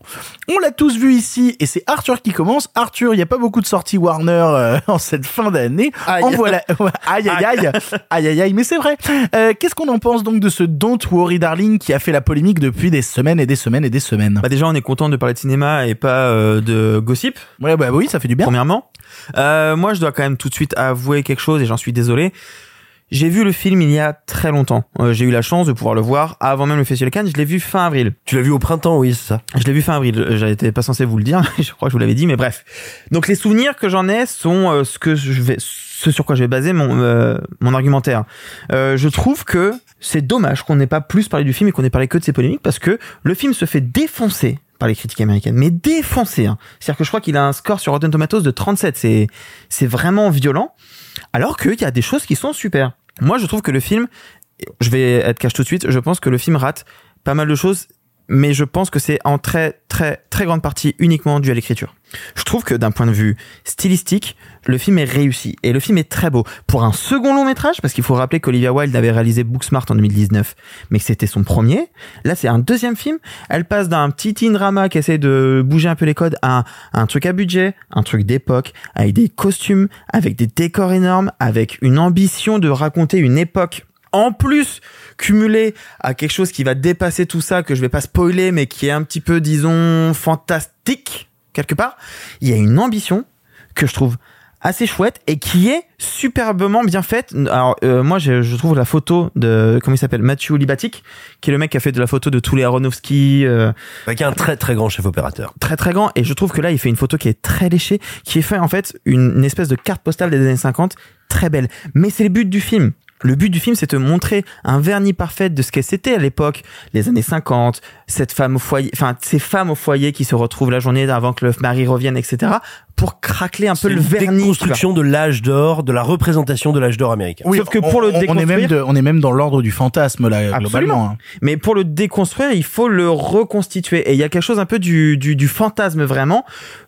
On l'a tous vu ici et c'est Arthur qui commence. Arthur, il n'y a pas beaucoup de sorties Warner euh, en cette fin d'année. En voilà. aïe aïe aïe. Aïe aïe aïe, mais c'est vrai. Euh, Qu'est-ce qu'on en pense donc de ce Don't Worry Darling qui a fait la polémique depuis des semaines et des semaines et des semaines? Bah déjà, on est content de parler de cinéma et pas euh, de gossip. Ouais, bah oui, ça fait du bien. Premièrement, euh, moi, je dois quand même tout de suite avouer quelque chose et j'en suis désolé. J'ai vu le film il y a très longtemps. Euh, j'ai eu la chance de pouvoir le voir avant même le Festival Cannes. Je l'ai vu fin avril. Tu l'as vu au printemps, oui, c'est ça. Je l'ai vu fin avril. Euh, J'étais pas censé vous le dire. je crois que je vous l'avais dit, mais bref. Donc les souvenirs que j'en ai sont euh, ce que je vais, ce sur quoi je vais baser mon euh, mon argumentaire. Euh, je trouve que c'est dommage qu'on n'ait pas plus parlé du film et qu'on ait parlé que de ces polémiques parce que le film se fait défoncer par les critiques américaines, mais défoncer. Hein. C'est-à-dire que je crois qu'il a un score sur Rotten Tomatoes de 37. C'est c'est vraiment violent. Alors qu'il y a des choses qui sont super. Moi, je trouve que le film, je vais être cash tout de suite, je pense que le film rate pas mal de choses, mais je pense que c'est en très très très grande partie uniquement dû à l'écriture. Je trouve que d'un point de vue stylistique, le film est réussi et le film est très beau. Pour un second long métrage, parce qu'il faut rappeler qu'Olivia Wilde avait réalisé Booksmart en 2019, mais que c'était son premier. Là, c'est un deuxième film. Elle passe d'un petit teen drama qui essaie de bouger un peu les codes à un, un truc à budget, un truc d'époque, avec des costumes, avec des décors énormes, avec une ambition de raconter une époque en plus cumulé à quelque chose qui va dépasser tout ça, que je vais pas spoiler, mais qui est un petit peu, disons, fantastique, quelque part, il y a une ambition que je trouve assez chouette et qui est superbement bien faite. Alors euh, moi je, je trouve la photo de comment il s'appelle Mathieu Libatic qui est le mec qui a fait de la photo de tous les Aronofsky euh, qui est un très très grand chef opérateur. Très très grand et je trouve que là il fait une photo qui est très léchée, qui est fait en fait une, une espèce de carte postale des années 50 très belle. Mais c'est le but du film. Le but du film, c'est de montrer un vernis parfait de ce que c'était à l'époque, les années 50, cette femme au foyer, enfin, ces femmes au foyer qui se retrouvent la journée avant que le mari revienne, etc., pour craquer un peu le vernis. construction de l'âge d'or, de la représentation de l'âge d'or américain. Oui, Sauf que pour on, le on- on est déconstruire, même de- on est même dans l'ordre du fantasme là globalement. Hein. Mais pour le déconstruire, il faut le reconstituer. Et il y a quelque chose un peu du, du, du fantasme vraiment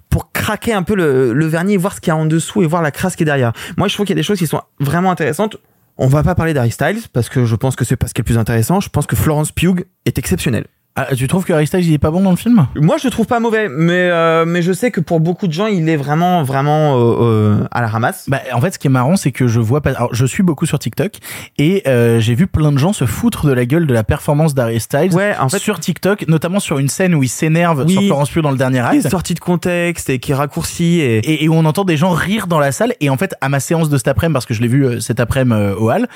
pour craquer un peu le, le vernis et voir ce qu'il y a en dessous et voir la crasse qui est derrière. Moi, je trouve qu'il y a des choses qui sont vraiment intéressantes. On va pas parler d'Harry Styles parce que je pense que c'est pas ce qui est le plus intéressant. Je pense que Florence Pugh est exceptionnelle. Ah, tu trouves que Harry Styles il est pas bon dans le film? Moi, je le trouve pas mauvais, mais euh, mais je sais que pour beaucoup de gens, il est vraiment vraiment euh, euh, à la ramasse. Bah, en fait, ce qui est marrant, c'est que je vois pas. Alors, je suis beaucoup sur TikTok et euh, j'ai vu plein de gens se foutre de la gueule de la performance d'Harry Styles Ouais, en fait- sur TikTok, notamment sur une scène où il s'énerve Oui. sur Florence Pugh dans le dernier acte. sorti de contexte et qui est raccourci et Et, et où on entend des gens rire dans la salle. Et en fait, à ma séance de cet après-midi, parce que je l'ai vu euh, cet après-midi au hall,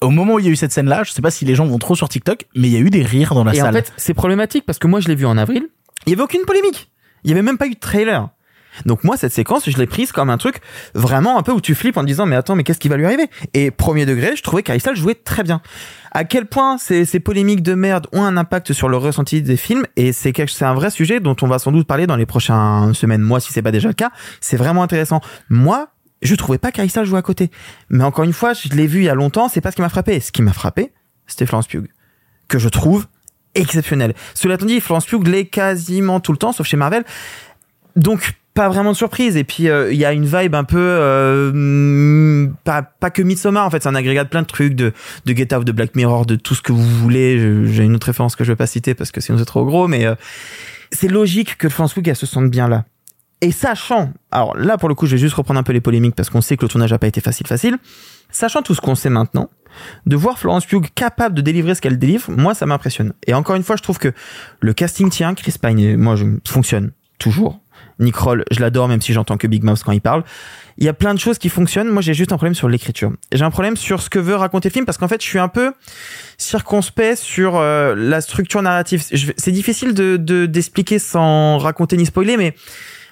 au moment où il y a eu cette scène-là, je sais pas si les gens vont trop sur TikTok, mais il y a eu des rires dans la Et salle. en fait, c'est problématique parce que moi, je l'ai vu en avril. Il y avait aucune polémique. Il y avait même pas eu de trailer. Donc moi, cette séquence, je l'ai prise comme un truc vraiment un peu où tu flippes en te disant mais attends, mais qu'est-ce qui va lui arriver? Et premier degré, je trouvais qu'Aristal jouait très bien. À quel point ces, ces polémiques de merde ont un impact sur le ressenti des films? Et c'est c'est un vrai sujet dont on va sans doute parler dans les prochaines semaines, mois si c'est pas déjà le cas. C'est vraiment intéressant. Moi, je trouvais pas qu'Aristal jouait à côté. Mais encore une fois, je l'ai vu il y a longtemps, c'est pas ce qui m'a frappé. Ce qui m'a frappé, c'était Florence Pugh que je trouve exceptionnel. Cela étant dit, Florence Pugh l'est quasiment tout le temps, sauf chez Marvel. Donc, pas vraiment de surprise. Et puis, euh, il y a une vibe un peu... euh, pas, pas que Midsommar, en fait. C'est un agrégat de plein de trucs, de, de Get Out, de Black Mirror, de tout ce que vous voulez. J'ai une autre référence que je vais pas citer parce que sinon c'est trop gros, mais... euh, c'est logique que Florence Pugh, elle se sente bien là. Et sachant, alors là pour le coup je vais juste reprendre un peu les polémiques parce qu'on sait que le tournage n'a pas été facile facile, sachant tout ce qu'on sait maintenant, de voir Florence Pugh capable de délivrer ce qu'elle délivre, moi ça m'impressionne. Et encore une fois je trouve que le casting tient, Chris Pine, moi je fonctionne toujours. Nick Kroll, je l'adore même si j'entends que Big Mouth quand il parle. Il y a plein de choses qui fonctionnent. Moi, j'ai juste un problème sur l'écriture. J'ai un problème sur ce que veut raconter le film parce qu'en fait, je suis un peu circonspect sur euh, la structure narrative. C'est difficile de- d'expliquer sans raconter ni spoiler, mais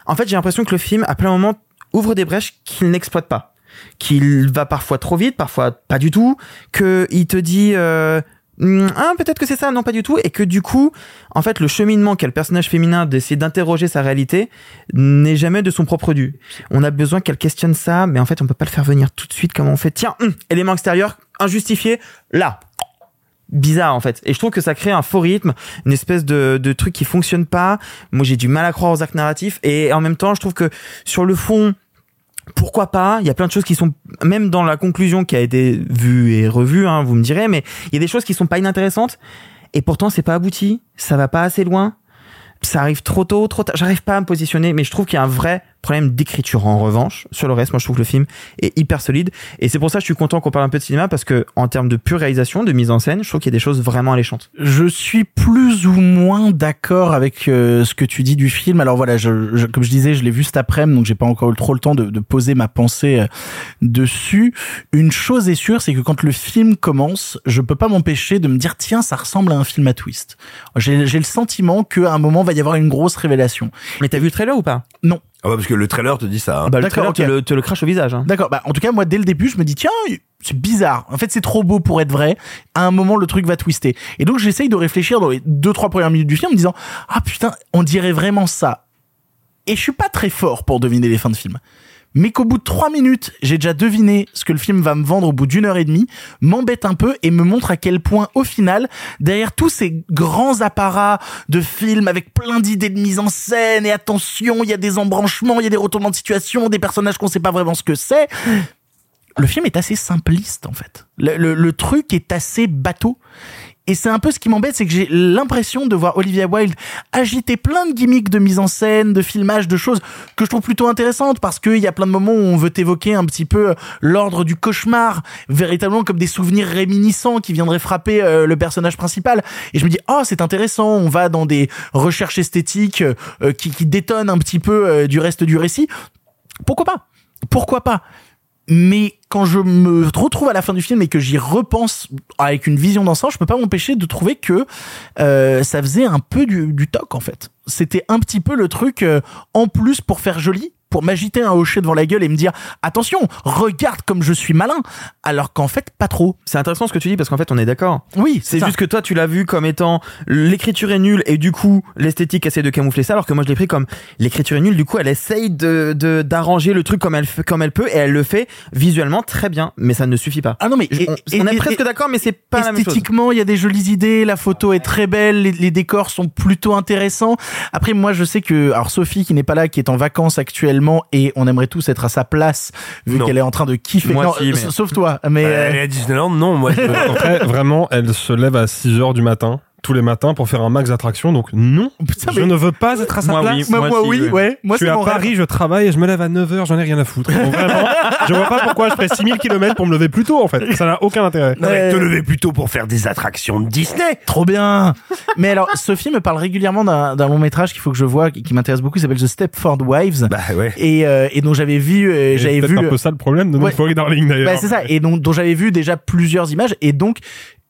en fait, j'ai l'impression que le film, à plein moment, ouvre des brèches qu'il n'exploite pas. Qu'il va parfois trop vite, parfois pas du tout. Que il te dit, euh, Hum, ah, peut-être que c'est ça, non pas du tout, et que du coup, en fait, le cheminement qu'a le personnage féminin d'essayer d'interroger sa réalité n'est jamais de son propre dû. On a besoin qu'elle questionne ça, mais en fait, on peut pas le faire venir tout de suite comme on fait. Tiens, hum, élément extérieur, injustifié, là. Bizarre en fait. Et je trouve que ça crée un faux rythme, une espèce de, de truc qui fonctionne pas. Moi j'ai du mal à croire aux arcs narratifs. Et en même temps, je trouve que sur le fond, pourquoi pas? Il y a plein de choses qui sont même dans la conclusion qui a été vue et revue, hein, vous me direz, mais il y a des choses qui sont pas inintéressantes et pourtant c'est pas abouti, ça va pas assez loin, ça arrive trop tôt, trop tard. J'arrive pas à me positionner, mais je trouve qu'il y a un vrai problème d'écriture en revanche. Sur le reste, moi je trouve que le film est hyper solide et c'est pour ça que je suis content qu'on parle un peu de cinéma parce que en termes de pure réalisation, de mise en scène, je trouve qu'il y a des choses vraiment alléchantes. Je suis plus ou moins d'accord avec euh, ce que tu dis du film. Alors voilà, je, je- comme je disais, je l'ai vu cet après-midi, donc j'ai pas encore eu trop le temps de, de poser ma pensée euh, dessus. Une chose est sûre, c'est que quand le film commence, je peux pas m'empêcher de me dire tiens, ça ressemble à un film à twist. J'ai j'ai le sentiment qu'à un moment va y avoir une grosse révélation. Mais t'as vu le trailer ou pas? Non. Ah bah parce que le trailer te dit ça. hein. Bah, le D'accord, trailer te, ok. le, te le crache au visage. Hein. D'accord. Bah, en tout cas, moi, dès le début, je me dis, tiens, c'est bizarre. En fait, c'est trop beau pour être vrai. À un moment, le truc va twister. Et donc, j'essaye de réfléchir dans les deux, trois premières minutes du film en me disant, ah putain, on dirait vraiment ça. Et je suis pas très fort pour deviner les fins de film. Mais qu'au bout de trois minutes, j'ai déjà deviné ce que le film va me vendre au bout d'une heure et demie, m'embête un peu et me montre à quel point, au final, derrière tous ces grands apparats de films avec plein d'idées de mise en scène et attention, il y a des embranchements, il y a des retournements de situation, des personnages qu'on sait pas vraiment ce que c'est, le film est assez simpliste en fait. Le, le- le truc est assez bateau. Et c'est un peu ce qui m'embête, c'est que j'ai l'impression de voir Olivia Wilde agiter plein de gimmicks de mise en scène, de filmage, de choses que je trouve plutôt intéressantes parce qu'il y a plein de moments où on veut évoquer un petit peu l'ordre du cauchemar, véritablement comme des souvenirs réminiscents qui viendraient frapper euh, le personnage principal. Et je me dis, oh, c'est intéressant, on va dans des recherches esthétiques euh, qui, détonnent un petit peu euh, du reste du récit. Pourquoi pas? Pourquoi pas? Mais quand je me retrouve à la fin du film et que j'y repense avec une vision d'ensemble, je peux pas m'empêcher de trouver que euh, ça faisait un peu du, du toc en fait. C'était un petit peu le truc euh, en plus pour faire joli, pour m'agiter un hocher devant la gueule et me dire attention, regarde comme je suis malin, alors qu'en fait pas trop. C'est intéressant ce que tu dis parce qu'en fait on est d'accord. Oui, C'est juste que toi tu l'as vu comme étant l'écriture est nulle et du coup l'esthétique essaie de camoufler ça alors que moi je l'ai pris comme l'écriture est nulle du coup elle essaye de de- d'arranger le truc comme elle comme elle peut et elle le fait visuellement très bien mais ça ne suffit pas. Ah non mais Je- on, et- on est et- presque d'accord mais c'est pas la même chose. Esthétiquement, il y a des jolies idées, la photo est très belle, les, les décors sont plutôt intéressants. Après, moi, je sais que, alors Sophie qui n'est pas là, qui est en vacances actuellement, et on aimerait tous être à sa place, vu qu'elle est en train de kiffer. Moi Non, si, mais- Sauf toi, mais Bah, euh, elle est à Disneyland, non, moi. je- Après, vraiment, elle se lève à 6 heures du matin, tous les matins, pour faire un max d'attractions. Donc, non, putain, je mais- ne veux pas être à sa Moi, place. oui. moi, moi aussi, oui, ouais. Moi, je suis c'est à rêve. Paris, je travaille et je me lève à 9h, j'en ai rien à foutre. Donc, vraiment, je vois pas pourquoi je ferais 6000 km pour me lever plus tôt, en fait. Ça n'a aucun intérêt. Non, mais te lever plutôt pour faire des attractions de Disney. Trop bien. mais alors, Sophie me parle régulièrement d'un d'un long métrage qu'il faut que je vois, qui qui m'intéresse beaucoup, qui s'appelle The Stepford Wives. Bah ouais. Et, euh, et dont j'avais vu, euh, Et j'avais c'est vu. peut-être un peu ça le problème de Ouais. Darling d'ailleurs. Bah, c'est ça, et dont, dont j'avais vu déjà plusieurs images, et donc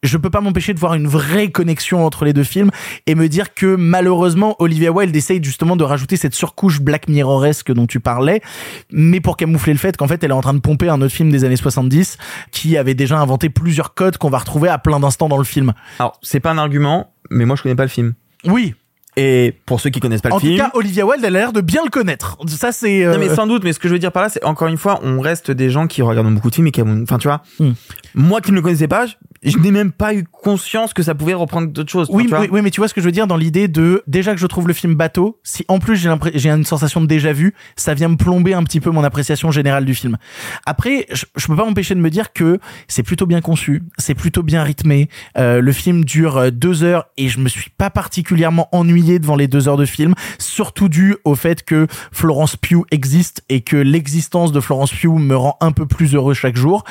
je peux pas m'empêcher de voir une vraie connexion entre les deux films et me dire que malheureusement Olivia Wilde essaye justement de rajouter cette surcouche Black Mirroresque dont tu parlais, mais pour camoufler le fait qu'en fait elle est en train de pomper un autre film des années 70 qui avait déjà inventé plusieurs codes qu'on va retrouver à plein d'instants dans le film. Alors c'est pas un argument mais moi je connais pas le film. Oui. Et pour ceux qui connaissent pas En le film tout cas, Olivia Wilde, elle a l'air de bien le connaître. Ça, c'est. euh, Non mais sans doute, mais ce que je veux dire par là, c'est encore une fois, on reste des gens qui regardent beaucoup de films et qui, ont- enfin tu vois, Hmm. moi qui ne le connaissais pas, je, n'ai même pas eu conscience que ça pouvait reprendre d'autres choses. Oui, oui, oui, mais tu vois ce que je veux dire dans l'idée de déjà que je trouve le film bateau, si en plus j'ai une sensation de déjà vu, ça vient me plomber un petit peu mon appréciation générale du film. Après, je, je peux pas m'empêcher de me dire que c'est plutôt bien conçu, c'est plutôt bien rythmé. Euh, le film dure euh, deux heures et je me suis pas particulièrement ennuyé devant les deux heures de film, surtout dû au fait que Florence Pugh existe et que l'existence de Florence Pugh me rend un peu plus heureux chaque jour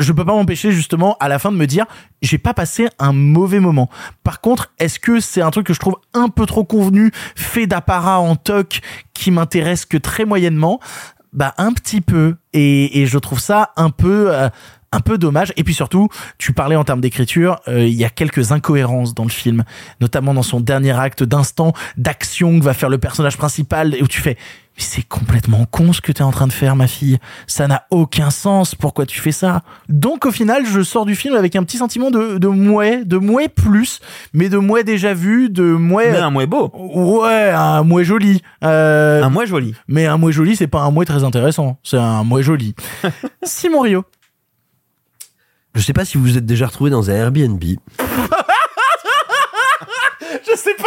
je peux pas m'empêcher justement à la fin de me dire j'ai pas passé un mauvais moment. Par contre, est-ce que c'est un truc que je trouve un peu trop convenu, fait d'apparat en toc, qui m'intéresse que très moyennement? Bah un petit peu. Et, je trouve ça un peu euh, un peu dommage. Et puis surtout, tu parlais en termes d'écriture, euh, il y a quelques incohérences dans le film, notamment dans son dernier acte d'instant d'action que va faire le personnage principal, où tu fais c'est complètement con ce que t'es en train de faire, ma fille. Ça n'a aucun sens. Pourquoi tu fais ça? Donc au final, je sors du film avec un petit sentiment de de mouais, de mouais plus, mais de mouais déjà vu, de mouais. Mais un mouais beau. Ouais, un mouais joli. Euh, Un mouais joli. Mais un mouais joli, c'est pas un mouais très intéressant. C'est un mouais joli. Simon Rio. Je sais pas si vous vous êtes déjà retrouvé dans un Airbnb.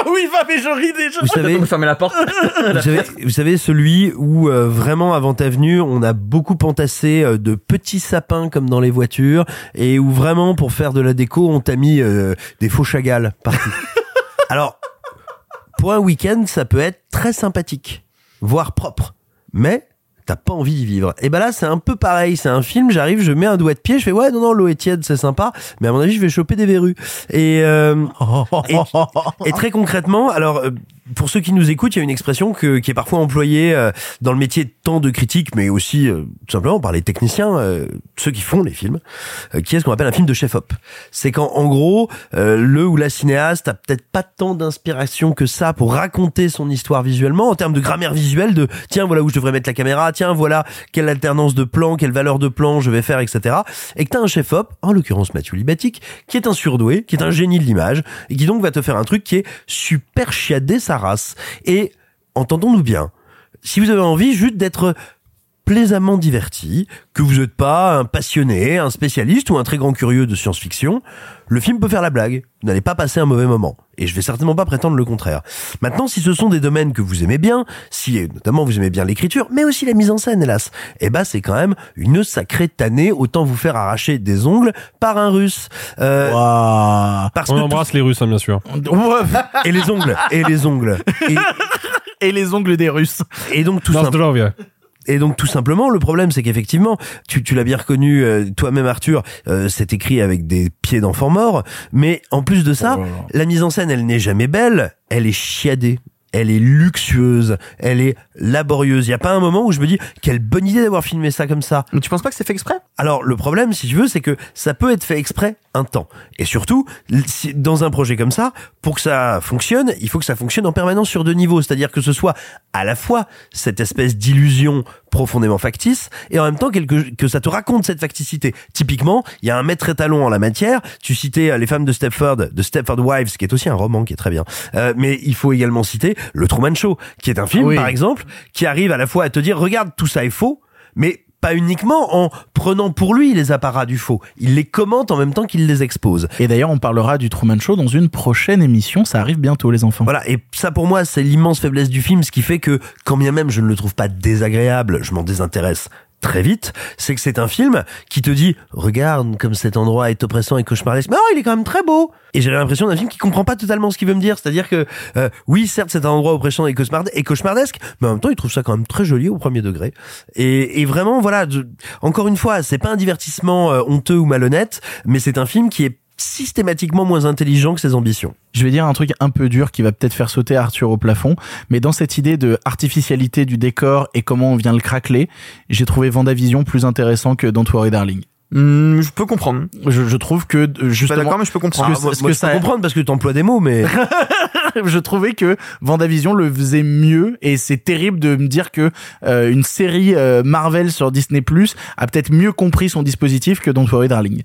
Où il va, mais je ris déjà. Vous savez, fermer la porte. vous savez, vous savez, celui où euh, vraiment avant ta venue, on a beaucoup entassé euh, de petits sapins comme dans les voitures, et où vraiment pour faire de la déco, on t'a mis euh, des faux chagals partout. Alors, pour un week-end, ça peut être très sympathique, voire propre, mais t'as pas envie d'y vivre. Et ben là, c'est un peu pareil. C'est un film. J'arrive, je mets un doigt de pied, je fais ouais, non, non, l'eau est tiède, c'est sympa, mais à mon avis, je vais choper des verrues. Et euh, et, et très concrètement, alors. Pour ceux qui nous écoutent, il y a une expression que, qui est parfois employée euh, dans le métier tant de critique, mais aussi euh, tout simplement par les techniciens, euh, ceux qui font les films, qui est ce qu'on appelle un film de chef-op. C'est quand, en gros, le ou la cinéaste a peut-être pas tant d'inspiration que ça pour raconter son histoire visuellement, en termes de grammaire visuelle, de tiens, voilà où je devrais mettre la caméra, tiens, voilà quelle alternance de plan, quelle valeur de plan je vais faire, etc. Et que t'as un chef-op, en l'occurrence Mathieu Libatic, qui est un surdoué, qui est un génie de l'image, et qui donc va te faire un truc qui est super chiadé Et entendons-nous bien, si vous avez envie juste d'être plaisamment diverti, que vous n'êtes pas un passionné, un spécialiste ou un très grand curieux de science-fiction, le film peut faire la blague. Vous n'allez pas passer un mauvais moment. Et je vais certainement pas prétendre le contraire. Maintenant, si ce sont des domaines que vous aimez bien, si notamment vous aimez bien l'écriture, mais aussi la mise en scène, hélas, eh ben c'est quand même une sacrée tannée. Autant vous faire arracher des ongles par un russe. Euh, parce On que embrasse les Russes, hein, bien sûr. et les ongles, et les ongles, et, et les ongles des Russes. Et donc tout. Zdrovia. Et donc tout simplement, le problème, c'est qu'effectivement, tu, tu l'as bien reconnu euh, toi-même, Arthur, euh, c'est écrit avec des pieds d'enfant mort. Mais en plus de ça, la mise en scène, elle n'est jamais belle, elle est chiadée. Elle est luxueuse, elle est laborieuse. Il y a pas un moment où je me dis quelle bonne idée d'avoir filmé ça comme ça. Mais tu penses pas que c'est fait exprès? Alors le problème, si tu veux, c'est que ça peut être fait exprès un temps. Et surtout, dans un projet comme ça, pour que ça fonctionne, il faut que ça fonctionne en permanence sur deux niveaux. C'est-à-dire que ce soit à la fois cette espèce d'illusion profondément factice et en même temps quelque, que ça te raconte cette facticité. Typiquement, il y a un maître étalon en la matière. Tu citais euh, Les femmes de Stepford, de Stepford Wives, qui est aussi un roman qui est très bien. Euh, mais il faut également citer Le Truman Show, qui est un film, Oui. par exemple, qui arrive à la fois à te dire, regarde, tout ça est faux, mais pas uniquement en prenant pour lui les apparats du faux. Il les commente en même temps qu'il les expose. Et d'ailleurs, on parlera du Truman Show dans une prochaine émission. Ça arrive bientôt, les enfants. Voilà, et ça pour moi, c'est l'immense faiblesse du film, ce qui fait que, quand bien même je ne le trouve pas désagréable, je m'en désintéresse très vite, c'est que c'est un film qui te dit regarde comme cet endroit est oppressant et cauchemardesque, mais non, il est quand même très beau. Et j'ai l'impression d'un film qui comprend pas totalement ce qu'il veut me dire, c'est-à-dire que euh, oui, certes, c'est un endroit oppressant et, cauchemard- et cauchemardesque, mais en même temps, il trouve ça quand même très joli au premier degré. Et, vraiment, voilà, encore une fois, c'est pas un divertissement euh, honteux ou malhonnête, mais c'est un film qui est systématiquement moins intelligent que ses ambitions. Je vais dire un truc un peu dur qui va peut-être faire sauter Arthur au plafond, mais dans cette idée de artificialité du décor et comment on vient le craqueler, j'ai trouvé Vendavision plus intéressant que Don't Worry Darling. Hmm, je peux comprendre. Je, je trouve que euh, Je suis pas justement, d'accord, mais je peux comprendre. Ah, que- moi, parce moi, que je peux ça- comprendre parce que tu emploies des mots, mais je trouvais que Vendavision le faisait mieux et c'est terrible de me dire que euh, une série euh, Marvel sur Disney Plus a peut-être mieux compris son dispositif que Don't Worry Darling.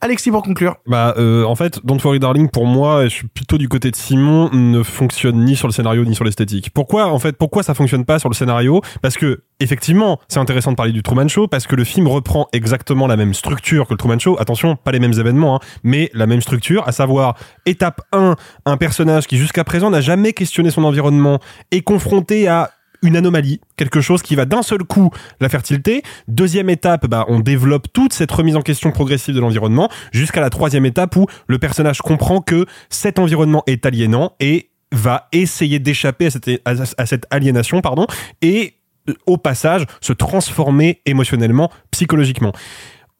Alexis pour conclure. Bah, euh, en fait, Don't Worry Darling, pour moi, je suis plutôt du côté de Simon, ne fonctionne ni sur le scénario ni sur l'esthétique. Pourquoi, en fait, pourquoi ça fonctionne pas sur le scénario? Parce que, effectivement, c'est intéressant de parler du Truman Show, parce que le film reprend exactement la même structure que le Truman Show. Attention, pas les mêmes événements, hein, mais la même structure, à savoir, étape 1, un personnage qui jusqu'à présent n'a jamais questionné son environnement est confronté à une anomalie, quelque chose qui va d'un seul coup la tilter. Deuxième étape, bah, on développe toute cette remise en question progressive de l'environnement jusqu'à la troisième étape où le personnage comprend que cet environnement est aliénant et va essayer d'échapper à cette, à cette aliénation, pardon, et euh, au passage se transformer émotionnellement, psychologiquement.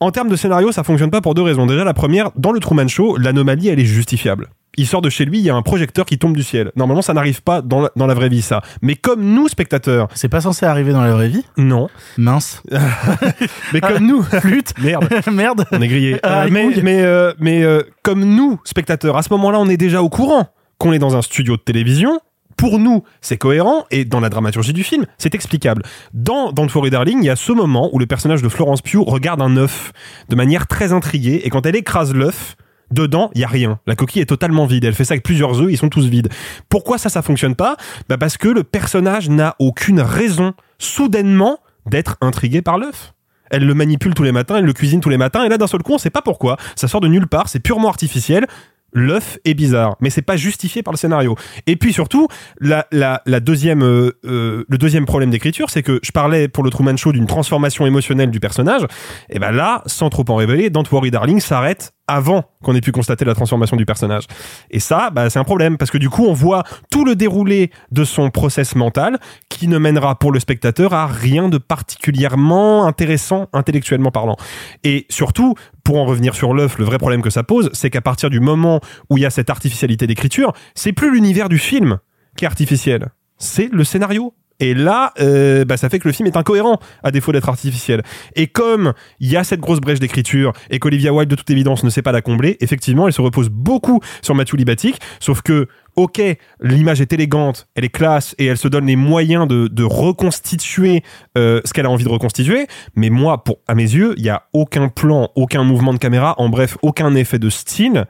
En termes de scénario, ça fonctionne pas pour deux raisons. Déjà, la première, dans le Truman Show, l'anomalie, elle est justifiable. il sort de chez lui, il y a un projecteur qui tombe du ciel. Normalement, ça n'arrive pas dans la, dans la vraie vie, ça. Mais comme nous, spectateurs. C'est pas censé arriver dans la vraie vie? Non. Mince. mais comme nous. Flûte. Merde. Merde. On est grillé. Ah, Euh, mais mais, euh, mais euh, comme nous, spectateurs, à ce moment-là, on est déjà au courant qu'on est dans un studio de télévision. Pour nous, c'est cohérent et dans la dramaturgie du film, c'est explicable. Dans Don't Worry Darling, il y a ce moment où le personnage de Florence Pugh regarde un œuf de manière très intriguée et quand elle écrase l'œuf, Dedans, il y a rien. La coquille est totalement vide. Elle fait ça avec plusieurs œufs, ils sont tous vides. Pourquoi ça, ça fonctionne pas? Bah Parce que le personnage n'a aucune raison, soudainement, d'être intrigué par l'œuf. Elle le manipule tous les matins, elle le cuisine tous les matins, et là, d'un seul coup, on sait pas pourquoi. Ça sort de nulle part, c'est purement artificiel. L'œuf est bizarre, mais c'est pas justifié par le scénario. Et puis surtout, la, la, la deuxième, euh, euh, le deuxième problème d'écriture, c'est que je parlais pour le Truman Show d'une transformation émotionnelle du personnage. Et ben là, sans trop en révéler, Don't Worry Darling s'arrête avant qu'on ait pu constater la transformation du personnage. Et ça, bah, c'est un problème parce que du coup, on voit tout le déroulé de son process mental qui ne mènera pour le spectateur à rien de particulièrement intéressant intellectuellement parlant. Et surtout, pour en revenir sur l'œuf, le vrai problème que ça pose, c'est qu'à partir du moment où il y a cette artificialité d'écriture, c'est plus l'univers du film qui est artificiel, c'est le scénario. Et là, euh, bah, ça fait que le film est incohérent, à défaut d'être artificiel. Et comme il y a cette grosse brèche d'écriture et qu'Olivia Wilde, de toute évidence, ne sait pas la combler, effectivement, elle se repose beaucoup sur Mathieu Libatic, sauf que, ok, l'image est élégante, elle est classe, et elle se donne les moyens de, reconstituer euh, ce qu'elle a envie de reconstituer, mais moi, pour, à mes yeux, il y a aucun plan, aucun mouvement de caméra, en bref, aucun effet de style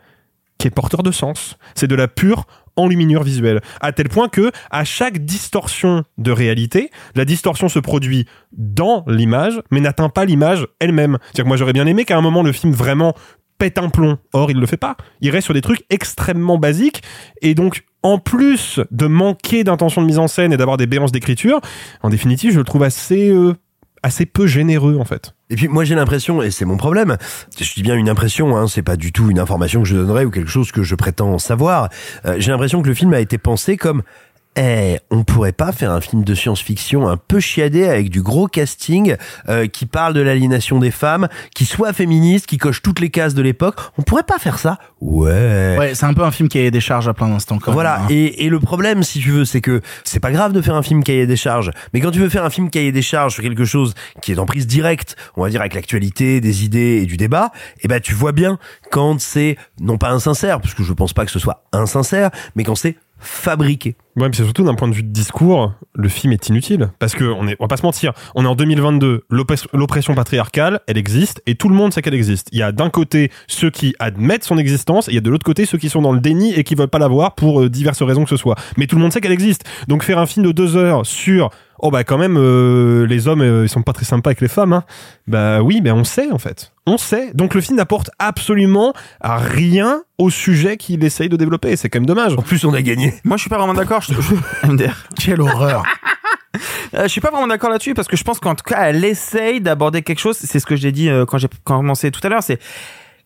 qui est porteur de sens. C'est de la pure enluminure visuelle. À tel point que, à chaque distorsion de réalité, la distorsion se produit dans l'image, mais n'atteint pas l'image elle-même. C'est-à-dire que moi, j'aurais bien aimé qu'à un moment, le film vraiment pète un plomb. Or, il le fait pas. Il reste sur des trucs extrêmement basiques. Et donc, en plus de manquer d'intention de mise en scène et d'avoir des béances d'écriture, en définitive, je le trouve assez, euh, assez peu généreux, en fait. Et puis moi j'ai l'impression, et c'est mon problème, je dis bien une impression, hein, c'est pas du tout une information que je donnerais ou quelque chose que je prétends savoir, euh, j'ai l'impression que le film a été pensé comme eh, on pourrait pas faire un film de science-fiction un peu chiadé avec du gros casting euh, qui parle de l'aliénation des femmes, qui soit féministe, qui coche toutes les cases de l'époque. On pourrait pas faire ça Ouais. Ouais, c'est un peu un film qui a des charges à plein d'instants. quand Voilà. même, hein. Et, et le problème, si tu veux, c'est que c'est pas grave de faire un film cahier des charges. Mais quand tu veux faire un film cahier des charges sur quelque chose qui est en prise directe, on va dire avec l'actualité, des idées et du débat, eh ben tu vois bien quand c'est non pas insincère, parce que je pense pas que ce soit insincère, mais quand c'est fabriqué. Ouais, mais c'est surtout d'un point de vue de discours, le film est inutile. Parce que, on, est, on va pas se mentir, on est en 2022, l'oppress- l'oppression patriarcale, elle existe, et tout le monde sait qu'elle existe. Il y a d'un côté ceux qui admettent son existence, et il y a de l'autre côté ceux qui sont dans le déni et qui veulent pas la voir pour euh, diverses raisons que ce soit. Mais tout le monde sait qu'elle existe. Donc faire un film de deux heures sur, oh bah quand même, euh, les hommes, euh, ils sont pas très sympas avec les femmes, hein. Bah oui, mais on sait en fait. On sait. Donc le film n'apporte absolument à rien au sujet qu'il essaye de développer. C'est quand même dommage. En plus, on a gagné. Moi, je suis pas vraiment d'accord. Je, MDR. Quelle horreur. Euh, je suis pas vraiment d'accord là-dessus parce que je pense qu'en tout cas, elle essaye d'aborder quelque chose. C'est ce que j'ai dit euh, quand j'ai commencé tout à l'heure. C'est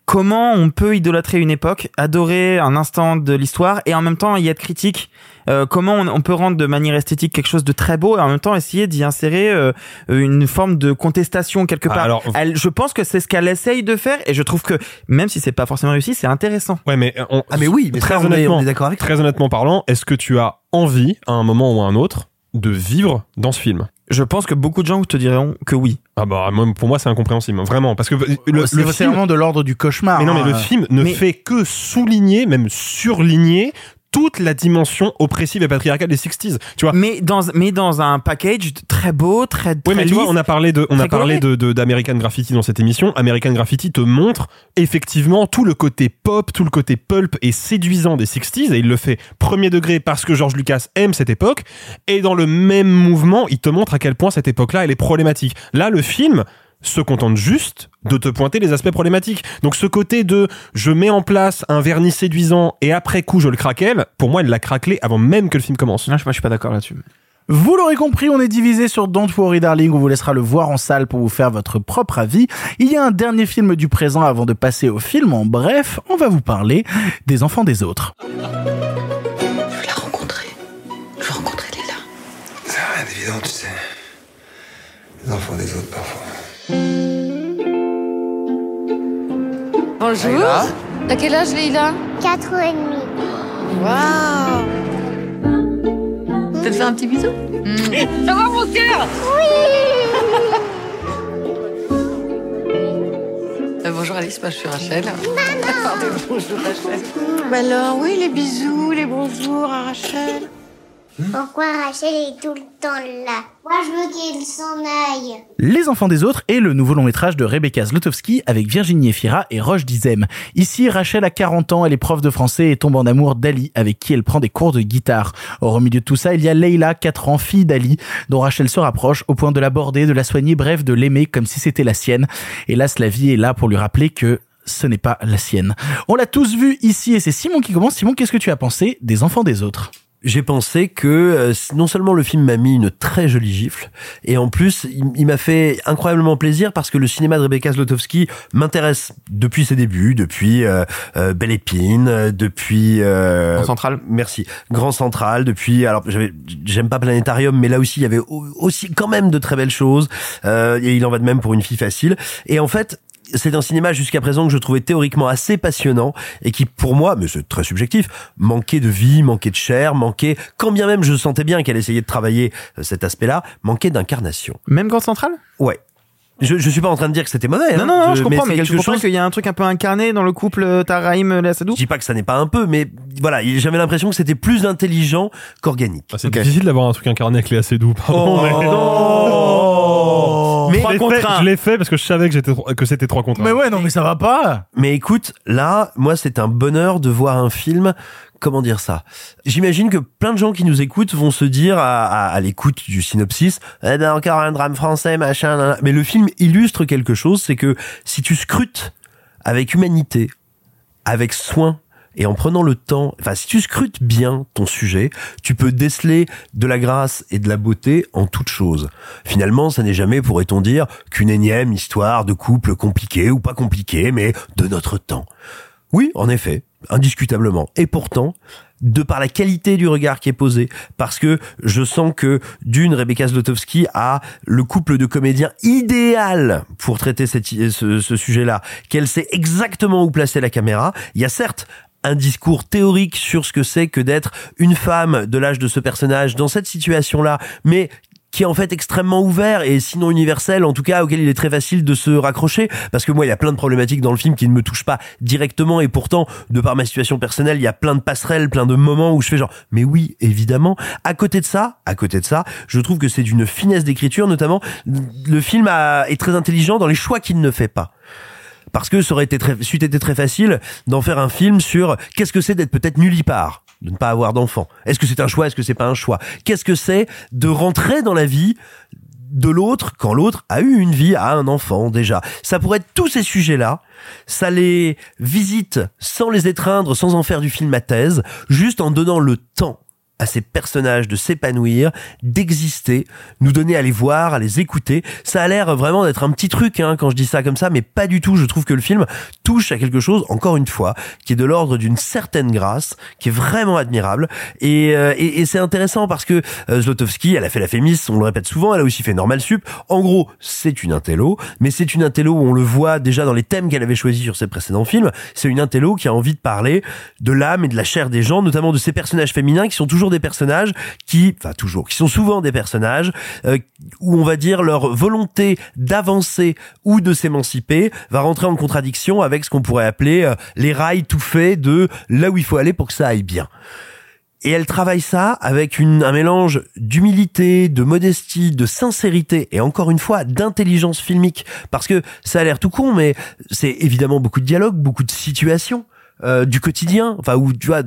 comment on peut idolâtrer une époque, adorer un instant de l'histoire et en même temps y être critique. Euh, comment on, on peut rendre de manière esthétique quelque chose de très beau et en même temps essayer d'y insérer euh, une forme de contestation quelque part. alors- Elle, je pense que c'est ce qu'elle essaye de faire et je trouve que même si c'est pas forcément réussi, c'est intéressant. Ouais, mais on, Ah mais oui, mais très ça, on est- honnêtement, on est d'accord avec toi. très honnêtement parlant, est-ce que tu as envie, à un moment ou à un autre, de vivre dans ce film? Je pense que beaucoup de gens te diront que oui. Ah bah moi, pour moi c'est incompréhensible, vraiment, parce que le, C'est le c'est film, vraiment de l'ordre du cauchemar. mais non, mais le hein. film ne Mais- fait que souligner, même surligner toute la dimension oppressive et patriarcale des 60s. Tu vois, Mais dans mais dans un package très beau, très très Oui, mais tu vois, on a parlé de, on a parlé de, de- d'American Graffiti dans cette émission. American Graffiti te montre effectivement tout le côté pop, tout le côté pulp et séduisant des 60s et il le fait premier degré parce que George Lucas aime cette époque et dans le même mouvement, il te montre à quel point cette époque-là, elle est problématique. Là, le film se contente juste de te pointer les aspects problématiques. Donc ce côté de je mets en place un vernis séduisant et après coup je le craquelle, pour moi elle l'a craquelé avant même que le film commence. Non, je, moi, je suis pas d'accord là-dessus. Vous l'aurez compris, on est divisé sur Don't Worry Darling. On vous laissera le voir en salle pour vous faire votre propre avis. Il y a un dernier film du présent avant de passer au film. En bref, on va vous parler des enfants des autres. Je veux la rencontrer. Je veux rencontrer Léla. C'est rien d'évident, tu sais. Les enfants des autres, parfois. Bonjour. T'as quel âge, Leïla 4 ans et demi. Waouh Peut-être faire un petit bisou Ça va, mon cœur Euh, bonjour Alice, moi je suis Rachel. Pardon, bonjour Rachel. Bah alors, oui, les bisous, les bonjours à Rachel. Pourquoi Rachel est tout le temps là Moi, je veux qu'il s'en aille. Les enfants des autres est le nouveau long métrage de Rebecca Zlotowski avec Virginie Efira et Roche Dizem. Ici, Rachel a 40 ans, elle est prof de français et tombe en amour d'Ali avec qui elle prend des cours de guitare. Or, au milieu de tout ça, il y a Leila, 4 ans, fille d'Ali, dont Rachel se rapproche au point de l'aborder, de la soigner, bref, de l'aimer comme si c'était la sienne. Hélas, la vie est là pour lui rappeler que ce n'est pas la sienne. On l'a tous vu ici et c'est Simon qui commence. Simon, qu'est-ce que tu as pensé des enfants des autres? J'ai pensé que euh, non seulement le film m'a mis une très jolie gifle, et en plus il, il m'a fait incroyablement plaisir parce que le cinéma de Rebecca Zlotowski m'intéresse depuis ses débuts, depuis euh, euh, Belle Épine, euh, depuis Grand Central. Merci, Grand Central, depuis alors j'aime pas Planétarium, mais là aussi il y avait au- aussi quand même de très belles choses, euh, et il en va de même pour une fille facile. Et en fait c'est un cinéma jusqu'à présent que je trouvais théoriquement assez passionnant et qui, pour moi, mais c'est très subjectif, manquait de vie, manquait de chair, manquait, quand bien même je sentais bien qu'elle essayait de travailler euh, cet aspect-là, manquait d'incarnation. Même Grand Central Ouais. Je, je suis pas en train de dire que c'était mauvais. Non, hein. non, non, je, mais comprends, mais tu quelque comprends chose. qu'il y a un truc un peu incarné dans le couple euh, Taraïm euh, Léa Seydoux Je dis pas que ça n'est pas un peu, mais voilà, j'avais l'impression que c'était plus intelligent qu'organique. Ah, c'est difficile d'avoir un truc incarné avec Léa Seydoux, pardon. Oh, mais... Mais je l'ai fait, je l'ai fait parce que je savais que j'étais que c'était trois contre un. Mais ouais, non, mais ça va pas. Mais écoute, là, moi, c'est un bonheur de voir un film. Comment dire ça? J'imagine que plein de gens qui nous écoutent vont se dire à, à, à l'écoute du synopsis, eh ben encore un drame français, machin. nan, nan. Mais le film illustre quelque chose, c'est que si tu scrutes avec humanité, avec soin et en prenant le temps, enfin si tu scrutes bien ton sujet, tu peux déceler de la grâce et de la beauté en toute chose. Finalement, ça n'est jamais, pourrait-on dire, qu'une énième histoire de couple compliqué ou pas compliqué, mais de notre temps. Oui, en effet, indiscutablement. Et pourtant, de par la qualité du regard qui est posé, parce que je sens que d'une, Rebecca Zlotowski a le couple de comédiens idéal pour traiter cette, ce, ce sujet-là, qu'elle sait exactement où placer la caméra. Il y a certes un discours théorique sur ce que c'est que d'être une femme de l'âge de ce personnage dans cette situation-là, mais qui est en fait extrêmement ouvert et sinon universel, en tout cas auquel il est très facile de se raccrocher, parce que moi il y a plein de problématiques dans le film qui ne me touchent pas directement. Et pourtant de par ma situation personnelle il y a plein de passerelles, plein de moments où je fais genre mais oui évidemment. À côté de ça, à côté de ça, je trouve que c'est d'une finesse d'écriture, notamment le film est très intelligent dans les choix qu'il ne fait pas parce que ça aurait été très, c'eût été très facile d'en faire un film sur qu'est-ce que c'est d'être peut-être nullipare, de ne pas avoir d'enfant. Est-ce que c'est un choix, est-ce que c'est pas un choix? Qu'est-ce que c'est de rentrer dans la vie de l'autre quand l'autre a eu une vie, a un enfant déjà? Ça pourrait être tous ces sujets-là. Ça les visite sans les étreindre, sans en faire du film à thèse, juste en donnant le temps à ces personnages de s'épanouir, d'exister, nous donner à les voir, à les écouter. Ça a l'air vraiment d'être un petit truc hein, quand je dis ça comme ça, mais pas du tout. Je trouve que le film touche à quelque chose, encore une fois, qui est de l'ordre d'une certaine grâce, qui est vraiment admirable. Et, euh, et, et c'est intéressant parce que euh, Zlotowski, elle a fait la Fémis, on le répète souvent, elle a aussi fait Normal Sup. En gros, c'est une intello, mais c'est une intello où on le voit déjà dans les thèmes qu'elle avait choisis sur ses précédents films. C'est une intello qui a envie de parler de l'âme et de la chair des gens, notamment de ces personnages féminins qui sont toujours des personnages qui, enfin toujours, qui sont souvent des personnages euh, où on va dire leur volonté d'avancer ou de s'émanciper va rentrer en contradiction avec ce qu'on pourrait appeler euh, les rails tout faits de là où il faut aller pour que ça aille bien. Et elle travaille ça avec une, un mélange d'humilité, de modestie, de sincérité et encore une fois d'intelligence filmique. Parce que ça a l'air tout con, mais c'est évidemment beaucoup de dialogue, beaucoup de situations euh, du quotidien. Enfin, où tu vois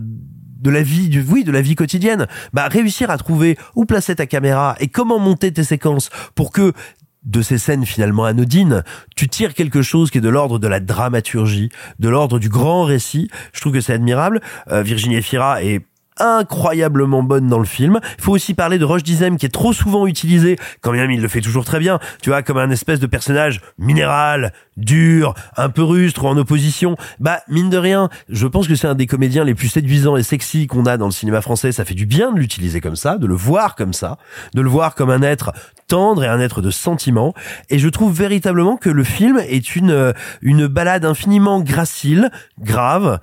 de la vie, du, oui, de la vie quotidienne. Bah, réussir à trouver où placer ta caméra et comment monter tes séquences pour que de ces scènes finalement anodines, tu tires quelque chose qui est de l'ordre de la dramaturgie, de l'ordre du grand récit. Je trouve que c'est admirable. Euh, Virginie Efira est incroyablement bonne dans le film. Il faut aussi parler de Roche Dizem qui est trop souvent utilisé, quand même il le fait toujours très bien, tu vois, comme un espèce de personnage minéral, dur, un peu rustre ou en opposition. Bah, mine de rien, je pense que c'est un des comédiens les plus séduisants et sexy qu'on a dans le cinéma français. Ça fait du bien de l'utiliser comme ça, de le voir comme ça, de le voir comme un être tendre et un être de sentiment. Et je trouve véritablement que le film est une, une balade infiniment gracile, grave,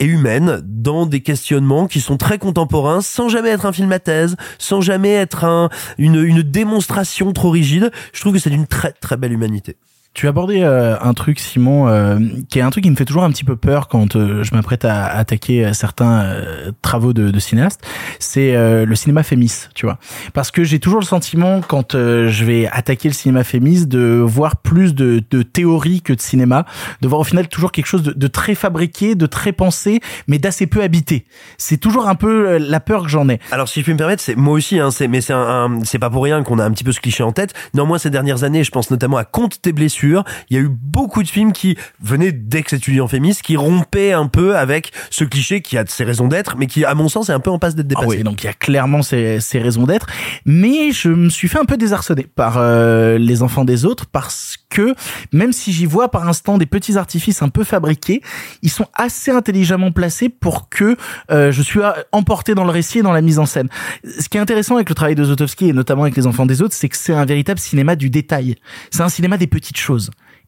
et humaine dans des questionnements qui sont très contemporains sans jamais être un film à thèse, sans jamais être un, une, une démonstration trop rigide. Je trouve que c'est d'une très très belle humanité. Tu as abordé euh, un truc, Simon, euh, qui est un truc qui me fait toujours un petit peu peur quand euh, je m'apprête à, attaquer certains travaux de, de cinéastes. C'est le cinéma fémis, tu vois. Parce que j'ai toujours le sentiment, quand je vais attaquer le cinéma fémis, de voir plus de, de théorie que de cinéma, de voir au final toujours quelque chose de, de très fabriqué, de très pensé, mais d'assez peu habité. C'est toujours un peu la peur que j'en ai. Alors, si je peux me permettre, c'est moi aussi, hein, c'est mais c'est un, c'est pas pour rien qu'on a un petit peu ce cliché en tête. Néanmoins, ces dernières années, je pense notamment à Compte tes blessures il y a eu beaucoup de films qui venaient d'ex-étudiants féministes, qui rompaient un peu avec ce cliché qui a ses raisons d'être, mais qui, à mon sens, est un peu en passe d'être dépassé. Ah oui, donc il y a clairement ses, raisons d'être. Mais je me suis fait un peu désarçonner par euh, les enfants des autres parce que même si j'y vois par instant des petits artifices un peu fabriqués, ils sont assez intelligemment placés pour que euh, je suis emporté dans le récit et dans la mise en scène. Ce qui est intéressant avec le travail de Zotowski et notamment avec les enfants des autres, c'est que c'est un véritable cinéma du détail. C'est un cinéma des petites choses.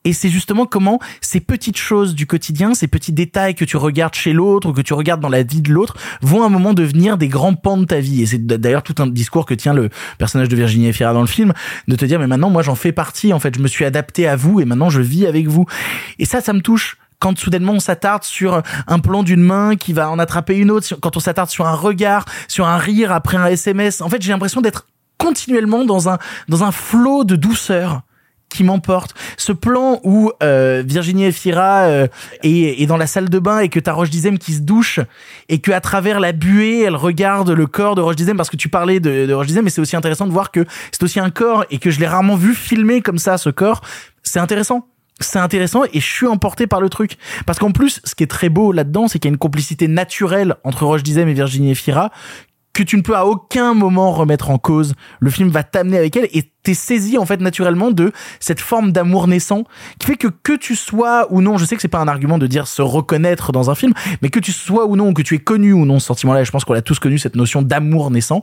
Et c'est justement comment ces petites choses du quotidien, ces petits détails que tu regardes chez l'autre ou que tu regardes dans la vie de l'autre, vont à un moment devenir des grands pans de ta vie. Et c'est d'ailleurs tout un discours que tient le personnage de Virginie Efira dans le film, de te dire mais maintenant moi j'en fais partie. En fait, je me suis adapté à vous et maintenant je vis avec vous. Et ça, ça me touche quand soudainement on s'attarde sur un plan d'une main qui va en attraper une autre, quand on s'attarde sur un regard, sur un rire après un SMS. En fait, j'ai l'impression d'être continuellement dans un dans un flot de douceur qui m'emporte. Ce plan où euh, Virginie Efira euh, est, dans la salle de bain et que t'as Roche Dizem qui se douche et que à travers la buée, elle regarde le corps de Roche Dizem parce que tu parlais de, de Roche Dizem, mais c'est aussi intéressant de voir que c'est aussi un corps et que je l'ai rarement vu filmer comme ça ce corps. C'est intéressant c'est intéressant et je suis emporté par le truc. Parce qu'en plus, ce qui est très beau là-dedans, c'est qu'il y a une complicité naturelle entre Roche Dizem et Virginie Efira que tu ne peux à aucun moment remettre en cause. Le film va t'amener avec elle et t'es saisi en fait naturellement de cette forme d'amour naissant qui fait que que tu sois ou non, je sais que c'est pas un argument de dire se reconnaître dans un film, mais que tu sois ou non, que tu aies connu ou non ce sentiment-là, je pense qu'on a tous connu cette notion d'amour naissant,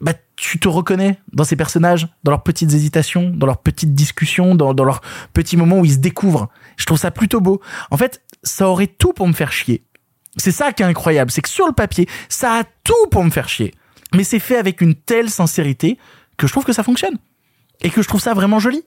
bah tu te reconnais dans ces personnages, dans leurs petites hésitations, dans leurs petites discussions, dans leurs petits moments où ils se découvrent. Je trouve ça plutôt beau. En fait, ça aurait tout pour me faire chier. C'est ça qui est incroyable, c'est que sur le papier, ça a tout pour me faire chier. Mais c'est fait avec une telle sincérité que je trouve que ça fonctionne. Et que je trouve ça vraiment joli.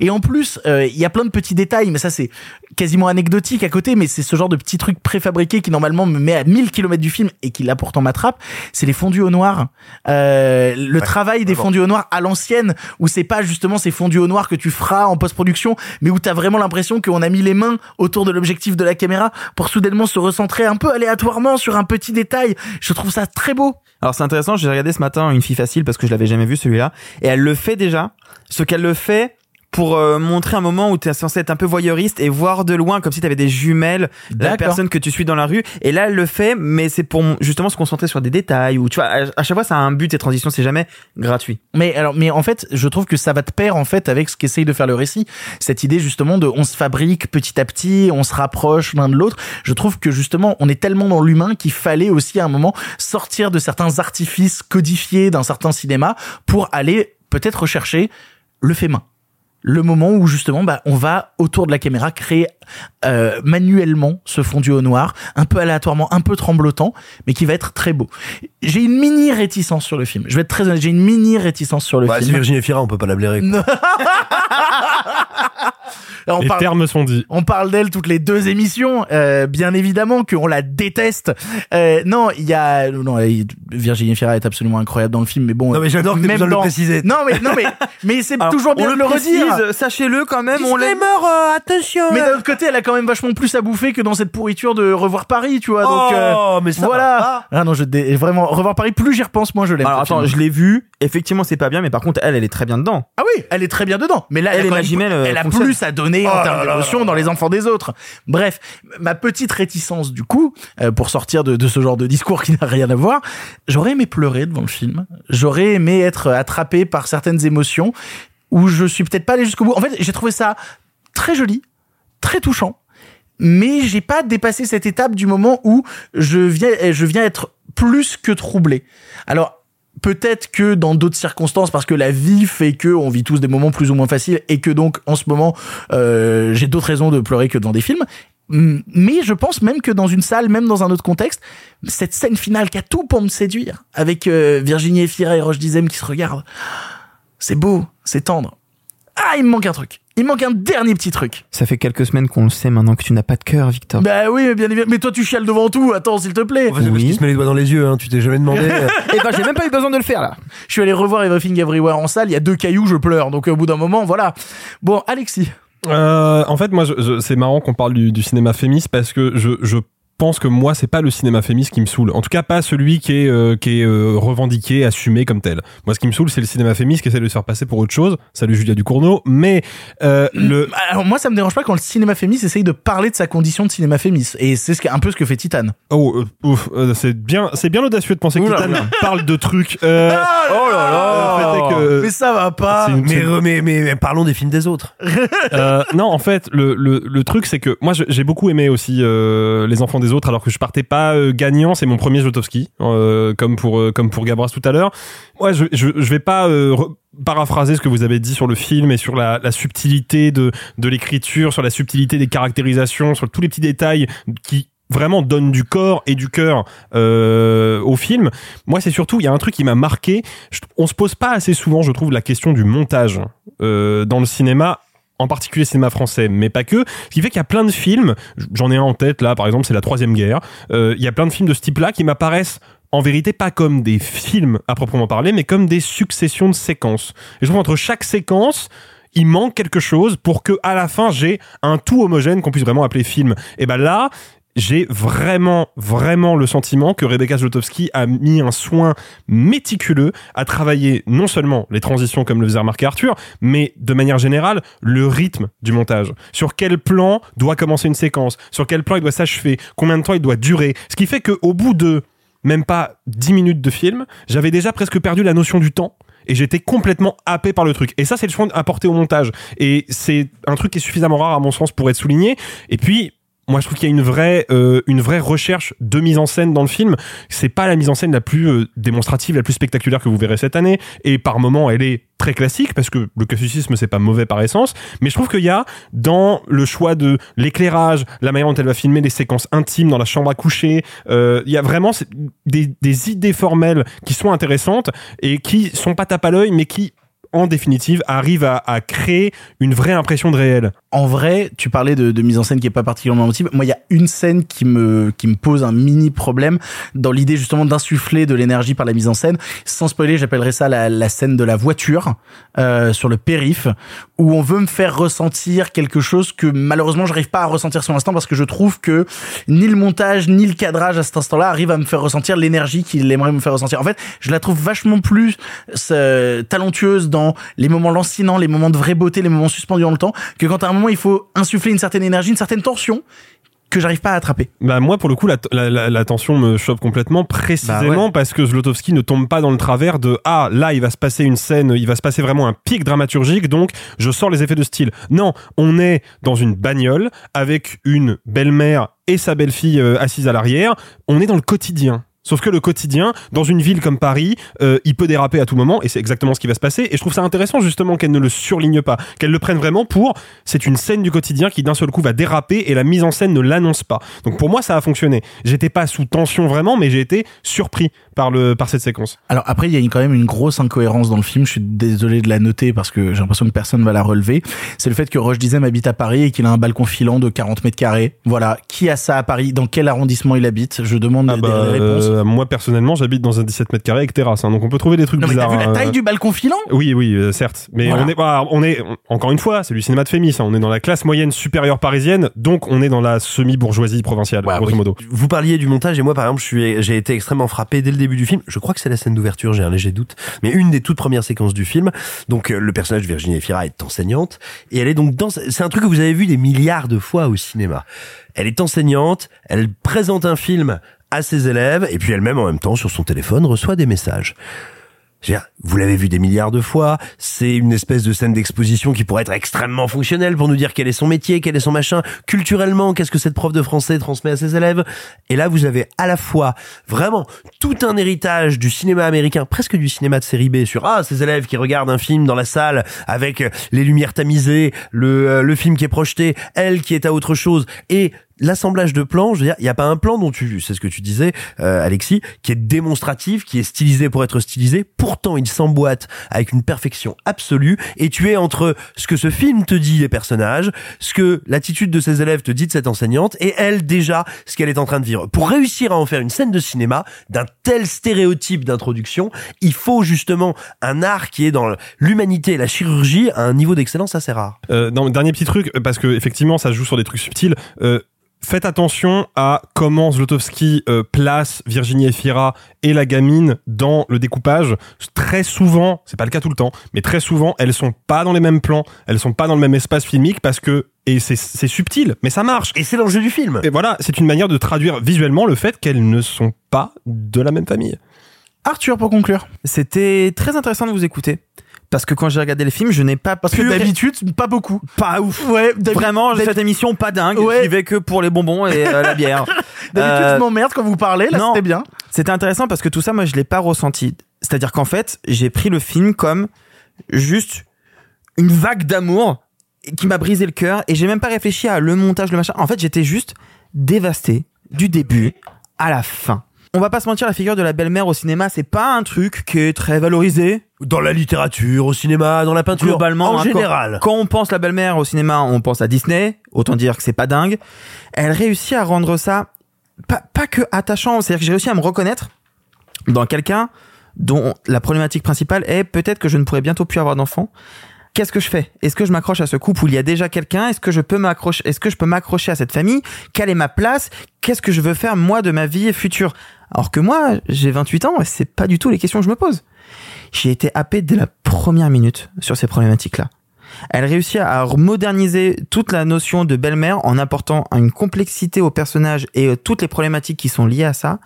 Et en plus, euh, il y a plein de petits détails, mais ça c'est quasiment anecdotique à côté, mais c'est ce genre de petits trucs préfabriqués qui normalement me met à 1000 km du film et qui là pourtant m'attrape. C'est les fondus au noir. Euh, le travail des fondus au noir à l'ancienne, où c'est pas justement ces fondus au noir que tu feras en post-production, mais où t'as vraiment l'impression qu'on a mis les mains autour de l'objectif de la caméra pour soudainement se recentrer un peu aléatoirement sur un petit détail. Je trouve ça très beau. Alors c'est intéressant, j'ai regardé ce matin une fille facile parce que je l'avais jamais vu celui-là, et elle le fait déjà. Ce qu'elle le fait, pour euh, montrer un moment où tu es censé être un peu voyeuriste et voir de loin comme si tu avais des jumelles de la personne que tu suis dans la rue. Et là elle le fait mais c'est pour justement se concentrer sur des détails ou tu vois à, chaque fois ça a un but et transition c'est jamais gratuit. Mais alors mais en fait je trouve que ça va te pair en fait avec ce qu'essaye de faire le récit. Cette idée justement de on se fabrique petit à petit on se rapproche l'un de l'autre. Je trouve que justement on est tellement dans l'humain qu'il fallait aussi à un moment sortir de certains artifices codifiés d'un certain cinéma pour aller peut-être rechercher le fait main le moment où justement bah, on va autour de la caméra créer euh, manuellement ce fondu au noir, un peu aléatoirement, un peu tremblotant, mais qui va être très beau. J'ai une mini réticence sur le film. Je vais être très honnête, j'ai une mini réticence sur le bah, film. C'est Virginie Fira, on peut pas la blairer. on Les termes sont dits. On parle d'elle toutes les deux émissions, euh, bien évidemment qu'on la déteste. Euh, non, il y a non Virginie Fira est absolument incroyable dans le film, mais bon. Non mais j'adore que même dans... le préciser. Non mais non mais mais c'est toujours bien de le redire. Sachez-le quand même, on l'aime. euh, attention. Mais d'un autre côté, elle a quand même vachement plus à bouffer que dans cette pourriture de Revoir Paris, tu vois. Donc, Oh, euh, mais ça voilà. va. Ah non, je dé- vraiment Revoir Paris. Plus j'y repense, moins je l'aime. Alors attends, film. je l'ai vu. Effectivement, c'est pas bien, mais par contre, elle, elle est très bien dedans. Ah oui, elle est très bien dedans. Mais là, Elle a, quand même- Magimel, euh, elle a fonctionnent. plus à donner Oh en là termes d'émotion dans les enfants des autres. Bref, ma petite réticence du coup, euh, pour sortir de, de ce genre de discours qui n'a rien à voir, j'aurais aimé pleurer devant le film. J'aurais aimé être attrapé par certaines émotions où je suis peut-être pas allé jusqu'au bout. En fait, j'ai trouvé ça très joli, très touchant mais j'ai pas dépassé cette étape du moment où je viens, je viens être plus que troublé. Alors, peut-être que dans d'autres circonstances, parce que la vie fait que on vit tous des moments plus ou moins faciles et que donc en ce moment, euh, j'ai d'autres raisons de pleurer que dans des films. Mais je pense même que dans une salle, même dans un autre contexte, cette scène finale qui a tout pour me séduire, avec euh, Virginie Efira et Roche Dizem qui se regardent, c'est beau, c'est tendre. Ah, il me manque un truc. Il me manque un dernier petit truc. Ça fait quelques semaines qu'on le sait maintenant que tu n'as pas de cœur, Victor. Bah oui, mais bien évidemment. Mais toi, tu chiales devant tout. Attends, s'il te plaît. Enfin, c'est parce qu'il se met les doigts dans les yeux, hein. tu t'es jamais demandé. euh. Eh ben, j'ai même pas eu besoin de le faire là. Je suis allé revoir Everything Everywhere en salle. Il y a deux cailloux, je pleure. Donc au bout d'un moment, voilà. Bon, Alexis. Euh, en fait, moi, je- je- c'est marrant qu'on parle du, du cinéma féministe parce que je, je pense que moi, c'est pas le cinéma féministe qui me saoule. En tout cas, pas celui qui est, euh, qui est euh, revendiqué, assumé comme tel. Moi, ce qui me saoule, c'est le cinéma féministe qui essaie de se faire passer pour autre chose. Salut Julia Ducournau. Mais euh, le, Alors moi, ça me dérange pas quand le cinéma féministe essaye de parler de sa condition de cinéma féministe. Et c'est ce un peu ce que fait Titan. oh, euh, ouf, euh, c'est bien, c'est bien audacieux de penser que Titan parle de trucs. Euh, oh là là. que- Mais ça va pas. une- mais, euh, mais, mais, mais parlons des films des autres. Euh, non, en fait, le, le, le truc, c'est que moi, j'ai beaucoup aimé aussi euh, Les Enfants des Autres, alors que je partais pas euh, gagnant. C'est mon premier Jotowski, euh, comme pour euh, comme pour Gabras tout à l'heure. Ouais, je, je, vais pas paraphraser ce que vous avez dit sur le film et sur la, subtilité de, de l'écriture, sur la subtilité des caractérisations, sur tous les petits détails qui vraiment donnent du corps et du cœur au film. Moi, c'est surtout, il y a un truc qui m'a marqué. On se pose pas assez souvent, je trouve, la question du montage dans le cinéma en particulier cinéma français, mais pas que. Ce qui fait qu'il y a plein de films, j'en ai un en tête là, par exemple, c'est la Troisième Guerre. Euh, il y a plein de films de ce type-là qui m'apparaissent en vérité pas comme des films à proprement parler, mais comme des successions de séquences. Et je trouve entre chaque séquence, il manque quelque chose pour que à la fin j'ai un tout homogène qu'on puisse vraiment appeler film. Et ben là, j'ai vraiment, vraiment le sentiment que Rebecca Zlotowski a mis un soin méticuleux à travailler non seulement les transitions comme le faisait remarquer Arthur, mais de manière générale, le rythme du montage. Sur quel plan doit commencer une séquence, sur quel plan il doit s'achever, combien de temps il doit durer? Ce qui fait qu'au bout de même pas 10 minutes de film, j'avais déjà presque perdu la notion du temps et j'étais complètement happé par le truc. Et ça, c'est le soin apporté au montage. Et c'est un truc qui est suffisamment rare à mon sens pour être souligné. Et puis, moi, je trouve qu'il y a une vraie, euh, une vraie recherche de mise en scène dans le film. C'est pas la mise en scène la plus euh, démonstrative, la plus spectaculaire que vous verrez cette année. Et par moments, elle est très classique parce que le classicisme c'est pas mauvais par essence. Mais je trouve qu'il y a dans le choix de l'éclairage, la manière dont elle va filmer les séquences intimes dans la chambre à coucher, euh, il y a vraiment des, des idées formelles qui sont intéressantes et qui sont pas tape à l'œil, mais qui en définitive arrivent à, à créer une vraie impression de réel. En vrai, tu parlais de, de mise en scène qui est pas particulièrement motive. Moi, il y a une scène qui me qui me pose un mini problème dans l'idée justement d'insuffler de l'énergie par la mise en scène. Sans spoiler, j'appellerais ça la, la scène de la voiture euh, sur le périph où on veut me faire ressentir quelque chose que malheureusement j'arrive pas à ressentir sur l'instant parce que je trouve que ni le montage ni le cadrage à cet instant-là arrive à me faire ressentir l'énergie qu'il aimerait me faire ressentir. En fait, je la trouve vachement plus euh, talentueuse dans les moments lancinants, les moments de vraie beauté, les moments suspendus dans le temps, que quand un moment il faut insuffler une certaine énergie, une certaine tension que j'arrive pas à attraper. Bah moi pour le coup la, la, la, la tension me chope complètement précisément Bah ouais. parce que Zlotowski ne tombe pas dans le travers de ah là il va se passer une scène il va se passer vraiment un pic dramaturgique donc je sors les effets de style non on est dans une bagnole avec une belle-mère et sa belle-fille euh, assise à l'arrière on est dans le quotidien Sauf que le quotidien, dans une ville comme Paris, euh, il peut déraper à tout moment, et c'est exactement ce qui va se passer. Et je trouve ça intéressant justement qu'elle ne le surligne pas, qu'elle le prenne vraiment pour c'est une scène du quotidien qui d'un seul coup va déraper et la mise en scène ne l'annonce pas. Donc pour moi, ça a fonctionné. J'étais pas sous tension vraiment, mais j'ai été surpris par le par cette séquence. Alors après, il y a une- quand même une grosse incohérence dans le film. Je suis désolé de la noter parce que j'ai l'impression que personne va la relever. C'est le fait que Roche Dizem habite à Paris et qu'il a un balcon filant de 40 mètres carrés. Voilà. Qui a ça à Paris? Dans quel arrondissement il habite? Je demande des, des réponses. Euh, moi personnellement, j'habite dans un 17 mètres carrés avec terrasse, hein, donc on peut trouver des trucs Non, mais t'as bizarres. vu la hein. taille du balcon filant? Oui, oui, euh, certes. Mais Voilà. on est, voilà, on est, encore une fois, c'est du cinéma de Fémis. hein. On est dans la classe moyenne supérieure parisienne, donc on est dans la semi-bourgeoisie provinciale, grosso modo. Vous parliez du montage et moi par exemple je suis j'ai été extrêmement frappé dès le début du film. Je crois que c'est la scène d'ouverture, j'ai un léger doute, mais une des toutes premières séquences du film. Donc euh, le personnage Virginie Efira est enseignante et elle est donc dans c'est un truc que vous avez vu des milliards de fois au cinéma. Elle est enseignante, elle présente un film à ses élèves et puis elle-même en même temps sur son téléphone reçoit des messages. Vous l'avez vu des milliards de fois. C'est une espèce de scène d'exposition qui pourrait être extrêmement fonctionnelle pour nous dire quel est son métier, quel est son machin. Culturellement, qu'est-ce que cette prof de français transmet à ses élèves? Et là, vous avez à la fois vraiment tout un héritage du cinéma américain, presque du cinéma de série B sur, ah, ces élèves qui regardent un film dans la salle avec les lumières tamisées, le, euh, le film qui est projeté, elle qui est à autre chose. Et l'assemblage de plans, je veux dire, il n'y a pas un plan dont tu, c'est ce que tu disais, euh, Alexis, qui est démonstratif, qui est stylisé pour être stylisé. Pourtant, il s'emboîte avec une perfection absolue. Et tu es entre ce que ce film te dit des personnages, ce que l'attitude de ses élèves te dit de cette enseignante, et elle déjà ce qu'elle est en train de vivre. Pour réussir à en faire une scène de cinéma d'un tel stéréotype d'introduction, il faut justement un art qui est dans l'humanité et la chirurgie à un niveau d'excellence assez rare. Euh, non, dernier petit truc, parce que effectivement, ça joue sur des trucs subtils. Euh, faites attention à comment Zlotowski euh, place Virginie Efira et la gamine dans le découpage. Très souvent, c'est pas le cas tout le temps, mais très souvent, elles sont pas dans les mêmes plans, elles sont pas dans le même espace filmique parce que et c'est c'est subtil, mais ça marche. Et c'est l'enjeu du film. Et voilà, c'est une manière de traduire visuellement le fait qu'elles ne sont pas de la même famille. Arthur, pour conclure. C'était très intéressant de vous écouter. Parce que quand j'ai regardé les films, je n'ai pas Parce que d'habitude, pas beaucoup. pas ouf. Ouais, Vraiment, cette émission pas dingue. Ouais. J'y vais que pour les bonbons et euh, la bière. D'habitude, Euh, je m'emmerde quand vous parlez, là, non. c'était bien. C'était intéressant parce que tout ça, moi, je l'ai pas ressenti. C'est-à-dire qu'en fait, j'ai pris le film comme juste une vague d'amour qui m'a brisé le cœur et j'ai même pas réfléchi à le montage, le machin. En fait, j'étais juste dévasté du début à la fin. On va pas se mentir, la figure de la belle-mère au cinéma, c'est pas un truc qui est très valorisé. Dans la littérature, au cinéma, dans la peinture, Globalement, en hein, général. Quand, quand on pense la belle-mère au cinéma, on pense à Disney. Autant dire que c'est pas dingue. Elle réussit à rendre ça pas, pas que attachant. C'est-à-dire que j'ai réussi à me reconnaître dans quelqu'un dont la problématique principale est peut-être que je ne pourrai bientôt plus avoir d'enfant. Qu'est-ce que je fais? Est-ce que je m'accroche à ce couple où il y a déjà quelqu'un? Est-ce que je peux m'accrocher Est-ce que je peux m'accrocher à cette famille? Quelle est ma place? Qu'est-ce que je veux faire moi de ma vie future? Alors que moi, j'ai 28 ans et c'est pas du tout les questions que je me pose. J'ai été happé dès la première minute sur ces problématiques-là. Elle réussit à moderniser toute la notion de belle-mère en apportant une complexité au personnage et euh, toutes les problématiques qui sont liées à ça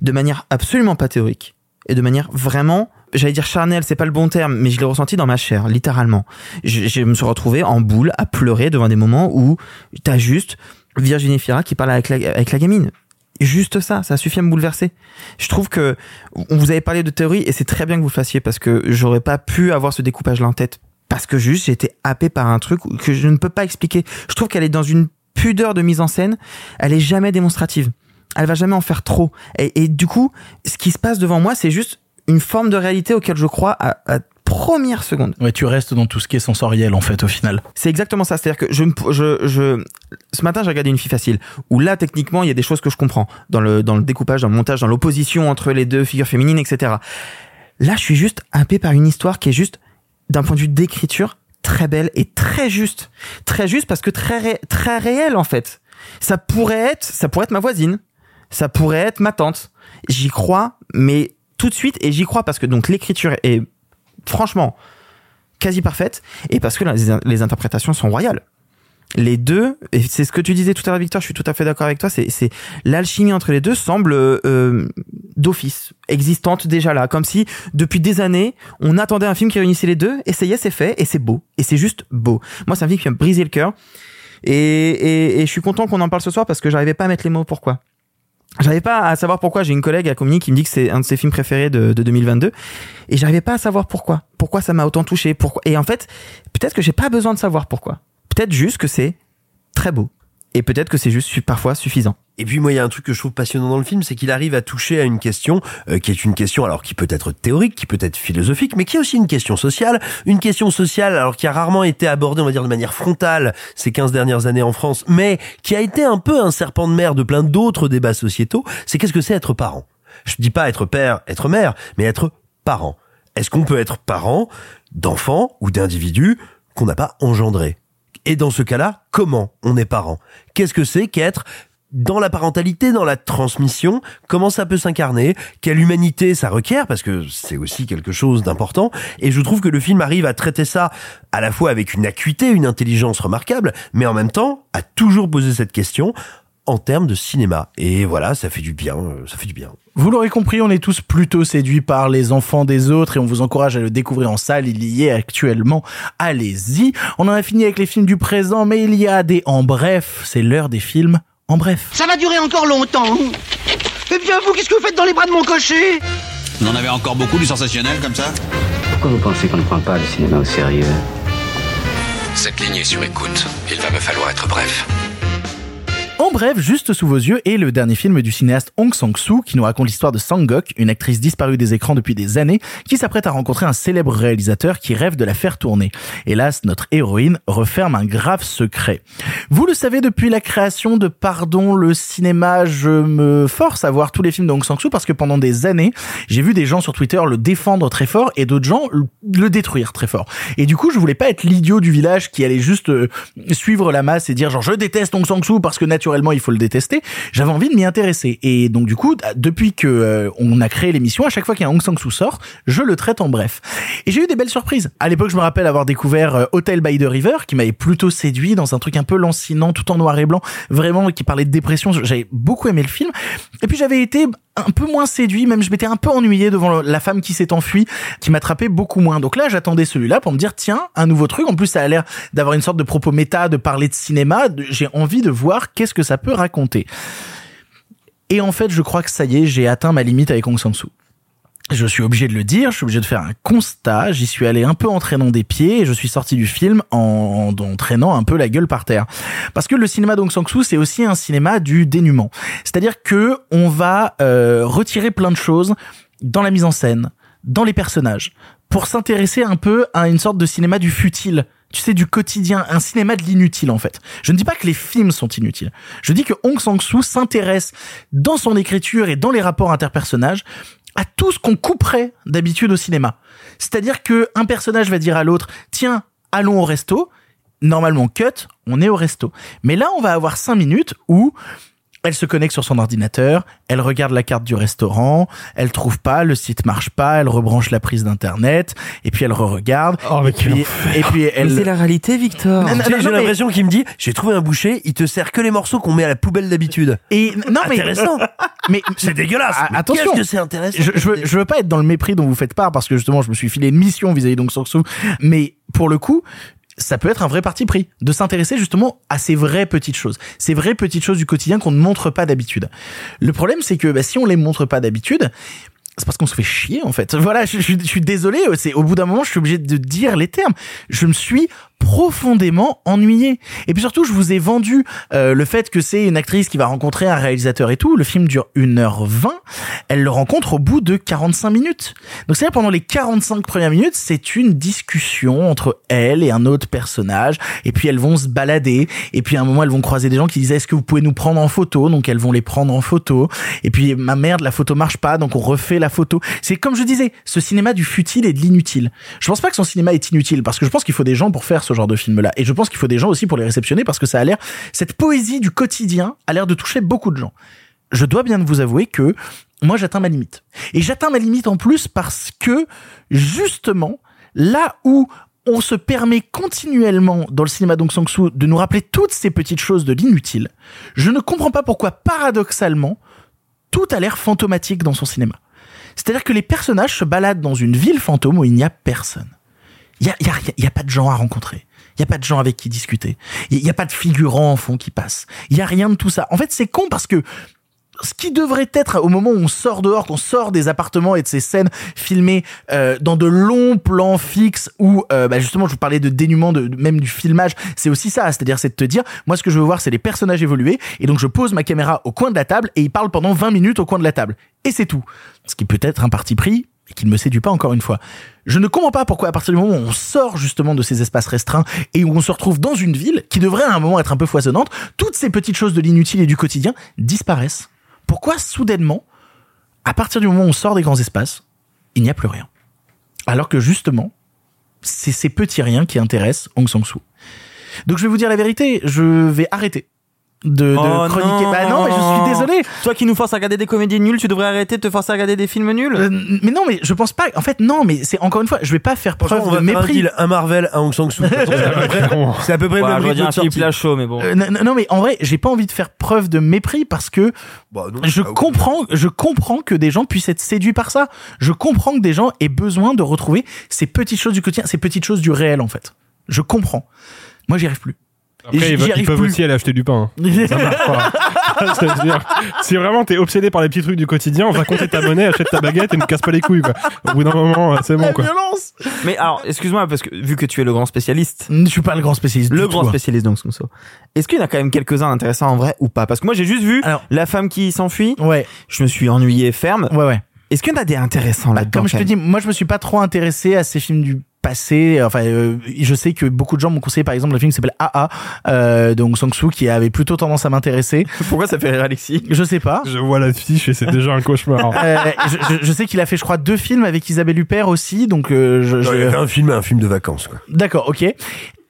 de manière absolument pas théorique et de manière vraiment j'allais dire charnelle c'est pas le bon terme mais je l'ai ressenti dans ma chair littéralement je, me suis retrouvé en boule à pleurer devant des moments où t'as juste Virginie Fira qui parle avec la gamine juste ça ça suffit à me bouleverser. Je trouve que vous avez parlé de théorie et c'est très bien que vous le fassiez parce que j'aurais pas pu avoir ce découpage là en tête. Parce que juste j'ai été happé par un truc que je ne peux pas expliquer. Je trouve qu'elle est dans une pudeur de mise en scène. Elle est jamais démonstrative. Elle va jamais en faire trop. Et, et du coup, ce qui se passe devant moi, c'est juste une forme de réalité auquel je crois à, à première seconde. Ouais, tu restes dans tout ce qui est sensoriel, en fait, au final. C'est exactement ça. C'est-à-dire que je, je, je, ce matin, j'ai regardé une fille facile où là, techniquement, il y a des choses que je comprends dans le, dans le découpage, dans le montage, dans l'opposition entre les deux figures féminines, etc. Là, je suis juste happé par une histoire qui est juste, d'un point de vue d'écriture, très belle et très juste. Très juste parce que très, ré- très réel, en fait. Ça pourrait être, ça pourrait être ma voisine. Ça pourrait être ma tante. J'y crois, mais tout de suite, et j'y crois parce que donc l'écriture est franchement quasi parfaite et parce que les, interprétations sont royales. Les deux, et c'est ce que tu disais tout à l'heure, Victor, je suis tout à fait d'accord avec toi, c'est, l'alchimie entre les deux semble euh, d'office, existante déjà là, comme si depuis des années, on attendait un film qui réunissait les deux, et c'est fait, et c'est beau, et c'est juste beau. Moi, c'est un film qui m'a brisé le cœur, et, et, et je suis content qu'on en parle ce soir parce que j'arrivais pas à mettre les mots pourquoi. J'arrivais pas à savoir pourquoi. J'ai une collègue à Communique qui me dit que c'est un de ses films préférés de, de 2022. Et j'arrivais pas à savoir pourquoi. Pourquoi ça m'a autant touché? Et en fait, peut-être que j'ai pas besoin de savoir pourquoi. Peut-être juste que c'est très beau. Et peut-être que c'est juste parfois suffisant. Et puis moi, il y a un truc que je trouve passionnant dans le film, c'est qu'il arrive à toucher à une question euh, qui est une question alors qui peut être théorique, qui peut être philosophique, mais qui est aussi une question sociale. Une question sociale alors qui a rarement été abordée, on va dire, de manière frontale ces 15 dernières années en France, mais qui a été un peu un serpent de mer de plein d'autres débats sociétaux. C'est qu'est-ce que c'est être parent? Je dis pas être père, être mère, mais être parent. Est-ce qu'on peut être parent d'enfants ou d'individus qu'on n'a pas engendrés Et dans ce cas-là, comment on est parent? Qu'est-ce que c'est qu'être dans la parentalité, dans la transmission, comment ça peut s'incarner, quelle humanité ça requiert, parce que c'est aussi quelque chose d'important. Et je trouve que le film arrive à traiter ça à la fois avec une acuité, une intelligence remarquable, mais en même temps à toujours poser cette question en termes de cinéma. Et voilà, ça fait du bien, euh, ça fait du bien. Vous l'aurez compris, on est tous plutôt séduits par les enfants des autres et on vous encourage à le découvrir en salle. Il y est actuellement. Allez-y. On en a fini avec les films du présent, mais il y a des en bref. C'est l'heure des films en bref. Ça va durer encore longtemps. Eh bien, vous, qu'est-ce que vous faites dans les bras de mon cocher? Vous en avez encore beaucoup du sensationnel comme ça Pourquoi vous pensez qu'on ne prend pas le cinéma au sérieux? Cette ligne est sur écoute. Il va me falloir être bref. En bref, juste sous vos yeux est le dernier film du cinéaste Hong Sang-soo qui nous raconte l'histoire de Sang-gok, une actrice disparue des écrans depuis des années, qui s'apprête à rencontrer un célèbre réalisateur qui rêve de la faire tourner. Hélas, notre héroïne referme un grave secret. Vous le savez depuis la création de Pardon le cinéma, je me force à voir tous les films de Hong Sang-soo parce que pendant des années, j'ai vu des gens sur Twitter le défendre très fort et d'autres gens le détruire très fort. Et du coup, je voulais pas être l'idiot du village qui allait juste euh, suivre la masse et dire genre je déteste Hong Sang-soo parce que naturellement il faut le détester. J'avais envie de m'y intéresser et donc du coup depuis que euh, on a créé l'émission, à chaque fois qu'il y a un Hong Sang-soo sort, je le traite en bref. Et j'ai eu des belles surprises. À l'époque, je me rappelle avoir découvert euh, Hotel by the River qui m'avait plutôt séduit dans un truc un peu lancinant, tout en noir et blanc, vraiment qui parlait de dépression. J'avais beaucoup aimé le film. Et puis j'avais été un peu moins séduit, même je m'étais un peu ennuyé devant la femme qui s'est enfuie, qui m'attrapait beaucoup moins. Donc là, j'attendais celui-là pour me dire, tiens, un nouveau truc. En plus, ça a l'air d'avoir une sorte de propos méta, de parler de cinéma. J'ai envie de voir qu'est-ce que ça peut raconter. Et en fait, je crois que ça y est, j'ai atteint ma limite avec Hong Sang-soo je suis obligé de le dire, je suis obligé de faire un constat, j'y suis allé un peu en traînant des pieds et je suis sorti du film en, en, traînant un peu la gueule par terre. Parce que le cinéma d'Ong Sang-soo, c'est aussi un cinéma du dénuement. C'est-à-dire que on va euh, retirer plein de choses dans la mise en scène, dans les personnages, pour s'intéresser un peu à une sorte de cinéma du futile tu sais, du quotidien, un cinéma de l'inutile en fait. Je ne dis pas que les films sont inutiles. Je dis que Hong Sang-soo s'intéresse dans son écriture et dans les rapports interpersonnages à tout ce qu'on couperait d'habitude au cinéma. C'est-à-dire que un personnage va dire à l'autre, tiens, allons au resto. Normalement, cut, on est au resto. Mais là, on va avoir cinq minutes où elle se connecte sur son ordinateur, elle regarde la carte du restaurant, elle trouve pas, le site marche pas, elle rebranche la prise d'internet, et puis elle re-regarde. Oh, et, puis, et puis elle. c'est la réalité, Victor. J'ai l'impression qu'il me dit, j'ai trouvé un boucher, il te sert que les morceaux qu'on met à la poubelle d'habitude. Et non mais intéressant. mais c'est dégueulasse. Mais attention, qu'est-ce que c'est intéressant. Je, je, veux, je veux pas être dans le mépris dont vous faites part parce que justement je me suis filé une mission vis-à-vis d'Ong Sang-soo, mais pour le coup, ça peut être un vrai parti pris de s'intéresser justement à ces vraies petites choses, ces vraies petites choses du quotidien qu'on ne montre pas d'habitude. Le problème, c'est que bah, si on les montre pas d'habitude, c'est parce qu'on se fait chier en fait. Voilà, je, je, suis désolé. C'est au bout d'un moment, je suis obligé de dire les termes. Je me suis profondément ennuyé. Et puis surtout, je vous ai vendu euh, le fait que c'est une actrice qui va rencontrer un réalisateur et tout. Le film dure 1h20. Elle le rencontre au bout de 45 minutes. Donc c'est-à-dire pendant les 45 premières minutes, c'est une discussion entre elle et un autre personnage. Et puis elles vont se balader. Et puis à un moment, elles vont croiser des gens qui disent est-ce que vous pouvez nous prendre en photo? Donc elles vont les prendre en photo. Et puis ma merde, la photo marche pas, donc on refait la photo. C'est comme je disais, ce cinéma du futile et de l'inutile. Je pense pas que son cinéma est inutile parce que je pense qu'il faut des gens pour faire ce genre de film-là. Et je pense qu'il faut des gens aussi pour les réceptionner parce que ça a l'air, cette poésie du quotidien a l'air de toucher beaucoup de gens. Je dois bien vous avouer que moi j'atteins ma limite. Et j'atteins ma limite en plus parce que justement, là où on se permet continuellement dans le cinéma d'Ong Sang-soo de nous rappeler toutes ces petites choses de l'inutile, je ne comprends pas pourquoi paradoxalement tout a l'air fantomatique dans son cinéma. C'est-à-dire que les personnages se baladent dans une ville fantôme où il n'y a personne. Il y a, pas de gens à rencontrer. Il y a pas de gens avec qui discuter. Il y a pas de figurants en fond qui passent. Il y a rien de tout ça. En fait, c'est con parce que ce qui devrait être au moment où on sort dehors, qu'on sort des appartements et de ces scènes filmées euh, dans de longs plans fixes où euh, bah justement je vous parlais de dénuement de même du filmage, c'est aussi ça, c'est-à-dire c'est de te dire moi ce que je veux voir c'est les personnages évoluer et donc je pose ma caméra au coin de la table et ils parlent pendant 20 minutes au coin de la table et c'est tout. Ce qui peut être un parti pris et qui ne me séduit pas encore une fois. Je ne comprends pas pourquoi à partir du moment où on sort justement de ces espaces restreints et où on se retrouve dans une ville qui devrait à un moment être un peu foisonnante, toutes ces petites choses de l'inutile et du quotidien disparaissent. Pourquoi soudainement à partir du moment où on sort des grands espaces, il n'y a plus rien? Alors que justement, c'est ces petits riens qui intéressent Hong Sang-soo. Donc je vais vous dire la vérité, je vais arrêter de, de Oh chroniquer. non. Bah non, mais je suis désolé. Toi qui nous forces à regarder des comédies nulles, tu devrais arrêter de te forcer à regarder des films nuls. Euh, mais non, mais je pense pas. En fait, non, mais c'est encore une fois, je vais pas faire preuve on va de faire un mépris. deal, un Marvel, un Hong Sang-soo. C'est à peu près- C'est à peu près le Ouais, même rythme de. Lachaud, mais bon. Euh, non, mais en vrai, j'ai pas envie de faire preuve de mépris parce que Bah, non, je ah, comprends, je comprends que des gens puissent être séduits par ça. Je comprends que des gens aient besoin de retrouver ces petites choses du quotidien, ces petites choses du réel en fait. Je comprends. Moi, j'y arrive plus. Après, ils, ils peuvent plus. aussi aller acheter du pain. hein. Ça marche pas. Si vraiment t'es obsédé par les petits trucs du quotidien, va compter ta monnaie, achète ta baguette et ne casse pas les couilles. Quoi. Au bout d'un moment, euh, c'est bon. La Quoi. violence. Mais alors, excuse-moi, parce que vu que tu es le grand spécialiste, Je suis pas le grand spécialiste. le du grand tout, hein. spécialiste donc Songso, est-ce qu'il y en a quand même quelques-uns intéressants en vrai ou pas? Parce que moi j'ai juste vu Alors- la femme qui s'enfuit, Ouais, je me suis ennuyé ferme. ouais, ouais. Est-ce qu'il y en a des intéressants là-dedans Comme je te dis, moi je me suis pas trop intéressé à ces films du passé. Enfin, euh, je sais que beaucoup de gens m'ont conseillé par exemple le film qui s'appelle AA euh, de Hong Sang-soo qui avait plutôt tendance à m'intéresser. Pourquoi ça fait rire Alexis? Je sais pas. Je vois la fiche et c'est déjà un cauchemar. Euh, je, je- je sais qu'il a fait, je crois, deux films avec Isabelle Huppert aussi, donc euh, je, Non, je- il y avait un film, un film de vacances, quoi. D'accord, ok.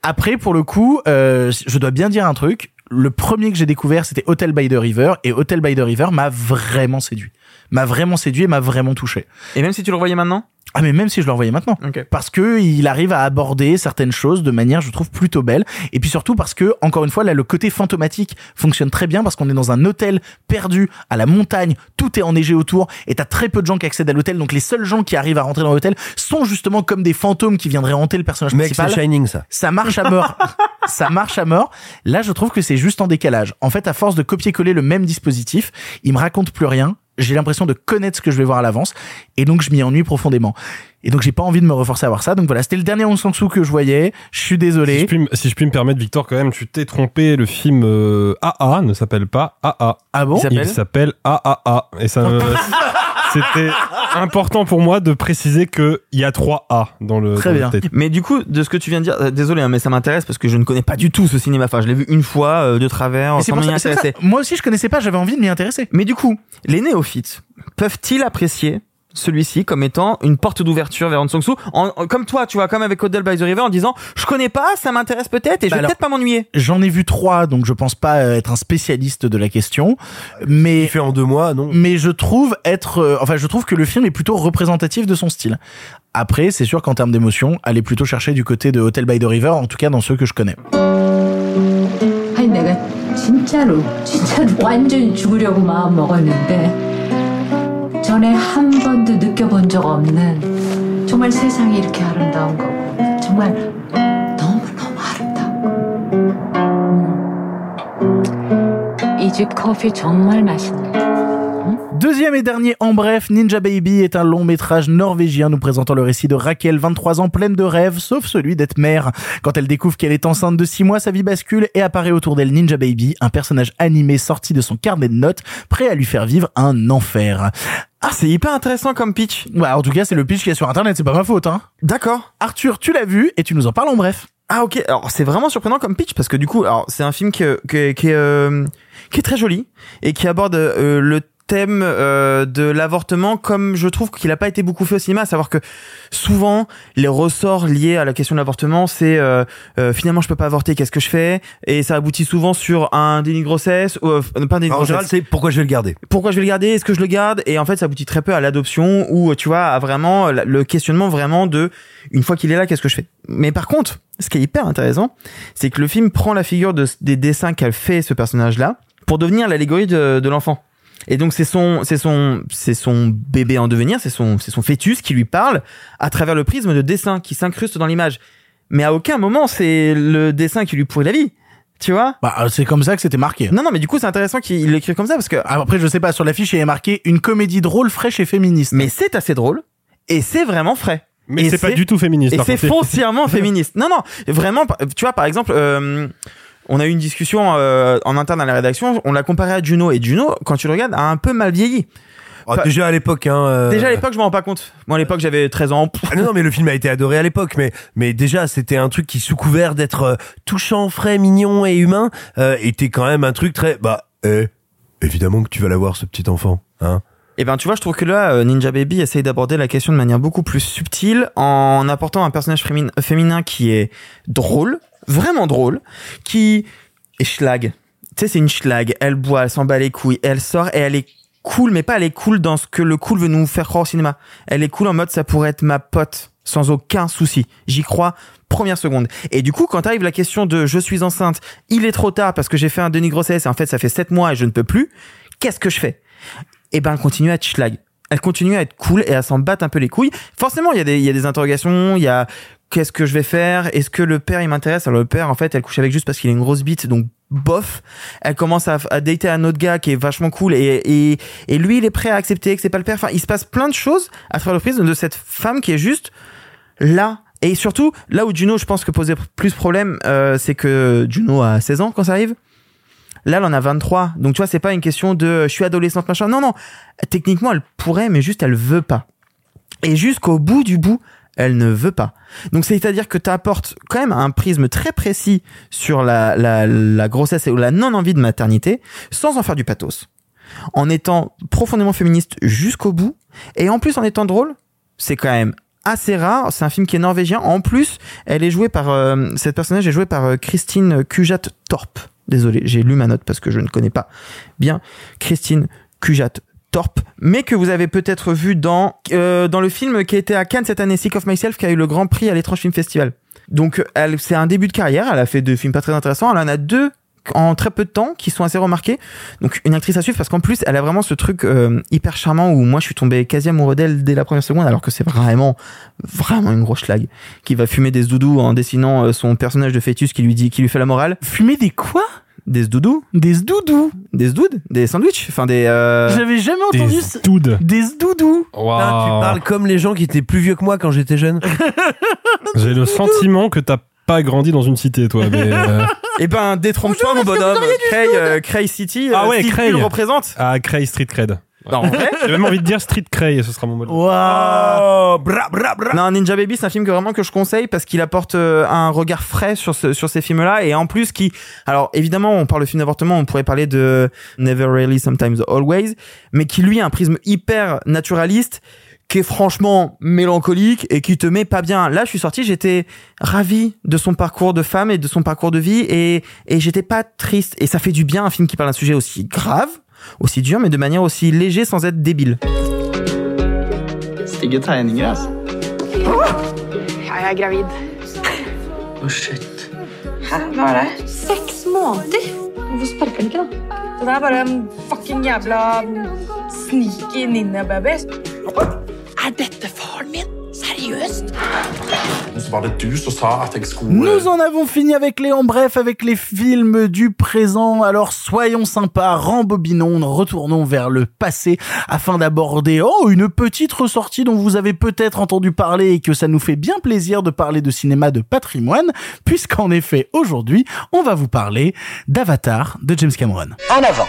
Après, pour le coup, euh, je dois bien dire un truc. Le premier que j'ai découvert, c'était Hotel by the River, et Hotel by the River m'a vraiment séduit. M'a vraiment séduit et m'a vraiment touché. Et même si tu le revoyais maintenant Ah, mais même si je le revoyais maintenant. Ok. Parce que il arrive à aborder certaines choses de manière, je trouve, plutôt belle. Et puis surtout parce que, encore une fois, là, le côté fantomatique fonctionne très bien parce qu'on est dans un hôtel perdu à la montagne, tout est enneigé autour, et t'as très peu de gens qui accèdent à l'hôtel. Donc les seuls gens qui arrivent à rentrer dans l'hôtel sont justement comme des fantômes qui viendraient hanter le personnage Mec, principal c'est Shining, ça. ça marche à mort. ça marche à mort. Là, je trouve que c'est juste en décalage. En fait, à force de copier-coller le même dispositif, il me raconte plus rien. J'ai l'impression de connaître ce que je vais voir à l'avance. Et donc, je m'y ennuie profondément. Et donc, j'ai pas envie de me reforcer à voir ça. Donc voilà, c'était le dernier Hong Sang-soo que je voyais. Je suis Si désolé. je, puis, me- si je puis me permettre, Victor, quand même, tu t'es trompé. Le film euh, AA ne s'appelle pas AA. Ah bon? s'appelle Il s'appelle AAA. Et ça me- C'était important pour moi de préciser que il y a trois A dans le. Très dans le bien. Mais du coup, de ce que tu viens de dire, euh, désolé, hein, mais ça m'intéresse parce que je ne connais pas du tout ce cinéma. Enfin, je l'ai vu une fois euh, de travers, sans ça- ça. intéresser. Moi aussi, je connaissais pas. J'avais envie de m'y intéresser. Mais du coup, les néophytes peuvent-ils apprécier celui-ci comme étant une porte d'ouverture vers Hong Sang-soo en, en- comme toi tu vois comme avec Hotel by the River en disant je connais pas ça m'intéresse peut-être et je Bah vais peut-être pas m'ennuyer J'en ai vu trois, donc je pense pas euh, être un spécialiste de la question. Mais fait en deux mois, non? mais je trouve être euh, enfin je trouve que le film est plutôt représentatif de son style. Après, c'est sûr qu'en termes d'émotion, aller plutôt chercher du côté de Hotel by the River, en tout cas dans ceux que je connais. 전에 한 번도 느껴본 적 없는 정말 세상이 이렇게 아름다운 거고 정말 너무 너무 아름다운 거. 이집 커피 정말 맛있네. Deuxième et dernier en bref, Ninja Baby est un long métrage norvégien nous présentant le récit de Raquel, 23 ans, pleine de rêves, sauf celui d'être mère. Quand elle découvre qu'elle est enceinte de 6 mois, sa vie bascule et apparaît autour d'elle Ninja Baby, un personnage animé sorti de son carnet de notes, prêt à lui faire vivre un enfer. ah c'est hyper intéressant comme pitch Ouais, en tout cas, c'est le pitch qu'il y a sur internet, c'est pas ma faute, hein. d'accord Arthur, tu l'as vu et tu nous en parles en bref. ah ok alors c'est vraiment surprenant comme pitch parce que du coup alors c'est un film qui est- qui euh, qui est très joli et qui aborde euh, le thème euh, de l'avortement comme je trouve qu'il n'a pas été beaucoup fait au cinéma, à savoir que souvent les ressorts liés à la question de l'avortement, c'est euh, euh, finalement je peux pas avorter, qu'est-ce que je fais? Et ça aboutit souvent sur un déni de grossesse, ou euh, pas un déni de En grossesse. c'est pourquoi je vais le garder. Pourquoi je vais le garder? Est-ce que je le garde? Et en fait, ça aboutit très peu à l'adoption ou tu vois à vraiment le questionnement vraiment de une fois qu'il est là, qu'est-ce que je fais? Mais par contre, ce qui est hyper intéressant, c'est que le film prend la figure de, des dessins qu'a fait ce personnage-là pour devenir l'allégorie de, de l'enfant. Et donc c'est son c'est son c'est son bébé en devenir, c'est son c'est son fœtus qui lui parle à travers le prisme de dessin qui s'incruste dans l'image. Mais à aucun moment c'est le dessin qui lui pourrit la vie. Tu vois? Bah, c'est comme ça que c'était marqué. Non non, mais du coup c'est intéressant qu'il l'écrive comme ça parce que Après, je sais pas, sur l'affiche, il y a marqué une comédie drôle, fraîche et féministe. mais c'est assez drôle et c'est vraiment frais. Mais c'est pas du tout féministe. Et c'est foncièrement féministe. Non, non, vraiment, tu vois, par exemple, euh, on a eu une discussion euh, en interne à la rédaction, on l'a comparé à Juno, et Juno, quand tu le regardes, a un peu mal vieilli. Oh, déjà à l'époque, hein. euh, Déjà à l'époque, je m'en rends pas compte. Moi, à l'époque, j'avais 13 ans. Ah non, non, mais le film a été adoré à l'époque, mais mais déjà c'était un truc qui sous couvert d'être euh, touchant, frais, mignon et humain, euh, était quand même un truc très bah eh, évidemment que tu vas l'avoir ce petit enfant, hein. Et ben tu vois, je trouve que là, euh, Ninja Baby essaye d'aborder la question de manière beaucoup plus subtile en apportant un personnage féminin, qui est drôle, vraiment drôle, qui est schlag. Tu sais, c'est une schlag. Elle boit, elle s'en bat les couilles, elle sort et elle est cool, mais pas elle est cool dans ce que le cool veut nous faire croire au cinéma. Elle est cool en mode ça pourrait être ma pote sans aucun souci. J'y crois première seconde. Et du coup, quand arrive la question de je suis enceinte, il est trop tard parce que j'ai fait un déni grossesse et en fait ça fait 7 mois et je ne peux plus, qu'est-ce que je fais? Eh ben, elle continue à être. Elle continue à être cool et à s'en battre un peu les couilles. Forcément, il y a des, il y a des interrogations, il y a qu'est-ce que je vais faire? Est-ce que le père il m'intéresse? Alors le père en fait, elle couche avec juste parce qu'il a une grosse bite, donc bof. Elle commence à, à dater un autre gars qui est vachement cool et, et, et lui il est prêt à accepter que c'est pas le père. Enfin, il se passe plein de choses à travers le prisme de cette femme qui est juste là. Et surtout, là où Juno, je pense que posait plus problème, euh, c'est que Juno a 16 ans quand ça arrive. Là, elle en a 23. Donc, tu vois, c'est pas une question de je suis adolescente, machin. Non, non. Techniquement, elle pourrait, mais juste, elle veut pas. Et jusqu'au bout du bout, elle ne veut pas. Donc, c'est-à-dire que tu apportes quand même un prisme très précis sur la, la, la grossesse et la non-envie de maternité, sans en faire du pathos. En étant profondément féministe jusqu'au bout, et en plus en étant drôle, c'est quand même assez rare. C'est un film qui est norvégien. En plus, elle est jouée par euh, cette personnage est jouée par euh, Christine Kujat Torp. Désolé, j'ai lu ma note parce que je ne connais pas bien Christine Kujat Torp, mais que vous avez peut-être vu dans euh, dans le film qui a été à Cannes cette année, Sick of Myself, qui a eu le Grand Prix à l'étrange film festival. Donc, elle, c'est un début de carrière. Elle a fait deux films pas très intéressants. Elle en a deux en très peu de temps qui sont assez remarqués. Donc une actrice à suivre parce qu'en plus elle a vraiment ce truc euh, hyper charmant où moi je suis tombé quasi amoureux d'elle dès la première seconde alors que c'est vraiment vraiment une grosse schlag qui va fumer des doudous en dessinant euh, son personnage de fœtus qui lui dit qui lui fait la morale. Fumer des quoi? Des doudous Des doudous Des doudous Des sandwichs Enfin des euh... J'avais jamais Des entendu ça. doudes. Des doudous Ah, tu parles comme les gens qui étaient plus vieux que moi quand j'étais jeune. J'ai le sentiment que t'as pas grandi dans une cité, toi. Mais euh, Eh ben détrompe-toi mon bonhomme. Cray, euh, Cray City. Ah euh, ouais, Steve Cray. Représente. Ah, Cray Street Cred. Non, en vrai J'ai même envie de dire Street Cray, ce sera mon mot. de- Oh, bra, bra, bra. Non, Ninja Baby, c'est un film que vraiment que je conseille parce qu'il apporte euh, un regard frais sur ce, sur ces films-là et en plus qui, alors évidemment, on parle de film d'avortement, on pourrait parler de Never Really, Sometimes Always, mais qui lui a un prisme hyper naturaliste qui est franchement mélancolique et qui te met pas bien. Là, je suis sorti, j'étais ravi de son parcours de femme et de son parcours de vie et, et j'étais pas triste. Et ça fait du bien un film qui parle d'un sujet aussi grave, aussi dur, mais de manière aussi léger sans être débile. Stygge tegninger, altså. Jeg er gravid. Å, shit. Hæ, hva er det? Seks måneder? Hvorfor sparker den ikke, da? Det er bare en fucking jævla sneaky ninja-baby. Er dette faren min? Nous en avons fini avec les en bref, avec les films du présent. Alors soyons sympas, rembobinons, retournons vers le passé afin d'aborder oh une petite ressortie dont vous avez peut-être entendu parler et que ça nous fait bien plaisir de parler de cinéma de patrimoine, puisqu'en effet aujourd'hui on va vous parler d'Avatar de James Cameron. En avant.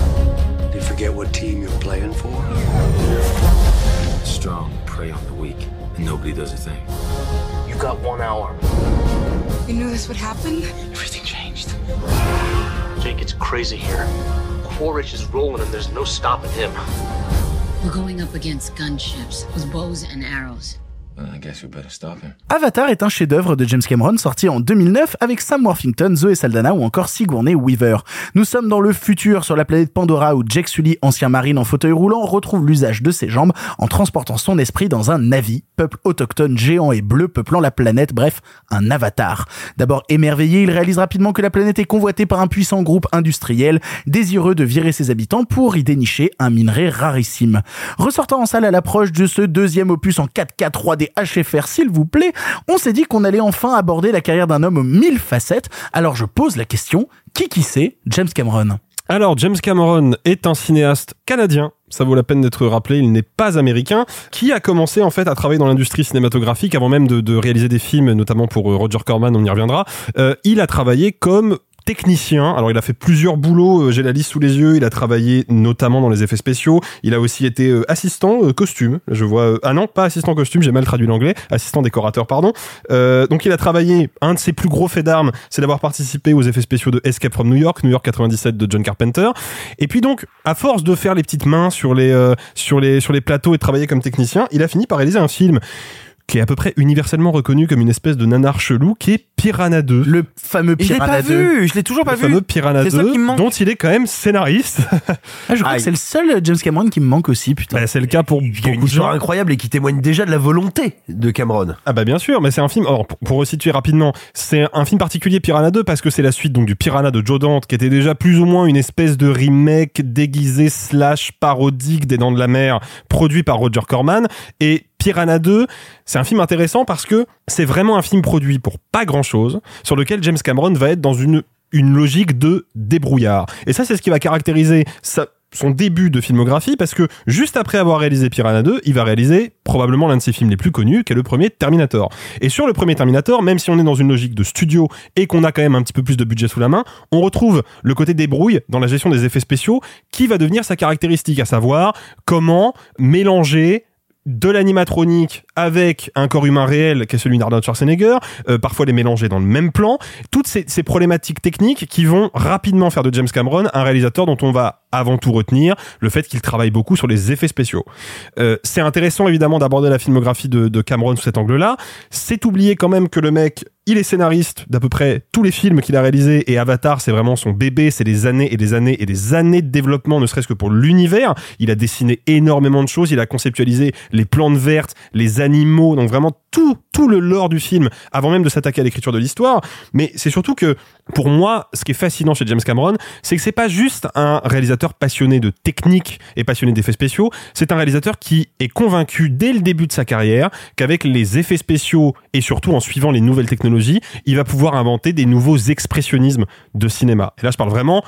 Nobody does a thing. You got one hour. You knew this would happen? Everything changed. Jake, it's crazy here. Quaritch is rolling and there's no stopping him. We're going up against gunships with bows and arrows. Avatar est un chef-d'œuvre de James Cameron sorti en 2009 avec Sam Worthington, Zoe Saldana ou encore Sigourney Weaver. Nous sommes dans le futur sur la planète Pandora où Jake Sully, ancien marine en fauteuil roulant, retrouve l'usage de ses jambes en transportant son esprit dans un Navi, peuple autochtone géant et bleu peuplant la planète, bref, un avatar. D'abord émerveillé, il réalise rapidement que la planète est convoitée par un puissant groupe industriel désireux de virer ses habitants pour y dénicher un minerai rarissime. Ressortant en salle à l'approche de ce deuxième opus en 4K 3D HFR s'il vous plaît, on s'est dit qu'on allait enfin aborder la carrière d'un homme aux mille facettes. Alors je pose la question, qui qui c'est James Cameron? Alors, James Cameron est un cinéaste canadien ça vaut la peine d'être rappelé, il n'est pas américain, qui a commencé en fait à travailler dans l'industrie cinématographique avant même de, réaliser des films, notamment pour euh, Roger Corman, on y reviendra. Euh, il a travaillé comme technicien. Alors il a fait plusieurs boulots, euh, j'ai la liste sous les yeux, il a travaillé notamment dans les effets spéciaux, il a aussi été euh, assistant euh, costume, je vois ah non, pas assistant costume, j'ai mal traduit l'anglais, assistant décorateur pardon. Donc il a travaillé un de ses plus gros faits d'armes, c'est d'avoir participé aux effets spéciaux de Escape from New York, New York 97 de John Carpenter. Et puis donc à force de faire les petites mains sur les euh, sur les sur les plateaux et de travailler comme technicien, il a fini par réaliser un film qui est à peu près universellement reconnu comme une espèce de nanar chelou, qui est Piranha 2. Le fameux Et je l'ai Piranha pas 2. vu, je l'ai toujours pas le vu. fameux Piranha C'est ça 2, qui me manque. dont il est quand même scénariste. Ah, je crois que c'est le seul James Cameron qui me manque aussi, putain. Bah, c'est le cas pour Il y a une beaucoup de gens. incroyable et qui témoigne déjà de la volonté de Cameron. Ah bah bien sûr, mais c'est un film. Alors pour, pour resituer rapidement, c'est un film particulier Piranha 2 parce que c'est la suite donc du Piranha de Joe Dante qui était déjà plus ou moins une espèce de remake déguisé slash parodique des Dents de la Mer produit par Roger Corman et Piranha 2, c'est un film intéressant parce que c'est vraiment un film produit pour pas grand chose sur lequel James Cameron va être dans une logique de débrouillard. Et ça c'est ce qui va caractériser son début de filmographie parce que juste après avoir réalisé Piranha 2, il va réaliser probablement l'un de ses films les plus connus qui est le premier Terminator. Et sur le premier Terminator, même si on est dans une logique de studio et qu'on a quand même un petit peu plus de budget sous la main, on retrouve le côté débrouille dans la gestion des effets spéciaux qui va devenir sa caractéristique, à savoir comment mélanger de l'animatronique avec un corps humain réel qui est celui d'Arnold Schwarzenegger, euh, parfois les mélanger dans le même plan, toutes ces, ces problématiques techniques qui vont rapidement faire de James Cameron un réalisateur dont on va avant tout retenir le fait qu'il travaille beaucoup sur les effets spéciaux. Euh, c'est intéressant évidemment d'aborder la filmographie de, de Cameron sous cet angle-là. C'est oublier quand même que le mec, il est scénariste d'à peu près tous les films qu'il a réalisés et Avatar, c'est vraiment son bébé, c'est des années et des années et des années de développement, ne serait-ce que pour l'univers. Il a dessiné énormément de choses, il a conceptualisé les plantes vertes, les animaux, donc vraiment tout, tout le lore du film avant même de s'attaquer à l'écriture de l'histoire. Mais c'est surtout que, pour moi, ce qui est fascinant chez James Cameron, c'est que c'est pas juste un réalisateur passionné de technique et passionné d'effets spéciaux, c'est un réalisateur qui est convaincu dès le début de sa carrière qu'avec les effets spéciaux et surtout en suivant les nouvelles technologies, il va pouvoir inventer des nouveaux expressionnismes de cinéma. Et là, je parle vraiment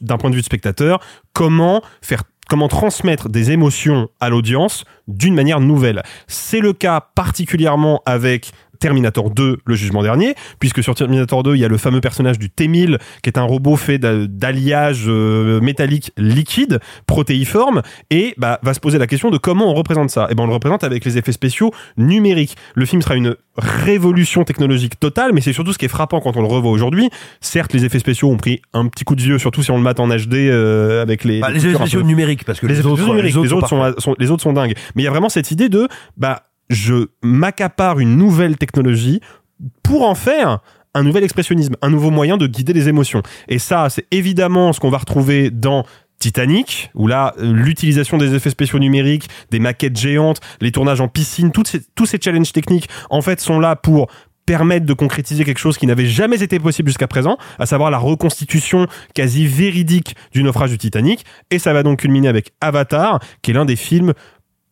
d'un point de vue de spectateur, comment faire comment transmettre des émotions à l'audience d'une manière nouvelle. C'est le cas particulièrement avec Terminator 2, le jugement dernier, puisque sur Terminator 2, il y a le fameux personnage du T-1000, qui est un robot fait d'a- d'alliage euh, métallique liquide, protéiforme, et bah, va se poser la question de comment on représente ça. Et ben on le représente avec les effets spéciaux numériques. Le film sera une révolution technologique totale, mais c'est surtout ce qui est frappant quand on le revoit aujourd'hui. Certes, les effets spéciaux ont pris un petit coup de vieux, surtout si on le mate en HD euh, avec les... Bah, les effets spéciaux numériques, parce que les, autres- numériques, les autres les autres sont sont, sont- les autres sont dingues. Mais il y a vraiment cette idée de, bah, je m'accapare une nouvelle technologie pour en faire un nouvel expressionnisme, un nouveau moyen de guider les émotions. Et ça, c'est évidemment ce qu'on va retrouver dans Titanic, où là, l'utilisation des effets spéciaux numériques, des maquettes géantes, les tournages en piscine, ces, tous ces challenges techniques, en fait, sont là pour permettre de concrétiser quelque chose qui n'avait jamais été possible jusqu'à présent, à savoir la reconstitution quasi véridique du naufrage du Titanic. Et ça va donc culminer avec Avatar, qui est l'un des films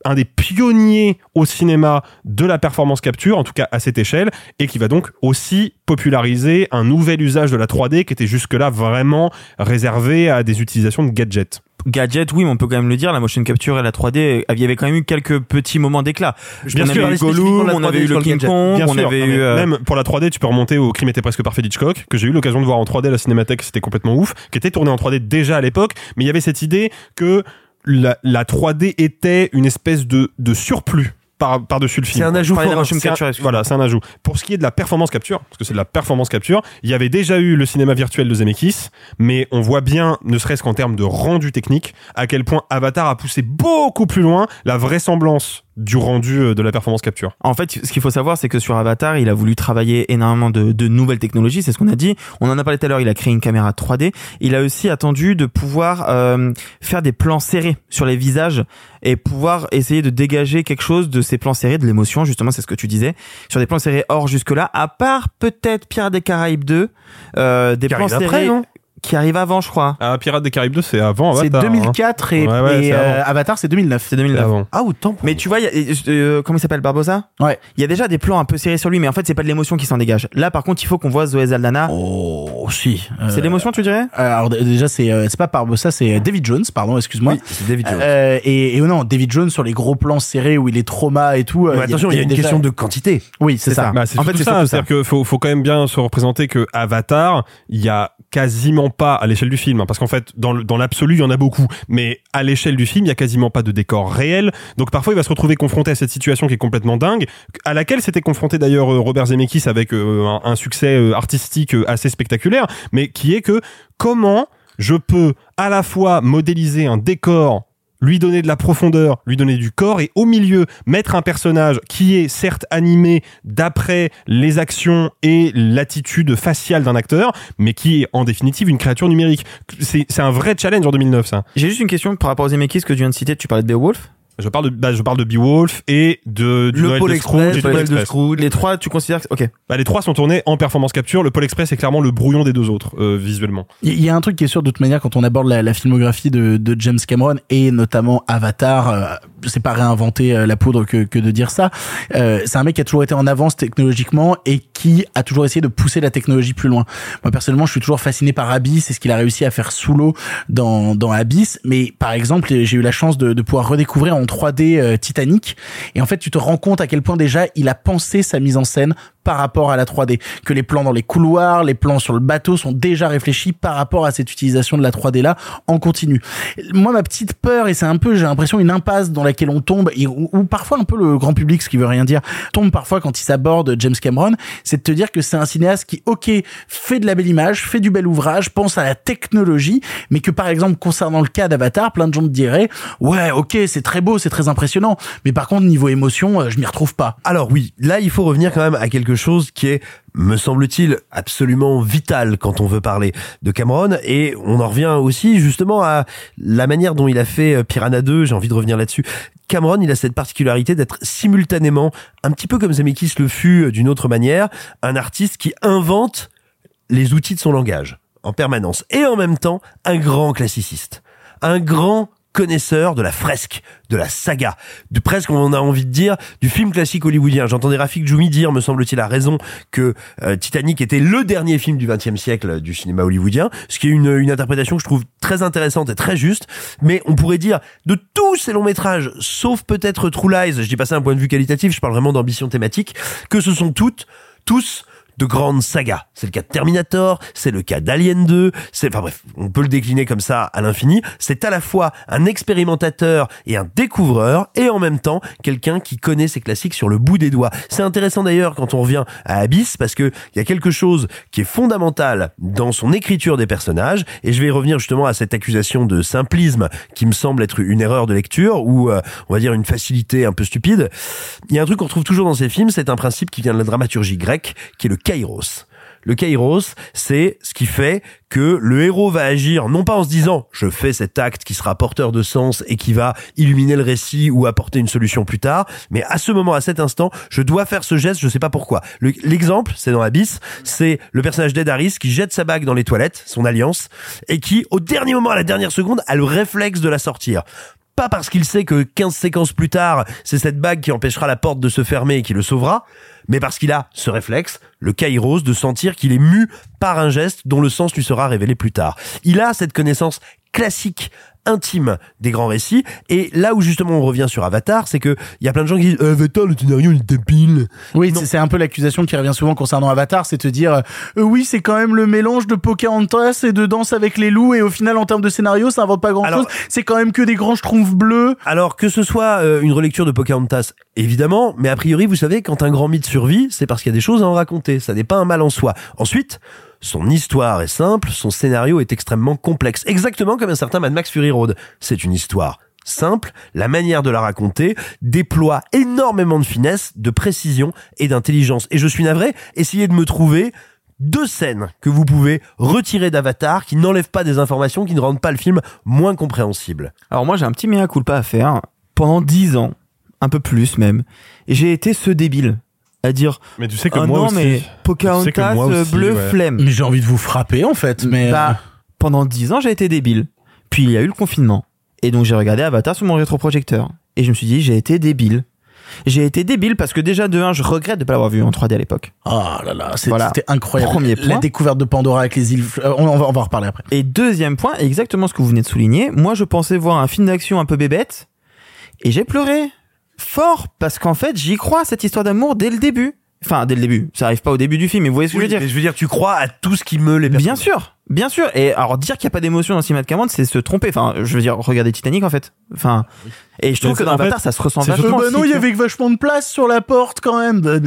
un des pionniers au cinéma de la performance capture, en tout cas à cette échelle, et qui va donc aussi populariser un nouvel usage de la 3D qui était jusque-là vraiment réservé à des utilisations de gadgets. Gadget, oui, mais on peut quand même le dire, la motion capture et la 3D, il y avait quand même eu quelques petits moments d'éclat. Bien on sûr, avait eu Gollum, on 3D avait eu le King. Kong, Bien on sûr, avait eu... euh, Même pour la 3D, tu peux remonter au Crime était presque parfait d'Hitchcock, que j'ai eu l'occasion de voir en 3D à la Cinémathèque, c'était complètement ouf, qui était tourné en 3D déjà à l'époque, mais il y avait cette idée que la, la 3D était une espèce de, de surplus par, par-dessus le film. C'est un ajout C'est un- capture, Voilà, c'est un ajout. Pour ce qui est de la performance capture, parce que c'est de la performance capture, il y avait déjà eu le cinéma virtuel de Zemeckis, mais on voit bien, ne serait-ce qu'en termes de rendu technique, à quel point Avatar a poussé beaucoup plus loin la vraisemblance du rendu euh, de la performance capture. En fait, ce qu'il faut savoir, c'est que sur Avatar, il a voulu travailler énormément de, de nouvelles technologies, c'est ce qu'on a dit. On en a parlé tout à l'heure, il a créé une caméra 3D. Il a aussi attendu de pouvoir euh, faire des plans serrés sur les visages et pouvoir essayer de dégager quelque chose de ces plans serrés, de l'émotion, justement, c'est ce que tu disais. Sur des plans serrés hors jusque-là, à part peut-être Pirates des Caraïbes 2, euh, des plans serrés... après, non? Qui arrive avant, je crois. Ah, Pirates des Caraïbes 2, c'est avant C'est Avatar. hein. 2004 et, Ouais, ouais, et, c'est euh. Avatar c'est 2009. C'est 2009. avant. Ah, autant. Mais tu vois, il y a- euh, comment il s'appelle Barbosa? Ouais. Il y a déjà des plans un peu serrés sur lui, mais en fait, c'est pas de l'émotion qui s'en dégage. Là, par contre, il faut qu'on voit Zoé Saldana. Oh, si. Euh, C'est l'émotion, tu dirais? Alors d- déjà c'est euh, c'est pas Barbossa, c'est David Jones, pardon, excuse-moi. Oui, c'est David Jones. Euh, et, et non, David Jones sur les gros plans serrés où il est trauma et tout. euh, Mais attention, il y a une déjà- question de quantité. Oui, c'est ça. Bah, c'est En fait, c'est ça. C'est-à-dire qu'il faut, faut quand même bien se représenter que Avatar, il y a quasiment pas à l'échelle du film, hein, parce qu'en fait, dans, l'absolu, il y en a beaucoup, mais à l'échelle du film, il y a quasiment pas de décor réel. Donc parfois, il va se retrouver confronté à cette situation qui est complètement dingue, à laquelle s'était confronté d'ailleurs euh, Robert Zemeckis avec euh, un, succès euh, artistique assez spectaculaire, mais qui est que comment je peux à la fois modéliser un décor lui donner de la profondeur, lui donner du corps et au milieu mettre un personnage qui est certes animé d'après les actions et l'attitude faciale d'un acteur, mais qui est en définitive une créature numérique. C'est un vrai challenge en 2009 ça. J'ai juste une question par rapport aux Zemeckis que tu viens de citer. Tu parlais de Beowulf? Je parle de bah, je parle de Beowulf et de du Le Pôle de Scrooge Express, et Pôle de. Scrooge. Les trois, tu considères que... Ok. Bah, les trois sont tournés en performance capture. Le Pôle Express est clairement le brouillon des deux autres euh, visuellement. Il y a un truc qui est sûr de toute manière quand on aborde la, la filmographie de, de James Cameron et notamment Avatar, euh, c'est pas réinventer euh, la poudre que, que de dire ça. Euh, c'est un mec qui a toujours été en avance technologiquement et qui a toujours essayé de pousser la technologie plus loin. Moi personnellement, je suis toujours fasciné par Abyss, c'est ce qu'il a réussi à faire sous l'eau dans dans Abyss. Mais par exemple, j'ai eu la chance de, de pouvoir redécouvrir en 3D euh, Titanic. Et en fait, tu te rends compte à quel point déjà il a pensé sa mise en scène par rapport à la 3D, que les plans dans les couloirs, les plans sur le bateau sont déjà réfléchis par rapport à cette utilisation de la 3D là en continu. Moi, ma petite peur, et c'est un peu, j'ai l'impression, une impasse dans laquelle on tombe, où parfois un peu le grand public, ce qui veut rien dire, tombe parfois quand il s'aborde James Cameron, c'est de te dire que c'est un cinéaste qui, ok, fait de la belle image, fait du bel ouvrage, pense à la technologie, mais que par exemple, concernant le cas d'Avatar, plein de gens te diraient, ouais, ok, c'est très beau, c'est très impressionnant, mais par contre, niveau émotion, euh, je m'y retrouve pas. Alors oui, là il faut revenir quand même à quelque chose qui est, me semble-t-il, absolument vital quand on veut parler de Cameron. Et on en revient aussi justement à la manière dont il a fait euh, Piranha 2, j'ai envie de revenir là-dessus. Cameron, il a cette particularité d'être simultanément, un petit peu comme Zemeckis le fut euh, d'une autre manière, un artiste qui invente les outils de son langage en permanence. Et en même temps un grand classiciste, un grand connaisseur de la fresque, de la saga, de presque on a envie de dire du film classique hollywoodien. J'entendais Rafik Djoumi dire, me semble-t-il, à raison que euh, Titanic était le dernier film du XXe siècle du cinéma hollywoodien, ce qui est une, une interprétation que je trouve très intéressante et très juste. Mais on pourrait dire de tous ces longs métrages, sauf peut-être True Lies, je dis pas ça d'un point de vue qualitatif, je parle vraiment d'ambition thématique, que ce sont toutes, tous de grandes sagas. C'est le cas de Terminator, c'est le cas d'Alien 2, c'est, enfin bref, on peut le décliner comme ça à l'infini. C'est à la fois un expérimentateur et un découvreur, et en même temps, quelqu'un qui connaît ses classiques sur le bout des doigts. C'est intéressant d'ailleurs quand on revient à Abyss, parce que il y a quelque chose qui est fondamental dans son écriture des personnages, et je vais revenir justement à cette accusation de simplisme qui me semble être une erreur de lecture, ou euh, on va dire une facilité un peu stupide. Il y a un truc qu'on retrouve toujours dans ces films, c'est un principe qui vient de la dramaturgie grecque, qui est le Le kairos, c'est ce qui fait que le héros va agir non pas en se disant je fais cet acte qui sera porteur de sens et qui va illuminer le récit ou apporter une solution plus tard, mais à ce moment, à cet instant, je dois faire ce geste, je sais pas pourquoi. Le- L'exemple, c'est dans Abyss, c'est le personnage d'Ed qui jette sa bague dans les toilettes, son alliance, et qui, au dernier moment, à la dernière seconde, a le réflexe de la sortir pas parce qu'il sait que 15 séquences plus tard, c'est cette bague qui empêchera la porte de se fermer et qui le sauvera, mais parce qu'il a ce réflexe, le kairos, de sentir qu'il est mu par un geste dont le sens lui sera révélé plus tard. Il a cette connaissance classique, intime des grands récits, et là où justement on revient sur Avatar, c'est que il y a plein de gens qui disent Euh, Avatar, le scénario, il pile. Oui, c'est un peu l'accusation qui revient souvent concernant Avatar, c'est te dire euh, oui, c'est quand même le mélange de Pocahontas et de Danse avec les loups et au final en termes de scénario, ça invente pas grand-chose. C'est quand même que des grands schtroumpfs bleus. Alors que ce soit euh, une relecture de Pocahontas, évidemment, mais a priori, vous savez, quand un grand mythe survit, c'est parce qu'il y a des choses à en raconter. Ça n'est pas un mal en soi. Ensuite, son histoire est simple, son scénario est extrêmement complexe. Exactement comme un certain Mad Max Fury Road. C'est une histoire simple, la manière de la raconter déploie énormément de finesse, de précision et d'intelligence. Et je suis navré, essayez de me trouver deux scènes que vous pouvez retirer d'Avatar qui n'enlèvent pas des informations, qui ne rendent pas le film moins compréhensible. Alors moi j'ai un petit mea culpa à faire. Pendant dix ans, un peu plus même, j'ai été ce débile à dire Mais tu sais que Ah moi non aussi. mais Tu sais Pocahontas que moi aussi, bleu ouais. flemme. Mais j'ai envie de vous frapper en fait, mais Bah, pendant 10 ans, j'ai été débile. Puis il y a eu le confinement. Et donc j'ai regardé Avatar sur mon rétroprojecteur. Et je me suis dit, j'ai été débile. J'ai été débile parce que déjà de 1, je regrette de pas l'avoir vu en 3D à l'époque. Oh là là, Voilà. c'était incroyable. Premier La point. découverte de Pandora avec les îles. euh, on, on va, on va en reparler après. Et deuxième point, exactement ce que vous venez de souligner, moi je pensais voir un film d'action un peu bébête, et j'ai pleuré. Fort, parce qu'en fait j'y crois à cette histoire d'amour dès le début. Enfin, dès le début, ça arrive pas au début du film, mais vous voyez ce que Oui, je veux dire mais je veux dire, tu crois à tout ce qui meut les personnes. Bien sûr, bien sûr. Et alors dire qu'il n'y a pas d'émotion dans Cinéma de Cameron, c'est se tromper. Enfin, je veux dire, regardez Titanic en fait. Enfin, et je trouve que dans Avatar, ça se ressent c'est vachement. Bah non, il y avait vachement de place sur la porte quand même. De-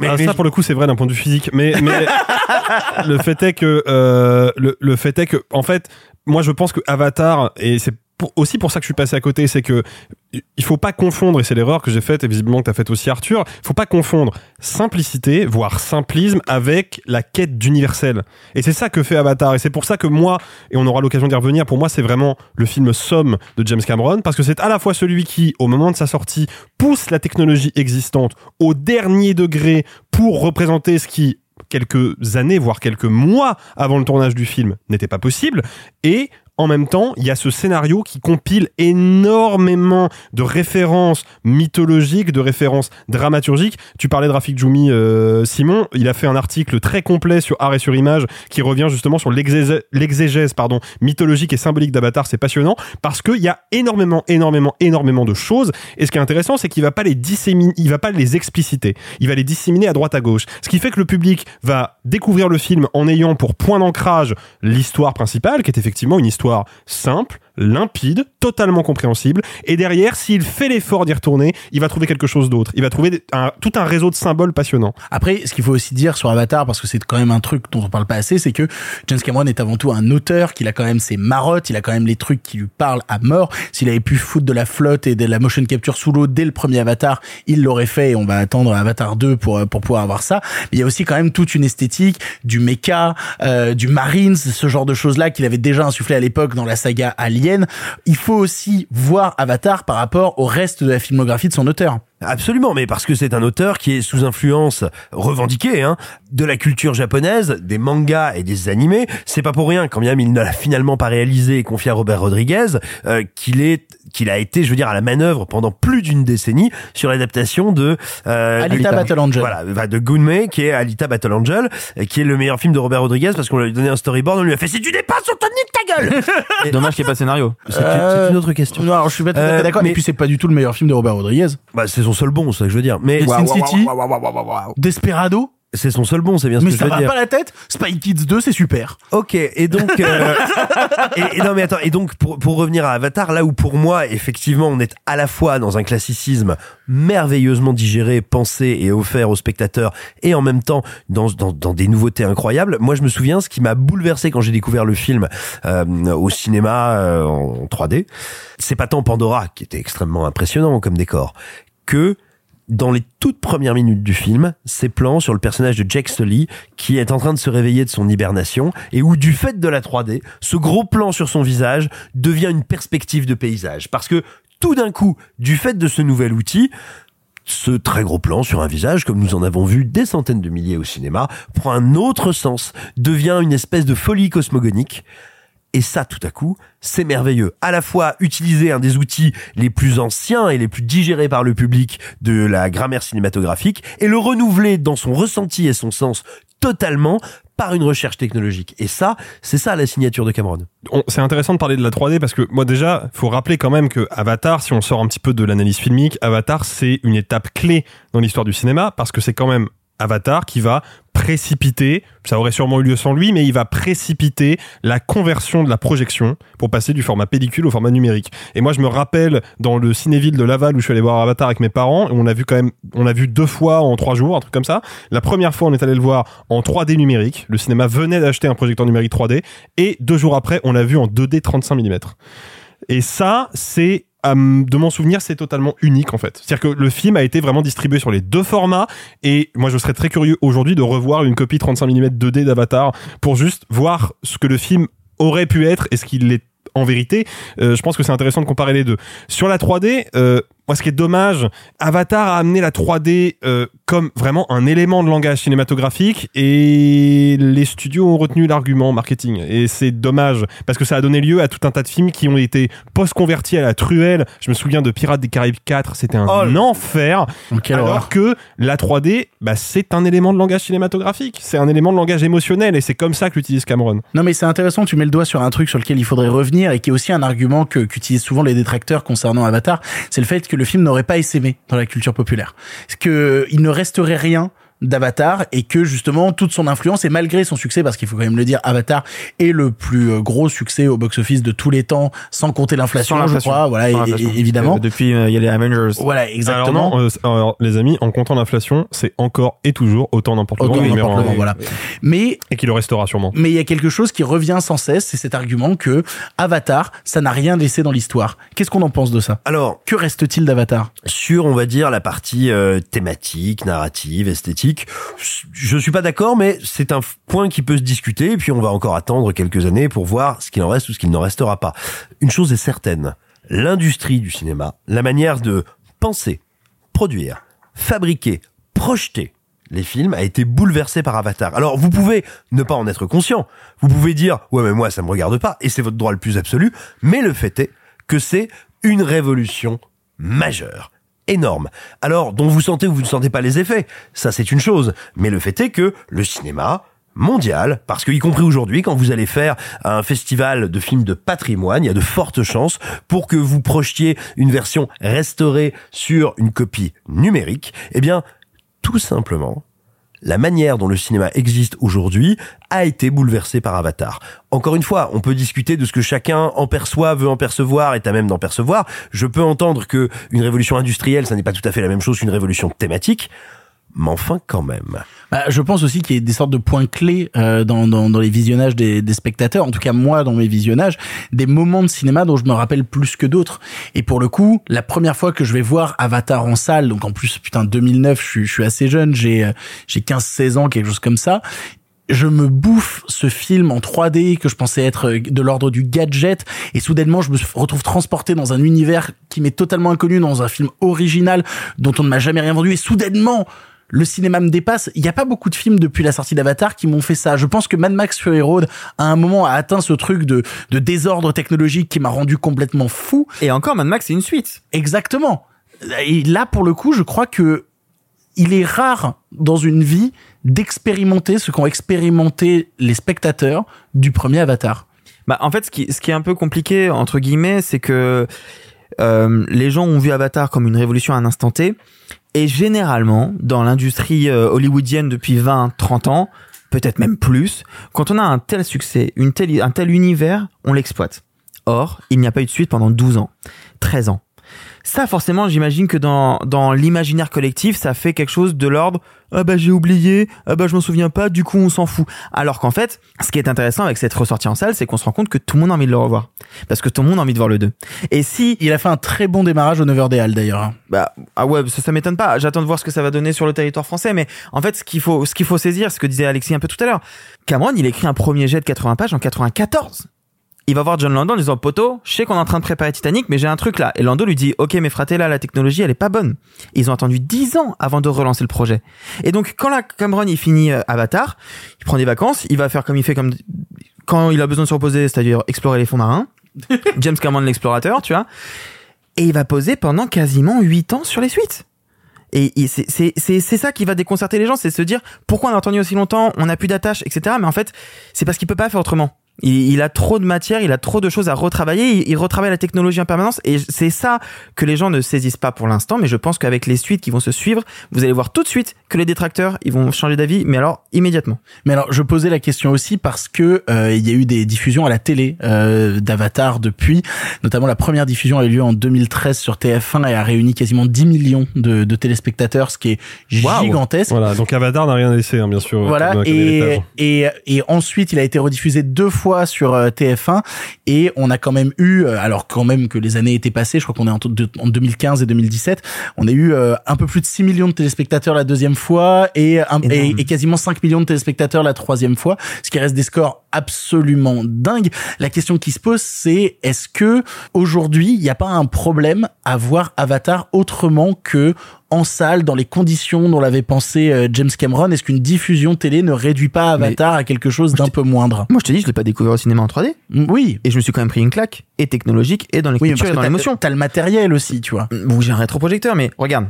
Mais, ça, pour le coup, c'est vrai d'un point de vue physique. Mais, mais le fait est que, euh, le, le fait est que, en fait, moi, je pense que Avatar, et c'est aussi pour ça que je suis passé à côté, c'est que il faut pas confondre, et c'est l'erreur que j'ai faite, et visiblement que t'as faite aussi Arthur, il faut pas confondre simplicité, voire simplisme, avec la quête d'universel. Et c'est ça que fait Avatar, et c'est pour ça que moi, et on aura l'occasion d'y revenir, pour moi c'est vraiment le film somme de James Cameron, parce que c'est à la fois celui qui, au moment de sa sortie, pousse la technologie existante au dernier degré pour représenter ce qui quelques années, voire quelques mois avant le tournage du film, n'était pas possible. Et en même temps, il y a ce scénario qui compile énormément de références mythologiques, de références dramaturgiques. Tu parlais de Rafik Djoumi, euh, Simon. Il a fait un article très complet sur art et sur image qui revient justement sur l'exégèse, pardon, mythologique et symbolique d'Avatar. C'est passionnant parce qu'il y a énormément, énormément, énormément de choses. Et ce qui est intéressant, c'est qu'il va pas les disséminer, il va pas les expliciter. Il va les disséminer à droite à gauche. Ce qui fait que le public va découvrir le film en ayant pour point d'ancrage l'histoire principale, qui est effectivement une histoire simple, limpide, totalement compréhensible. Et derrière, s'il fait l'effort d'y retourner, il va trouver quelque chose d'autre. Il va trouver un- tout un réseau de symboles passionnants. Après, ce qu'il faut aussi dire sur Avatar, parce que c'est quand même un truc dont on parle pas assez, c'est que James Cameron est avant tout un auteur, qu'il a quand même ses marottes, il a quand même les trucs qui lui parlent à mort. S'il avait pu foutre de la flotte et de la motion capture sous l'eau dès le premier Avatar, il l'aurait fait et on va attendre Avatar 2 pour, pour pouvoir avoir ça. Mais il y a aussi quand même toute une esthétique du mecha, euh, du Marines, ce genre de choses-là qu'il avait déjà insufflé à l'époque dans la saga Alien. Il faut aussi voir Avatar par rapport au reste de la filmographie de son auteur. Absolument, mais parce que c'est un auteur qui est sous influence revendiquée hein, de la culture japonaise, des mangas et des animés. C'est pas pour rien, quand bien il ne l'a finalement pas réalisé et confié à Robert Rodriguez, euh, qu'il est qu'il a été, je veux dire, à la manœuvre pendant plus d'une décennie sur l'adaptation de euh, Alita Battle Angel. Voilà, de Gunmei, qui est Alita Battle Angel, et qui est le meilleur film de Robert Rodriguez parce qu'on lui a donné un storyboard, on lui a fait si tu dépasses, on te nique ta gueule. Et- Dommage qu'il n'y ait pas de scénario. C'est une autre question. Non, alors je suis pas tout à fait Euh, d'accord. mais- Et puis c'est pas du tout le meilleur film de Robert Rodriguez. Bah, c'est son seul bon, c'est ça que je veux dire. Mais Sin City, Desperado. c'est son seul bon, c'est bien ce Mais que je ça veux va dire. pas la tête. Spy Kids 2, c'est super. Ok, et donc, euh, et, et non mais attends, et donc pour, pour revenir à Avatar, là où pour moi effectivement on est à la fois dans un classicisme merveilleusement digéré, pensé et offert aux spectateurs, et en même temps dans, dans, dans des nouveautés incroyables. Moi je me souviens ce qui m'a bouleversé quand j'ai découvert le film euh, au cinéma euh, en 3D, c'est pas tant Pandora qui était extrêmement impressionnant comme décor, que dans les toutes premières minutes du film, ces plans sur le personnage de Jack Sully qui est en train de se réveiller de son hibernation et où du fait de la 3D, ce gros plan sur son visage devient une perspective de paysage parce que tout d'un coup, du fait de ce nouvel outil, ce très gros plan sur un visage, comme nous en avons vu des centaines de milliers au cinéma, prend un autre sens, devient une espèce de folie cosmogonique. Et ça, tout à coup, c'est merveilleux. À la fois utiliser un des outils les plus anciens et les plus digérés par le public de la grammaire cinématographique et le renouveler dans son ressenti et son sens totalement par une recherche technologique. Et ça, c'est ça la signature de Cameron. On- c'est intéressant de parler de la 3D parce que moi déjà, faut rappeler quand même que Avatar, si on sort un petit peu de l'analyse filmique, Avatar c'est une étape clé dans l'histoire du cinéma parce que c'est quand même Avatar qui va précipiter, ça aurait sûrement eu lieu sans lui, mais il va précipiter la conversion de la projection pour passer du format pellicule au format numérique. Et moi, je me rappelle dans le cinéville de Laval où je suis allé voir Avatar avec mes parents, on l'a vu quand même, on l'a vu deux fois en trois jours, un truc comme ça. La première fois, on est allé le voir en 3D numérique. Le cinéma venait d'acheter un projecteur numérique 3D, et deux jours après, on l'a vu en 2D 35 mm. Et ça, c'est euh, de mon souvenir, c'est totalement unique en fait. C'est-à-dire que le film a été vraiment distribué sur les deux formats et moi je serais très curieux aujourd'hui de revoir une copie 35 mm 2D d'Avatar pour juste voir ce que le film aurait pu être et ce qu'il est en vérité. Euh, je pense que c'est intéressant de comparer les deux. Sur la 3D, euh, moi, ce qui est dommage, Avatar a amené la 3D euh, comme vraiment un élément de langage cinématographique et les studios ont retenu l'argument marketing. Et c'est dommage parce que ça a donné lieu à tout un tas de films qui ont été post-convertis à la truelle. Je me souviens de Pirates des Caraïbes 4, c'était un Oh, enfer. alors horreur. que la 3D, bah, c'est un élément de langage cinématographique. C'est un élément de langage émotionnel et c'est comme ça que l'utilise Cameron. Non mais c'est intéressant, tu mets le doigt sur un truc sur lequel il faudrait revenir et qui est aussi un argument que qu'utilisent souvent les détracteurs concernant Avatar, c'est le fait que le film n'aurait pas essaimé dans la culture populaire. C'est que il ne resterait rien d'Avatar et que justement toute son influence et malgré son succès parce qu'il faut quand même le dire Avatar est le plus euh, gros succès au box-office de tous les temps sans compter l'inflation je crois voilà et- et- évidemment Euh, depuis, euh, il y a les Avengers. voilà exactement Alors, non, euh, alors, les amis, en comptant l'inflation, c'est encore et toujours autant n'importe vent, voilà. mais Et qui le restera sûrement. Mais il y a quelque chose qui revient sans cesse, c'est cet argument que Avatar, ça n'a rien laissé dans l'histoire. Qu'est-ce qu'on en pense de ça? Alors, que reste-t-il d'Avatar? sur, on va dire, la partie euh, thématique, narrative, esthétique. Je suis pas d'accord, mais c'est un point qui peut se discuter, et puis on va encore attendre quelques années pour voir ce qu'il en reste ou ce qu'il n'en restera pas. Une chose est certaine, l'industrie du cinéma, la manière de penser, produire, fabriquer, projeter les films a été bouleversée par Avatar. Alors vous pouvez ne pas en être conscient, vous pouvez dire ouais mais moi ça me regarde pas et c'est votre droit le plus absolu, mais le fait est que c'est une révolution majeure énorme. Alors, dont vous sentez ou vous ne sentez pas les effets, ça c'est une chose. Mais le fait est que le cinéma mondial, parce que y compris aujourd'hui, quand vous allez faire un festival de films de patrimoine, il y a de fortes chances pour que vous projetiez une version restaurée sur une copie numérique. Eh bien, tout simplement, la manière dont le cinéma existe aujourd'hui a été bouleversée par Avatar. Encore une fois, on peut discuter de ce que chacun en perçoit, veut en percevoir, est à même d'en percevoir. Je peux entendre que une révolution industrielle, ça n'est pas tout à fait la même chose qu'une révolution thématique, mais enfin quand même. Bah, je pense aussi qu'il y a des sortes de points clés euh, dans, dans, dans les visionnages des, des spectateurs, en tout cas moi dans mes visionnages, des moments de cinéma dont je me rappelle plus que d'autres. Et pour le coup, la première fois que je vais voir Avatar en salle, donc en plus putain 2009, je je suis assez jeune, j'ai euh, j'ai 15-16 ans, quelque chose comme ça. Je me bouffe ce film en 3D que je pensais être euh, de l'ordre du gadget et soudainement je me retrouve transporté dans un univers qui m'est totalement inconnu dans un film original dont on ne m'a jamais rien vendu et soudainement le cinéma me dépasse. Il n'y a pas beaucoup de films depuis la sortie d'Avatar qui m'ont fait ça. Je pense que Mad Max Fury Road, à un moment, a atteint ce truc de, de désordre technologique qui m'a rendu complètement fou. Et encore, Mad Max, c'est une suite. Exactement. Et là, pour le coup, je crois que il est rare dans une vie d'expérimenter ce qu'ont expérimenté les spectateurs du premier Avatar. Bah, en fait, ce qui, ce qui est un peu compliqué, entre guillemets, c'est que euh, les gens ont vu Avatar comme une révolution à un instant T. Et généralement, dans l'industrie euh, hollywoodienne depuis 20, 30 ans, peut-être même plus, quand on a un tel succès, un tel univers, on l'exploite. Or, il n'y a pas eu de suite pendant 12 ans, 13 ans. Ça, forcément, j'imagine que dans, dans l'imaginaire collectif, ça fait quelque chose de l'ordre ah bah j'ai oublié, ah bah je m'en souviens pas, du coup on s'en fout. Alors qu'en fait, ce qui est intéressant avec cette ressortie en salle, c'est qu'on se rend compte que tout le monde a envie de le revoir. Parce que tout le monde a envie de voir le 2. Et si... Il a fait un très bon démarrage au 9h des Halles d'ailleurs. Bah, ah ouais, ça, ça m'étonne pas. J'attends de voir ce que ça va donner sur le territoire français. Mais en fait, ce qu'il faut, ce qu'il faut saisir, ce que disait Alexis un peu tout à l'heure, Cameron, il écrit un premier jet de 80 pages en 94 il va voir John Lando en disant poteau, je sais qu'on est en train de préparer Titanic, mais j'ai un truc là. Et Lando lui dit ok, mais fraté là, la technologie elle est pas bonne. Ils ont attendu 10 ans avant de relancer le projet. Et donc quand la Cameron il finit euh, Avatar, il prend des vacances, il va faire comme il fait comme quand il a besoin de se reposer, c'est-à-dire explorer les fonds marins. James Cameron l'explorateur, tu vois. Et il va poser pendant quasiment 8 ans sur les suites. Et et c'est c'est c'est c'est ça qui va déconcerter les gens, c'est se dire pourquoi on a attendu aussi longtemps, on n'a plus d'attache, etc. Mais en fait, c'est parce qu'il peut pas faire autrement. Il, il a trop de matière, il a trop de choses à retravailler, il, il retravaille la technologie en permanence et c'est ça que les gens ne saisissent pas pour l'instant, mais je pense qu'avec les suites qui vont se suivre, vous allez voir tout de suite que les détracteurs, ils vont changer d'avis, mais alors immédiatement. Mais alors, je posais la question aussi parce que euh, il y a eu des diffusions à la télé euh, d'Avatar depuis, notamment la première diffusion a eu lieu en 2013 sur TF1 et a réuni quasiment 10 millions de, de téléspectateurs, ce qui est gigantesque. Voilà, donc Avatar n'a rien laissé, hein, bien sûr. Voilà, et, et, et ensuite il a été rediffusé deux fois fois sur euh, TF1 et on a quand même eu, euh, alors quand même que les années étaient passées, je crois qu'on est en, de- en 2015 et 2017, on a eu euh, un peu plus de 6 millions de téléspectateurs la deuxième fois et, un- et, et quasiment 5 millions de téléspectateurs la troisième fois, ce qui reste des scores absolument dingues. La question qui se pose, c'est est-ce que aujourd'hui, il n'y a pas un problème à voir Avatar autrement que en salle, dans les conditions dont l'avait pensé euh, James Cameron Est-ce qu'une diffusion télé ne réduit pas Avatar à quelque chose d'un peu moindre? Moi, je te dis, je l'ai pas découvert au cinéma en 3D. Oui. Et je me suis quand même pris une claque, et technologique, et dans Oui, l'écriture, parce et dans l'émotion. T'as le matériel aussi, tu vois. Ou j'ai un rétroprojecteur, mais regarde.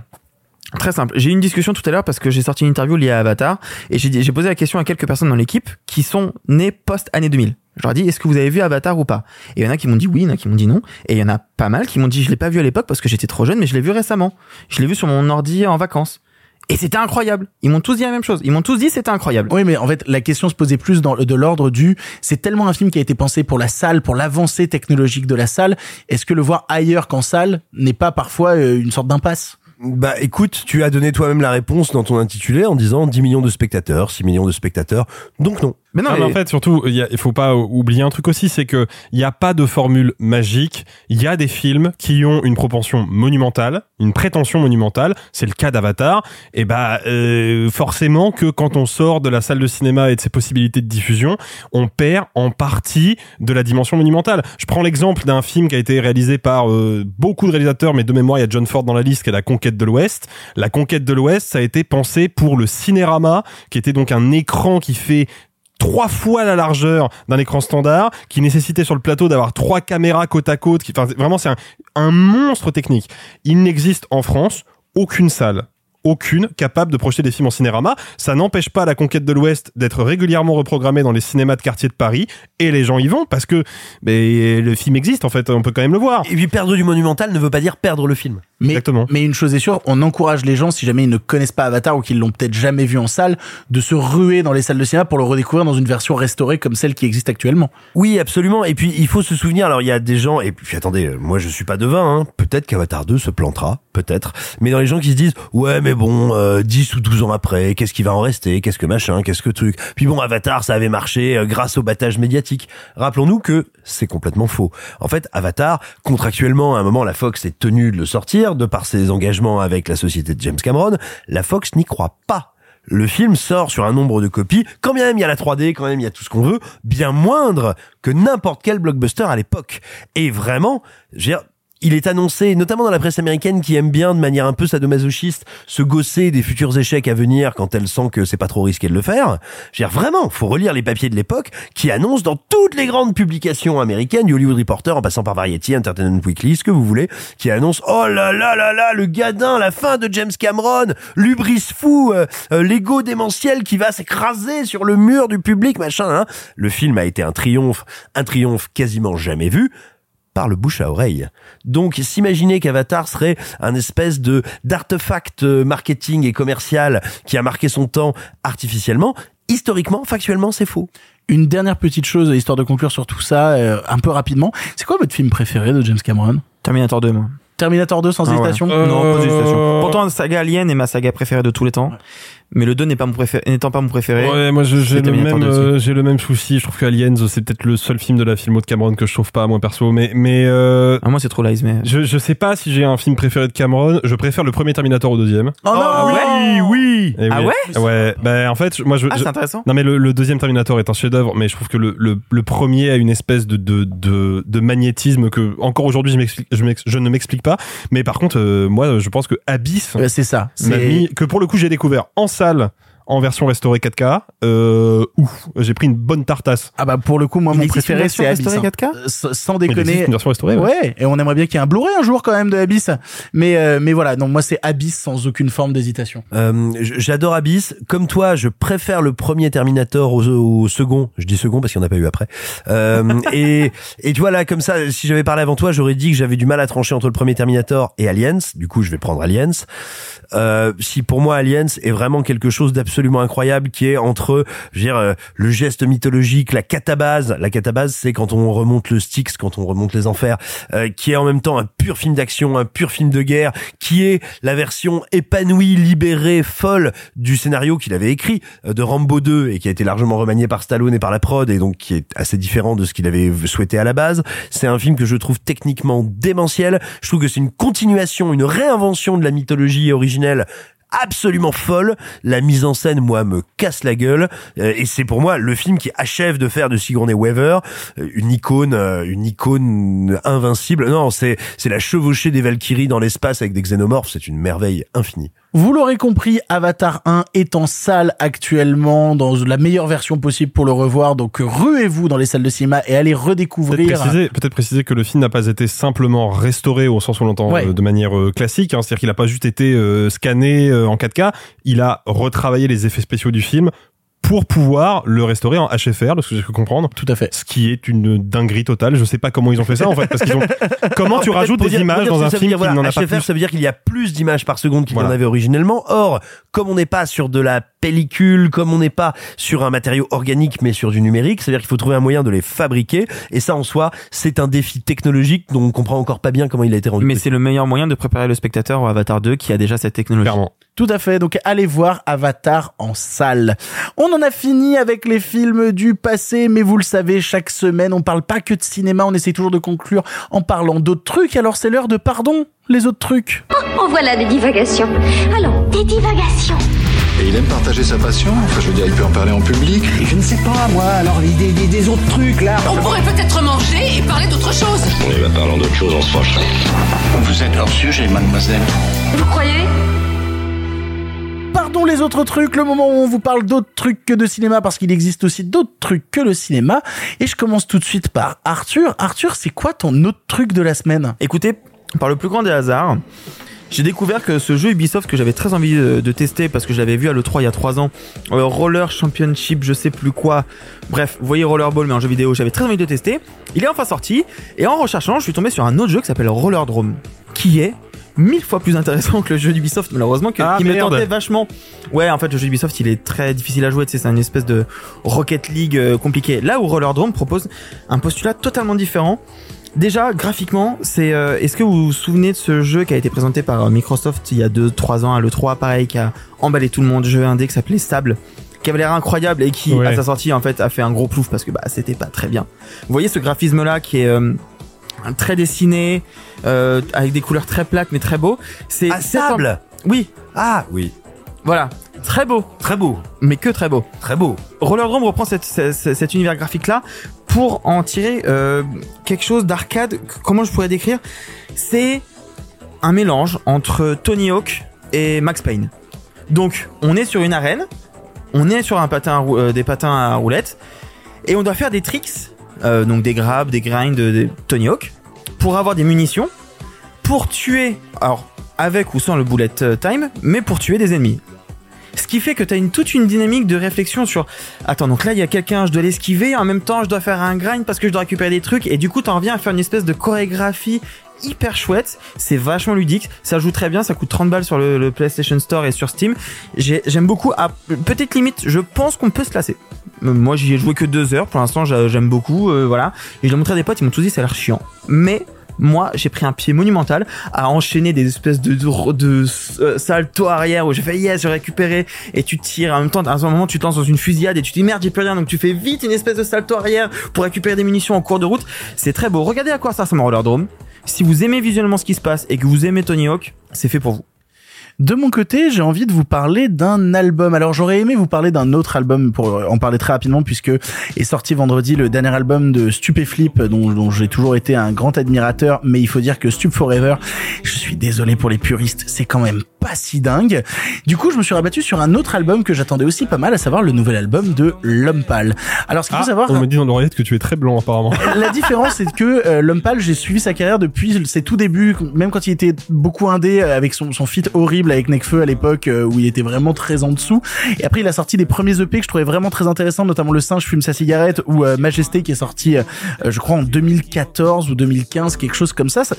Très simple. J'ai eu une discussion tout à l'heure parce que j'ai sorti une interview liée à Avatar et j'ai posé la question à quelques personnes dans l'équipe qui sont nées post année 2000. Je leur ai dit est-ce que vous avez vu Avatar ou pas? Et il y en a qui m'ont dit oui, il y en a qui m'ont dit non et il y en a pas mal qui m'ont dit je l'ai pas vu à l'époque parce que j'étais trop jeune mais je l'ai vu récemment. Je l'ai vu sur mon ordi en vacances. Et c'était incroyable. Ils m'ont tous dit la même chose. Ils m'ont tous dit c'était incroyable. Oui, mais en fait, la question se posait plus dans, de l'ordre du, c'est tellement un film qui a été pensé pour la salle, pour l'avancée technologique de la salle. Est-ce que le voir ailleurs qu'en salle n'est pas parfois euh, une sorte d'impasse? Bah écoute, tu as donné toi-même la réponse dans ton intitulé en disant 10 millions de spectateurs, 6 millions de spectateurs. Donc non. Mais non, mais en fait, surtout, il faut pas oublier un truc aussi, c'est que il y a pas de formule magique. Il y a des films qui ont une propension monumentale, une prétention monumentale. C'est le cas d'Avatar. Et bah, euh, forcément que quand on sort de la salle de cinéma et de ses possibilités de diffusion, on perd en partie de la dimension monumentale. Je prends l'exemple d'un film qui a été réalisé par euh, beaucoup de réalisateurs, mais de mémoire, il y a John Ford dans la liste, qui est La Conquête de l'Ouest. La Conquête de l'Ouest, ça a été pensé pour le cinérama, qui était donc un écran qui fait trois fois la largeur d'un écran standard, qui nécessitait sur le plateau d'avoir trois caméras côte à côte. Qui, vraiment, c'est un, monstre technique. Il n'existe en France aucune salle aucune capable de projeter des films en cinérama. Ça n'empêche pas la conquête de l'Ouest d'être régulièrement reprogrammée dans les cinémas de quartier de Paris et les gens y vont parce que ben, le film existe en fait, on peut quand même le voir. Et puis perdre du monumental ne veut pas dire perdre le film. Mais, Exactement. mais une chose est sûre, on encourage les gens, si jamais ils ne connaissent pas Avatar ou qu'ils l'ont peut-être jamais vu en salle, de se ruer dans les salles de cinéma pour le redécouvrir dans une version restaurée comme celle qui existe actuellement. Oui, absolument. Et puis il faut se souvenir. Alors il y a des gens. Et puis attendez, euh, moi je suis pas devin. Hein. Peut-être qu'Avatar 2 se plantera, peut-être. Mais dans les gens qui se disent ouais, mais bon, euh, 10 ou 12 ans après, qu'est-ce qui va en rester? Qu'est-ce que machin? Qu'est-ce que truc? Puis bon, Avatar, ça avait marché euh, grâce au battage médiatique. Rappelons-nous que c'est complètement faux. En fait, Avatar, contractuellement, à un moment, la Fox est tenue de le sortir de par ses engagements avec la société de James Cameron. La Fox n'y croit pas le film sort sur un nombre de copies, quand même il y a la 3D, quand même il y a tout ce qu'on veut, bien moindre que n'importe quel blockbuster à l'époque. Et vraiment, je veux dire, il est annoncé, notamment dans la presse américaine qui aime bien de manière un peu sadomasochiste se gosser des futurs échecs à venir quand elle sent que c'est pas trop risqué de le faire. Je veux dire, vraiment, faut relire les papiers de l'époque qui annoncent dans toutes les grandes publications américaines, du Hollywood Reporter en passant par Variety, Entertainment Weekly, ce que vous voulez, qui annoncent oh là là là là, le gadin, la fin de James Cameron, l'ubris fou, euh, euh, l'ego démentiel qui va s'écraser sur le mur du public, machin. Hein. Le film a été un triomphe, un triomphe quasiment jamais vu par le bouche à oreille. Donc, s'imaginer qu'Avatar serait un espèce de d'artefact euh, marketing et commercial qui a marqué son temps artificiellement, historiquement, factuellement, c'est faux. Une dernière petite chose, histoire de conclure sur tout ça, euh, un peu rapidement. C'est quoi votre film préféré de James Cameron? Terminator 2, moi. Terminator 2 sans Ah ouais. hésitation? Non, pas Euh, d'hésitation. Pourtant, saga Alien est ma saga préférée de tous les temps. Mais le 2 n'est pas mon préféré, n'étant pas mon préféré. Ouais, moi j'ai le même 2 aussi. euh, j'ai le même souci. Je trouve que Aliens c'est peut-être le seul film de la filmo de Cameron que je trouve pas moi perso. Mais mais euh, Ah, moi c'est trop lies, mais je je sais pas si j'ai un film préféré de Cameron. Je préfère le premier Terminator au deuxième. Oh non oui, oui. Eh Ah oui. ouais Ouais. Ben en fait moi je. Ah, je- c'est intéressant. Non mais le, le deuxième Terminator est un chef-d'œuvre, mais je trouve que le, le, le premier a une espèce de de de, de magnétisme que encore aujourd'hui je m'explique je, je ne m'explique pas. Mais par contre euh, moi je pense que Abyss Ouais, c'est ça. mis- que pour le coup j'ai découvert en salle salle en version restaurée 4K. Euh, ouf, j'ai pris une bonne tartasse. Ah bah pour le coup, moi Il mon préféré version c'est Abyss. restaurée hein. 4K Euh, s- Sans Il déconner. une version restaurée. ouais. Ouais, et on aimerait bien qu'il y ait un Blu-ray un jour quand même de Abyss. Mais euh, mais voilà, donc moi c'est Abyss sans aucune forme d'hésitation. Euh, J'adore Abyss. Comme toi, je préfère le premier Terminator au, au second. Je dis second parce qu'il n'y en a pas eu après. Euh, et, et tu vois là, comme ça, si j'avais parlé avant toi, j'aurais dit que j'avais du mal à trancher entre le premier Terminator et Aliens. Du coup, je vais prendre Aliens. Euh, si pour moi Aliens est vraiment quelque chose d'absolu absolument incroyable qui est entre, je veux dire, euh, le geste mythologique, la catabase. La catabase, c'est quand on remonte le Styx, quand on remonte les enfers, euh, qui est en même temps un pur film d'action, un pur film de guerre, qui est la version épanouie, libérée, folle du scénario qu'il avait écrit euh, de Rambo 2 et qui a été largement remanié par Stallone et par la prod et donc qui est assez différent de ce qu'il avait souhaité à la base. C'est un film que je trouve techniquement démentiel. Je trouve que c'est une continuation, une réinvention de la mythologie originelle absolument folle. La mise en scène, moi, me casse la gueule. Euh, et c'est pour moi le film qui achève de faire de Sigourney Weaver euh, une icône, euh, une icône invincible. Non, c'est c'est la chevauchée des Valkyries dans l'espace avec des xénomorphes. C'est une merveille infinie. Vous l'aurez compris, Avatar 1 est en salle actuellement dans la meilleure version possible pour le revoir. Donc ruez-vous dans les salles de cinéma et allez redécouvrir. Peut-être préciser, peut-être préciser que le film n'a pas été simplement restauré au sens où on l'entend Ouais. euh, de manière euh, classique. hein. C'est-à-dire qu'il n'a pas juste été euh, scanné euh, en 4K. Il a retravaillé les effets spéciaux du film pour pouvoir le restaurer en HFR, de ce que j'ai pu comprendre. Tout à fait. Ce qui est une dinguerie totale. Je sais pas comment ils ont fait ça en fait, parce qu'ils ont. Comment tu rajoutes des dire- images dans un film dire, qui n'en a pas HFR, plus ça veut dire qu'il y a plus d'images par seconde qu'il Voilà. en avait originellement. Or, comme on n'est pas sur de la pellicule, comme on n'est pas sur un matériau organique, mais sur du numérique, c'est-à-dire qu'il faut trouver un moyen de les fabriquer. Et ça, en soi, c'est un défi technologique dont on comprend encore pas bien comment il a été rendu. Mais c'est le meilleur moyen de préparer le spectateur au Avatar 2 qui a déjà cette technologie. Tout à fait. Donc allez voir Avatar en salle. On en a fini avec les films du passé, mais vous le savez, chaque semaine, on parle pas que de cinéma, on essaie toujours de conclure en parlant d'autres trucs. Alors c'est l'heure de pardon, les autres trucs. Oh, voilà des divagations. Allons, des divagations. Et il aime partager sa passion Enfin, je veux dire, il peut en parler en public. Je ne sais pas, moi, alors l'idée des, des autres trucs, là. On pourrait peut-être manger et parler d'autre chose. On y va parlant d'autre chose, on se fâcherait. Vous êtes hors sujet, mademoiselle. Vous croyez? Les autres trucs, le moment où on vous parle d'autres trucs que de cinéma, parce qu'il existe aussi d'autres trucs que le cinéma. Et je commence tout de suite par Arthur. Arthur, c'est quoi ton autre truc de la semaine? Écoutez, par le plus grand des hasards, j'ai découvert que ce jeu Ubisoft que j'avais très envie de, tester parce que je l'avais vu à l'E3 il y a 3 ans, euh, Roller Championship, je sais plus quoi. Bref, vous voyez Rollerball mais en jeu vidéo, j'avais très envie de tester. Il est enfin sorti et en recherchant, je suis tombé sur un autre jeu qui s'appelle Rollerdrome, qui est mille fois plus intéressant que le jeu d'Ubisoft malheureusement que, Ah, qui me tentait vachement. Ouais, en fait le jeu d'Ubisoft il est très difficile à jouer, tu sais, c'est une espèce de Rocket League euh, compliqué. Là où Rollerdrome propose un postulat totalement différent. Déjà, graphiquement, c'est. euh, Est-ce que vous vous souvenez de ce jeu qui a été présenté par euh, Microsoft il y a 2-3 ans à l'E3, pareil, qui a emballé tout le monde, jeu indé qui s'appelait Stable, qui avait l'air incroyable et qui, Ouais. à sa sortie, en fait, a fait un gros plouf parce que bah, c'était pas très bien. Vous voyez ce graphisme-là qui est. euh, très dessiné, euh, avec des couleurs très plates mais très beau. C'est Ah, Stable Oui. Ah, oui. Voilà. Très beau. Très beau. Mais que très beau. Très beau. Rollerdrome reprend cette, cette- cet univers graphique là pour en tirer euh, quelque chose d'arcade. Comment je pourrais décrire? C'est un mélange entre Tony Hawk et Max Payne. Donc on est sur une arène, on est sur un patin, à euh, des patins à roulettes et on doit faire des tricks, euh, donc des grabs, des grinds, de- des Tony Hawk pour avoir des munitions pour tuer. Alors avec ou sans le bullet euh, time, mais pour tuer des ennemis. Ce qui fait que tu as toute une dynamique de réflexion sur attends donc là il y a quelqu'un je dois l'esquiver en même temps je dois faire un grind parce que je dois récupérer des trucs et du coup t'en reviens à faire une espèce de chorégraphie hyper chouette. C'est vachement ludique. Ça joue très bien. Ça coûte 30 balles sur le, PlayStation Store et sur Steam. J'ai- j'aime beaucoup. À petite limite je pense qu'on peut se lasser. Euh, moi j'y ai joué que deux heures. Pour l'instant j'a- j'aime beaucoup. Euh, voilà. Et je l'ai montré à des potes. Ils m'ont tous dit ça a l'air chiant. Mais moi, j'ai pris un pied monumental à enchaîner des espèces de, euh, salto arrière où j'ai fait yes, j'ai récupéré et tu tires en même temps. À un moment, tu te lances dans une fusillade et tu te dis merde, j'ai plus rien. Donc tu fais vite une espèce de salto arrière pour récupérer des munitions en cours de route. C'est très beau. Regardez à quoi ça ressemble Rollerdrome. Si vous aimez visuellement ce qui se passe et que vous aimez Tony Hawk, c'est fait pour vous. De mon côté, j'ai envie de vous parler d'un album. Alors j'aurais aimé vous parler d'un autre album pour en parler très rapidement puisque est sorti vendredi le dernier album de Stupéflip dont, dont j'ai toujours été un grand admirateur. Mais il faut dire que Stup Forever, je suis désolé pour les puristes, c'est quand même pas si dingue. Du coup, je me suis rabattu sur un autre album que j'attendais aussi pas mal, à savoir le nouvel album de L'Homme Pâle. Alors ce qu'il faut Ah, savoir, on me dit dans l'oreillette que tu es très blanc apparemment. la différence, c'est que euh, L'Homme Pâle, j'ai suivi sa carrière depuis ses tout débuts, même quand il était beaucoup indé euh, avec son, son feat horrible terrible avec Necfeu à l'époque euh, où il était vraiment très en dessous. Et après, il a sorti des premiers EP que je trouvais vraiment très intéressants, notamment Le Singe fume sa cigarette ou euh, Majesté qui est sorti, euh, je crois, en 2014 ou 2015, quelque chose comme ça. ça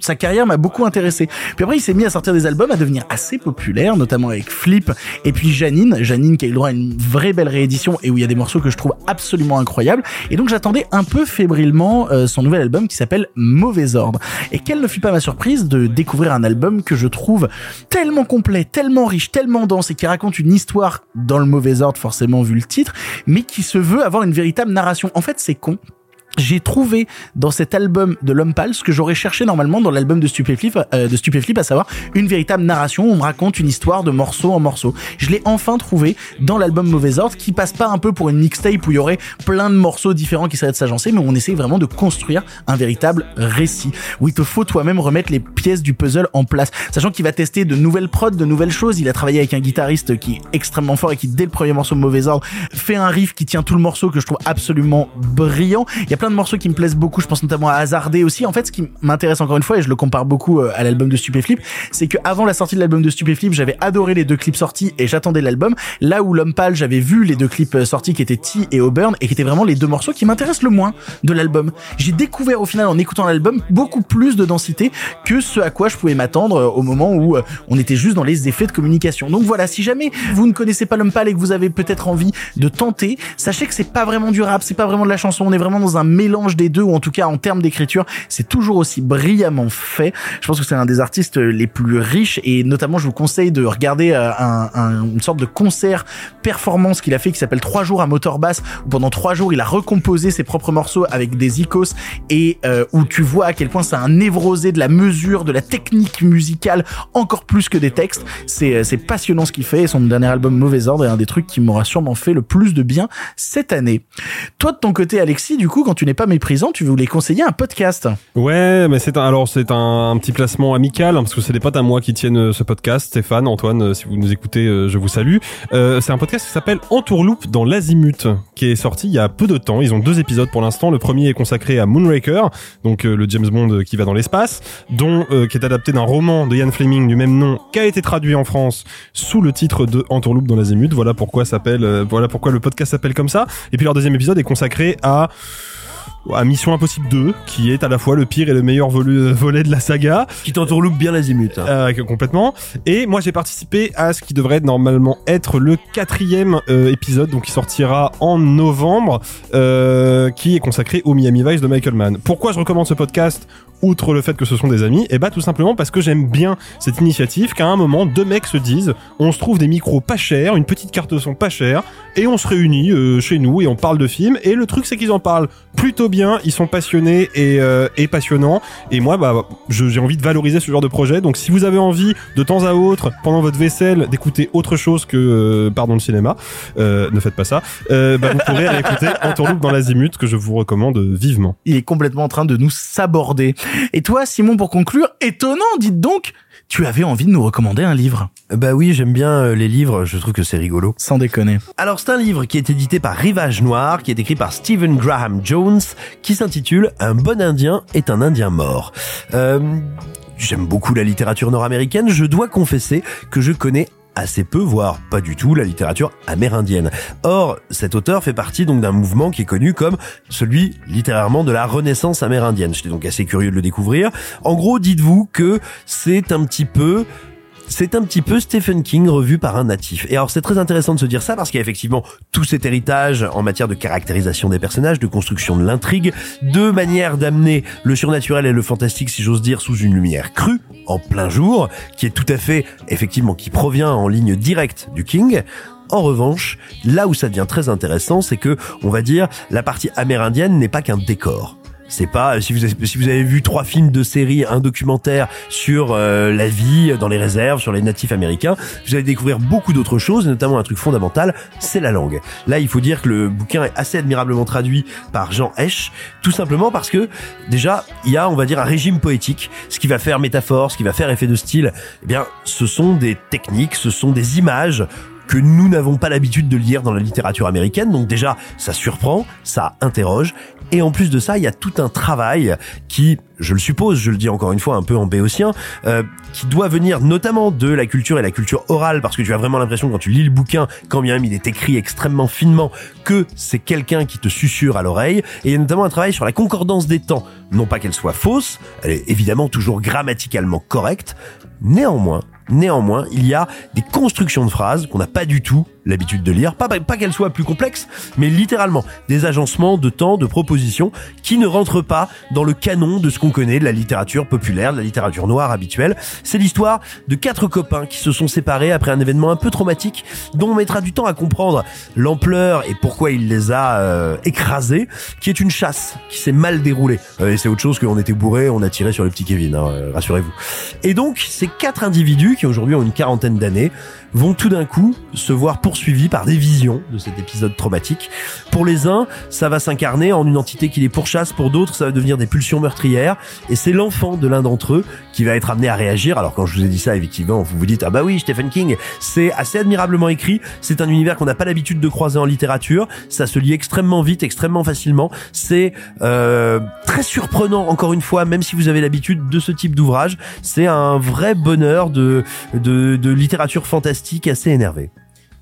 sa carrière m'a beaucoup intéressé. Puis après, il s'est mis à sortir des albums, à devenir assez populaire, notamment avec Flip et puis Janine. Janine qui a eu droit à une vraie belle réédition et où il y a des morceaux que je trouve absolument incroyables. Et donc, j'attendais un peu fébrilement son nouvel album qui s'appelle Mauvais Ordre. Et quelle ne fut pas ma surprise de découvrir un album que je trouve tellement complet, tellement riche, tellement dense et qui raconte une histoire dans le mauvais ordre, forcément vu le titre, mais qui se veut avoir une véritable narration. En fait, c'est con. J'ai trouvé dans cet album de L'Homme Pâle ce que j'aurais cherché normalement dans l'album de Stupéflip, euh, de Stupéflip, à savoir une véritable narration où on me raconte une histoire de morceau en morceau. Je l'ai enfin trouvé dans l'album Mauvais Ordre, qui passe pas un peu pour une mixtape où il y aurait plein de morceaux différents qui seraient de s'agencer, mais où on essaye vraiment de construire un véritable récit, où il te faut toi-même remettre les pièces du puzzle en place, sachant qu'il va tester de nouvelles prods, de nouvelles choses. Il a travaillé avec un guitariste qui est extrêmement fort et qui dès le premier morceau Mauvais Ordre fait un riff qui tient tout le morceau que je trouve absolument brillant. De morceaux qui me plaisent beaucoup, je pense notamment à Hasardé aussi. En fait, ce qui m'intéresse encore une fois, et je le compare beaucoup euh, à l'album de Stupéflip, c'est que avant la sortie de l'album de Stupéflip, j'avais adoré les deux clips sortis et j'attendais l'album. Là où L'Homme Pâle, j'avais vu les deux clips euh, sortis qui étaient T et Auburn et qui étaient vraiment les deux morceaux qui m'intéressent le moins de l'album. J'ai découvert au final en écoutant l'album beaucoup plus de densité que ce à quoi je pouvais m'attendre euh, au moment où on était juste dans les effets de communication. Donc voilà, si jamais vous ne connaissez pas L'Homme Pâle et que vous avez peut-être envie de tenter, sachez que c'est pas vraiment du rap, c'est pas vraiment de la chanson, on est vraiment dans un mélange des deux, ou en tout cas en termes d'écriture, c'est toujours aussi brillamment fait. Je pense que c'est un des artistes les plus riches et notamment je vous conseille de regarder euh, un, un- une sorte de concert performance qu'il a fait qui s'appelle Trois jours à moteur basse où pendant trois jours il a recomposé ses propres morceaux avec des icos et euh, où tu vois à quel point c'est un névrosé de la mesure, de la technique musicale encore plus que des textes. C'est euh, c'est passionnant ce qu'il fait et son dernier album Mauvais Ordre est un des trucs qui m'aura sûrement fait le plus de bien cette année. Toi de ton côté Alexis, du coup quand tu n'es pas méprisant, tu voulais conseiller un podcast. Ouais, mais c'est un, alors c'est un, petit placement amical hein, parce que c'est des potes à moi qui tiennent euh, ce podcast. Stéphane, Antoine, euh, si vous nous écoutez, euh, je vous salue. C'est un podcast qui s'appelle Entourloupe dans l'azimut, qui est sorti il y a peu de temps. Ils ont deux épisodes pour l'instant. Le premier est consacré à Moonraker, donc le James Bond qui va dans l'espace, dont qui est adapté d'un roman de Ian Fleming du même nom, qui a été traduit en France sous le titre de Entourloupe dans l'azimut. Voilà pourquoi s'appelle, voilà pourquoi le podcast s'appelle comme ça. Et puis leur deuxième épisode est consacré à à Mission Impossible 2, qui est à la fois le pire et le meilleur volu- volet de la saga. Qui t'entourloupe bien l'azimut. Euh, complètement. Et moi j'ai participé à ce qui devrait normalement être le quatrième euh, épisode, donc qui sortira en novembre, euh, qui est consacré au Miami Vice de Michael Mann. Pourquoi je recommande ce podcast? Outre le fait que ce sont des amis, et bah tout simplement parce que j'aime bien cette initiative qu'à un moment deux mecs se disent on se trouve des micros pas chers, une petite carte son pas chère, et on se réunit euh, chez nous et on parle de films. Et le truc c'est qu'ils en parlent plutôt bien, ils sont passionnés et, euh, et passionnants. Et moi bah je- j'ai envie de valoriser ce genre de projet. Donc si vous avez envie de temps à autre pendant votre vaisselle d'écouter autre chose que euh, pardon le cinéma, euh, ne faites pas ça. Euh, bah, vous pourrez aller écouter Entourloupe dans l'azimut que je vous recommande vivement. Il est complètement en train de nous saborder. Et toi, Simon, pour conclure, étonnant, dites donc, tu avais envie de nous recommander un livre. Bah oui, j'aime bien euh, les livres, je trouve que c'est rigolo. Sans déconner. Alors c'est un livre qui est édité par Rivage Noir, qui est écrit par Stephen Graham Jones, qui s'intitule Un bon Indien est un Indien mort. Euh, J'aime beaucoup la littérature nord-américaine, je dois confesser que je connais assez peu, voire pas du tout, la littérature amérindienne. Or, cet auteur fait partie donc d'un mouvement qui est connu comme celui littérairement de la Renaissance amérindienne. J'étais donc assez curieux de le découvrir. En gros, dites-vous que c'est un petit peu c'est un petit peu Stephen King revu par un natif. Et alors c'est très intéressant de se dire ça parce qu'il y a effectivement tout cet héritage en matière de caractérisation des personnages, de construction de l'intrigue, de manière d'amener le surnaturel et le fantastique, si j'ose dire, sous une lumière crue, en plein jour, qui est tout à fait, effectivement, qui provient en ligne directe du King. En revanche, là où ça devient très intéressant, c'est que, on va dire, la partie amérindienne n'est pas qu'un décor. C'est pas si vous avez, si vous avez vu trois films de série, un documentaire sur euh, la vie dans les réserves, sur les natifs américains, vous allez découvrir beaucoup d'autres choses, notamment un truc fondamental, c'est la langue. Là, il faut dire que le bouquin est assez admirablement traduit par Jean Hesch, tout simplement parce que déjà, il y a, on va dire, un régime poétique, ce qui va faire métaphore, ce qui va faire effet de style. Eh bien, ce sont des techniques, ce sont des images que nous n'avons pas l'habitude de lire dans la littérature américaine. Donc déjà, ça surprend, ça interroge. Et en plus de ça, il y a tout un travail qui, je le suppose, je le dis encore une fois un peu en béotien, euh, qui doit venir notamment de la culture et la culture orale, parce que tu as vraiment l'impression quand tu lis le bouquin, quand bien même il est écrit extrêmement finement, que c'est quelqu'un qui te susurre à l'oreille. Et il y a notamment un travail sur la concordance des temps. Non pas qu'elle soit fausse, elle est évidemment toujours grammaticalement correcte, néanmoins, Néanmoins, il y a des constructions de phrases qu'on n'a pas du tout l'habitude de lire. Pas, pas qu'elles soient plus complexes, mais littéralement des agencements de temps, de propositions qui ne rentrent pas dans le canon de ce qu'on connaît de la littérature populaire, de la littérature noire habituelle. C'est l'histoire de quatre copains qui se sont séparés après un événement un peu traumatique dont on mettra du temps à comprendre l'ampleur et pourquoi il les a euh, écrasés, qui est une chasse qui s'est mal déroulée. Euh, et c'est autre chose qu'on était bourré, on a tiré sur le petit Kevin, hein, euh, rassurez-vous. Et donc, ces quatre individus qui aujourd'hui ont une quarantaine d'années vont tout d'un coup se voir poursuivis par des visions de cet épisode traumatique. Pour les uns, ça va s'incarner en une entité qui les pourchasse, pour d'autres, ça va devenir des pulsions meurtrières, et c'est l'enfant de l'un d'entre eux qui va être amené à réagir. Alors quand je vous ai dit ça, effectivement, vous vous dites, ah bah oui, Stephen King, c'est assez admirablement écrit, c'est un univers qu'on n'a pas l'habitude de croiser en littérature, ça se lit extrêmement vite, extrêmement facilement, c'est euh, très surprenant, encore une fois, même si vous avez l'habitude de ce type d'ouvrage, c'est un vrai bonheur de, de, de littérature fantastique assez énervé.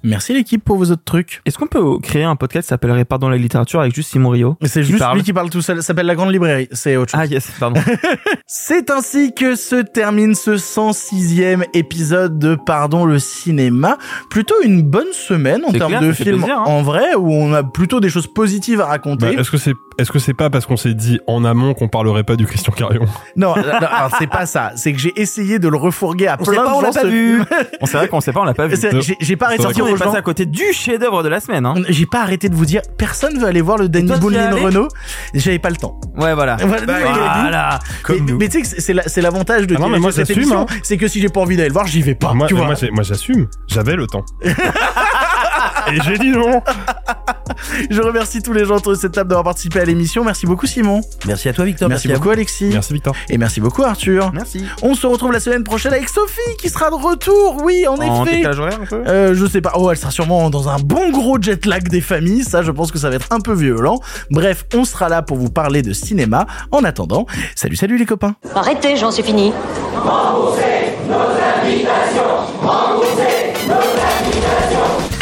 Merci l'équipe pour vos autres trucs. Est-ce qu'on peut créer un podcast qui s'appellerait Pardon la littérature avec juste Simon Rio C'est juste lui qui parle tout seul. Ça s'appelle La Grande Librairie. C'est autre chose. Ah yes, pardon. C'est ainsi que se termine ce 106e épisode de Pardon le cinéma. Plutôt une bonne semaine en termes clair, de films plaisir, hein. en vrai où on a plutôt des choses positives à raconter. Bah, est-ce que c'est est-ce que c'est pas parce qu'on s'est dit en amont qu'on parlerait pas du Christian Carion Non, non, alors, c'est pas ça. C'est que j'ai essayé de le refourguer à On plein sait pas, de on gens. l'a pas ce vu. film. On sait vrai qu'on sait pas, on l'a pas vu. J'ai- pas arrêté est passé gens- à côté du chef-d'œuvre de la semaine. Hein. J'ai pas arrêté de vous dire, personne veut aller voir le Danny allé Renault. J'avais pas le temps. Ouais, voilà. Voilà, Bah, voilà. Mais, Comme nous. mais tu sais que c'est la- c'est l'avantage de Ah non, mais moi, cette j'assume, hein. c'est que si j'ai pas envie d'aller le voir, j'y vais pas. Moi, tu vois. moi, moi, j'assume. J'avais le temps. Et j'ai dit non. Je remercie tous les gens autour de cette table d'avoir participé à l'émission. Merci beaucoup Simon. Merci à toi Victor. Merci, beaucoup Alexis. Merci Victor. Et merci beaucoup Arthur. Merci. On se retrouve la semaine prochaine avec Sophie qui sera de retour. Oui, en, En effet. décalage horaire un peu? Euh, je sais pas. Oh, elle sera sûrement dans un bon gros jet lag des familles. Ça, je pense que ça va être un peu violent. Bref, on sera là pour vous parler de cinéma. En attendant, salut, salut les copains. Arrêtez, j'en suis fini.